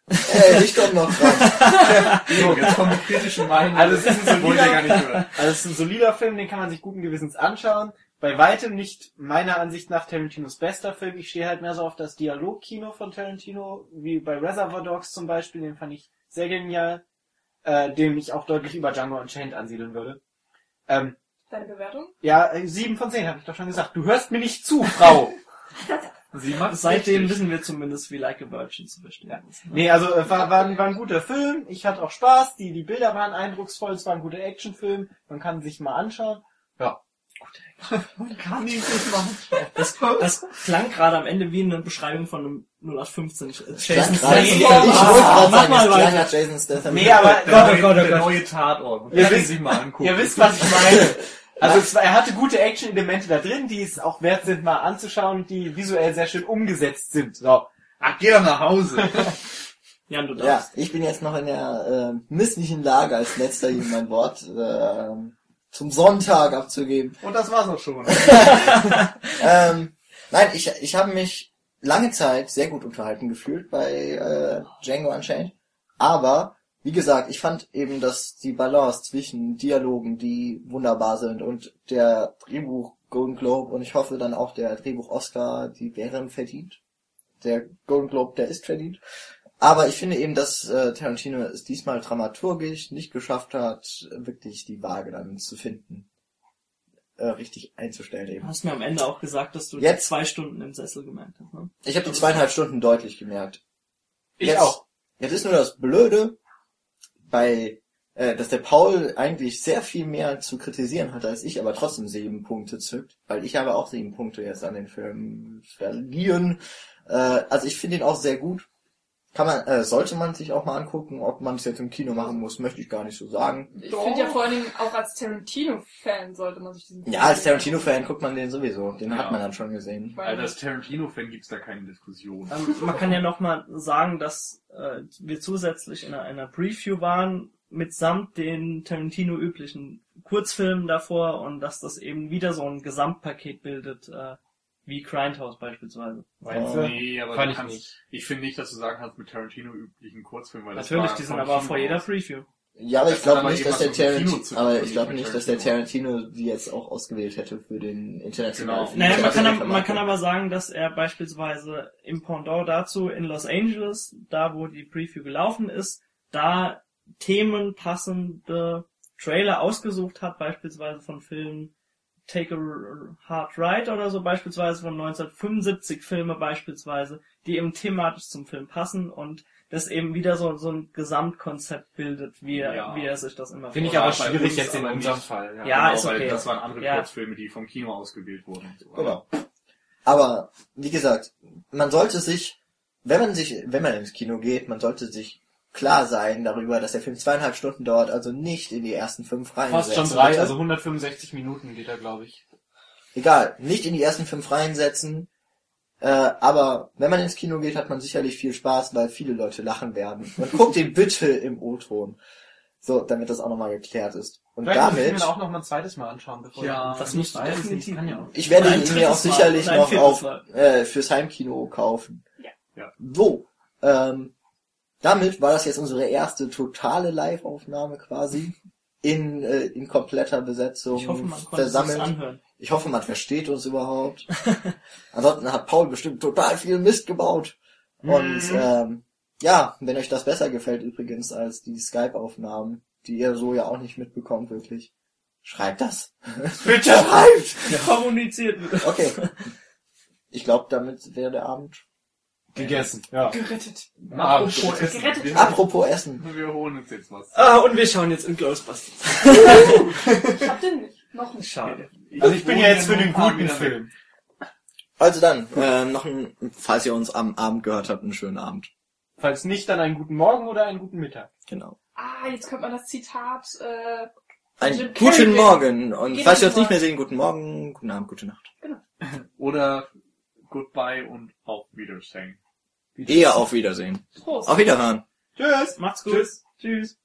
Ey, ich komm noch dran. So, jetzt kommen die kritischen Meinungen. Also es ist ein gar solider, nicht hören. also es ist ein solider Film, den kann man sich guten Gewissens anschauen. Bei weitem nicht meiner Ansicht nach Tarantinos bester Film. Ich stehe halt mehr so auf das Dialogkino von Tarantino, wie bei Reservoir Dogs zum Beispiel. Den fand ich sehr genial, äh, den ich auch deutlich über Django Unchained ansiedeln würde. Ähm, Deine Bewertung? ja, äh, sieben von zehn habe ich doch schon gesagt. Du hörst mir nicht zu, Frau. Sie macht Seitdem richtig. wissen wir zumindest, wie Like a Virgin zu verstehen ist. Nee, also äh, war, war, ein- war ein guter Film. Ich hatte auch Spaß. Die, die Bilder waren eindrucksvoll. Es war ein guter Actionfilm. Man kann sich mal anschauen. Ja. Kann ich nicht machen. Das, das klang gerade am Ende wie eine Beschreibung von einem 0815 Jason Klang Statham. ich ja, wollte gerade sagen, nach Jason Statham. Nee, aber Der, Gott, neue, oh Gott, oh der Gott. neue Tatort. Ihr wisst- mal angucken. Ihr wisst, was ich meine. Also es, war- er hatte gute Action-Elemente da drin, die es auch wert sind, mal anzuschauen, die visuell sehr schön umgesetzt sind. So. Ach, geh doch nach Hause. Jan, du Ja, darfst. ich bin jetzt noch in der äh, misslichen Lage, als letzter hier mein Wort äh, zum Sonntag abzugeben. Und das war's auch schon. Ähm, nein, ich, ich habe mich lange Zeit sehr gut unterhalten gefühlt bei äh, Django Unchained. Aber, wie gesagt, ich fand eben, dass die Balance zwischen Dialogen, die wunderbar sind, und der Drehbuch Golden Globe und ich hoffe dann auch der Drehbuch Oscar, die wären verdient. Der Golden Globe, der ist verdient. Aber ich finde eben, dass äh, Tarantino es diesmal dramaturgisch nicht geschafft hat, wirklich die Waage dann zu finden. Äh, richtig einzustellen eben. Du hast mir am Ende auch gesagt, dass du Jetzt- zwei Stunden im Sessel gemerkt hast. Ne? Ich habe die zweieinhalb Stunden deutlich gemerkt. Ich Jetzt- auch. Jetzt ist nur das Blöde, bei, äh, dass der Paul eigentlich sehr viel mehr zu kritisieren hat als ich, aber trotzdem sieben Punkte zückt, weil ich habe auch sieben Punkte jetzt an den Film verliehen. Äh, also ich finde ihn auch sehr gut. Kann man, äh, sollte man sich auch mal angucken, ob man es jetzt im Kino machen muss, möchte ich gar nicht so sagen. Ich finde ja vor allen Dingen auch als Tarantino-Fan sollte man sich diesen Ja, als Tarantino-Fan guckt man den sowieso. Den Ja. hat man dann schon gesehen. Weil- Also als Tarantino-Fan gibt's da keine Diskussion. Ähm, man kann ja nochmal sagen, dass äh, wir zusätzlich in einer, einer Preview waren, mitsamt den Tarantino üblichen Kurzfilmen davor und dass das eben wieder so ein Gesamtpaket bildet, äh, wie Grindhouse beispielsweise. Meinst Ja. du? Nee, aber Fand du ich kannst, nicht. ich finde nicht, dass du sagen kannst mit Tarantino üblichen Kurzfilm, weil das Natürlich, war die sind aber vor jeder. Preview. Ja, aber Das ich glaube aber nicht, dass der Tarantino, aber ich glaube nicht, dass der Tarantino. Die jetzt auch ausgewählt hätte für den internationalen Genau. Film. Naja, man kann, aber, man kann aber sagen, dass er beispielsweise im Pendant dazu in Los Angeles, da wo die Preview gelaufen ist, da themenpassende Trailer ausgesucht hat, beispielsweise von Filmen Take a Hard Ride oder so beispielsweise von 1975 Filme beispielsweise, die eben thematisch zum Film passen und das eben wieder so, so ein Gesamtkonzept bildet, wie er, Ja. wie er sich das immer Finde ich aber schwierig jetzt in unserem. Fall. Ja. Ja, genau, ist weil okay. das waren andere Ja. Kurzfilme, die vom Kino ausgewählt wurden. so. Genau. Aber wie gesagt, man sollte sich, wenn man sich, wenn man ins Kino geht, man sollte sich klar sein darüber, dass der Film zweieinhalb Stunden dauert, also nicht in die ersten fünf Reihen Fast schon setzen, drei, bitte. also 165 Minuten geht er, glaube ich. Egal, nicht in die ersten fünf Reihen setzen. Äh, aber wenn man ins Kino geht, hat man sicherlich viel Spaß, weil viele Leute lachen werden. Und guckt den bitte im O-Ton. So, damit das auch nochmal geklärt ist. Und Vielleicht muss ich damit, mir auch noch mal ein zweites Mal anschauen, bevor Ja, ich das es definitiv ja ich werde ihn mir auch sicherlich noch auf, äh, fürs Heimkino kaufen. Ja. Ja. So, ähm, damit war das jetzt unsere erste totale Live-Aufnahme quasi in, äh, in kompletter Besetzung Ich hoffe, man konnte es versammelt. anhören. Ich hoffe, man versteht uns überhaupt. Ansonsten hat Paul bestimmt total viel Mist gebaut. Und Mhm. ähm, ja, wenn euch das besser gefällt übrigens als die Skype-Aufnahmen, die ihr so ja auch nicht mitbekommt wirklich, schreibt das. Bitte! Schreibt! Kommuniziert wird. Okay. Ich glaube, damit wäre der Abend. Gegessen. Ja. Gerettet. Apropos Essen. Gerettet. Apropos Essen. wir holen uns jetzt was. Ah, und wir schauen jetzt in Ghostbusters. Ich hab den nicht. Noch nicht. Schade. Also ich bin ja jetzt für den guten. Film. Also dann, äh, noch ein, falls ihr uns am Abend gehört habt, einen schönen Abend. Falls nicht, dann einen guten Morgen oder einen guten Mittag. Genau. Ah, jetzt kommt man das Zitat, äh, Einen guten. Morgen. Und Guten falls wir uns nicht mehr sehen, guten Morgen, guten Abend, gute Nacht. Oder Goodbye und auf Wiedersehen. Eher auf Wiedersehen. Prost. Auf Wiederhören. Tschüss! Macht's gut. Tschüss. Tschüss.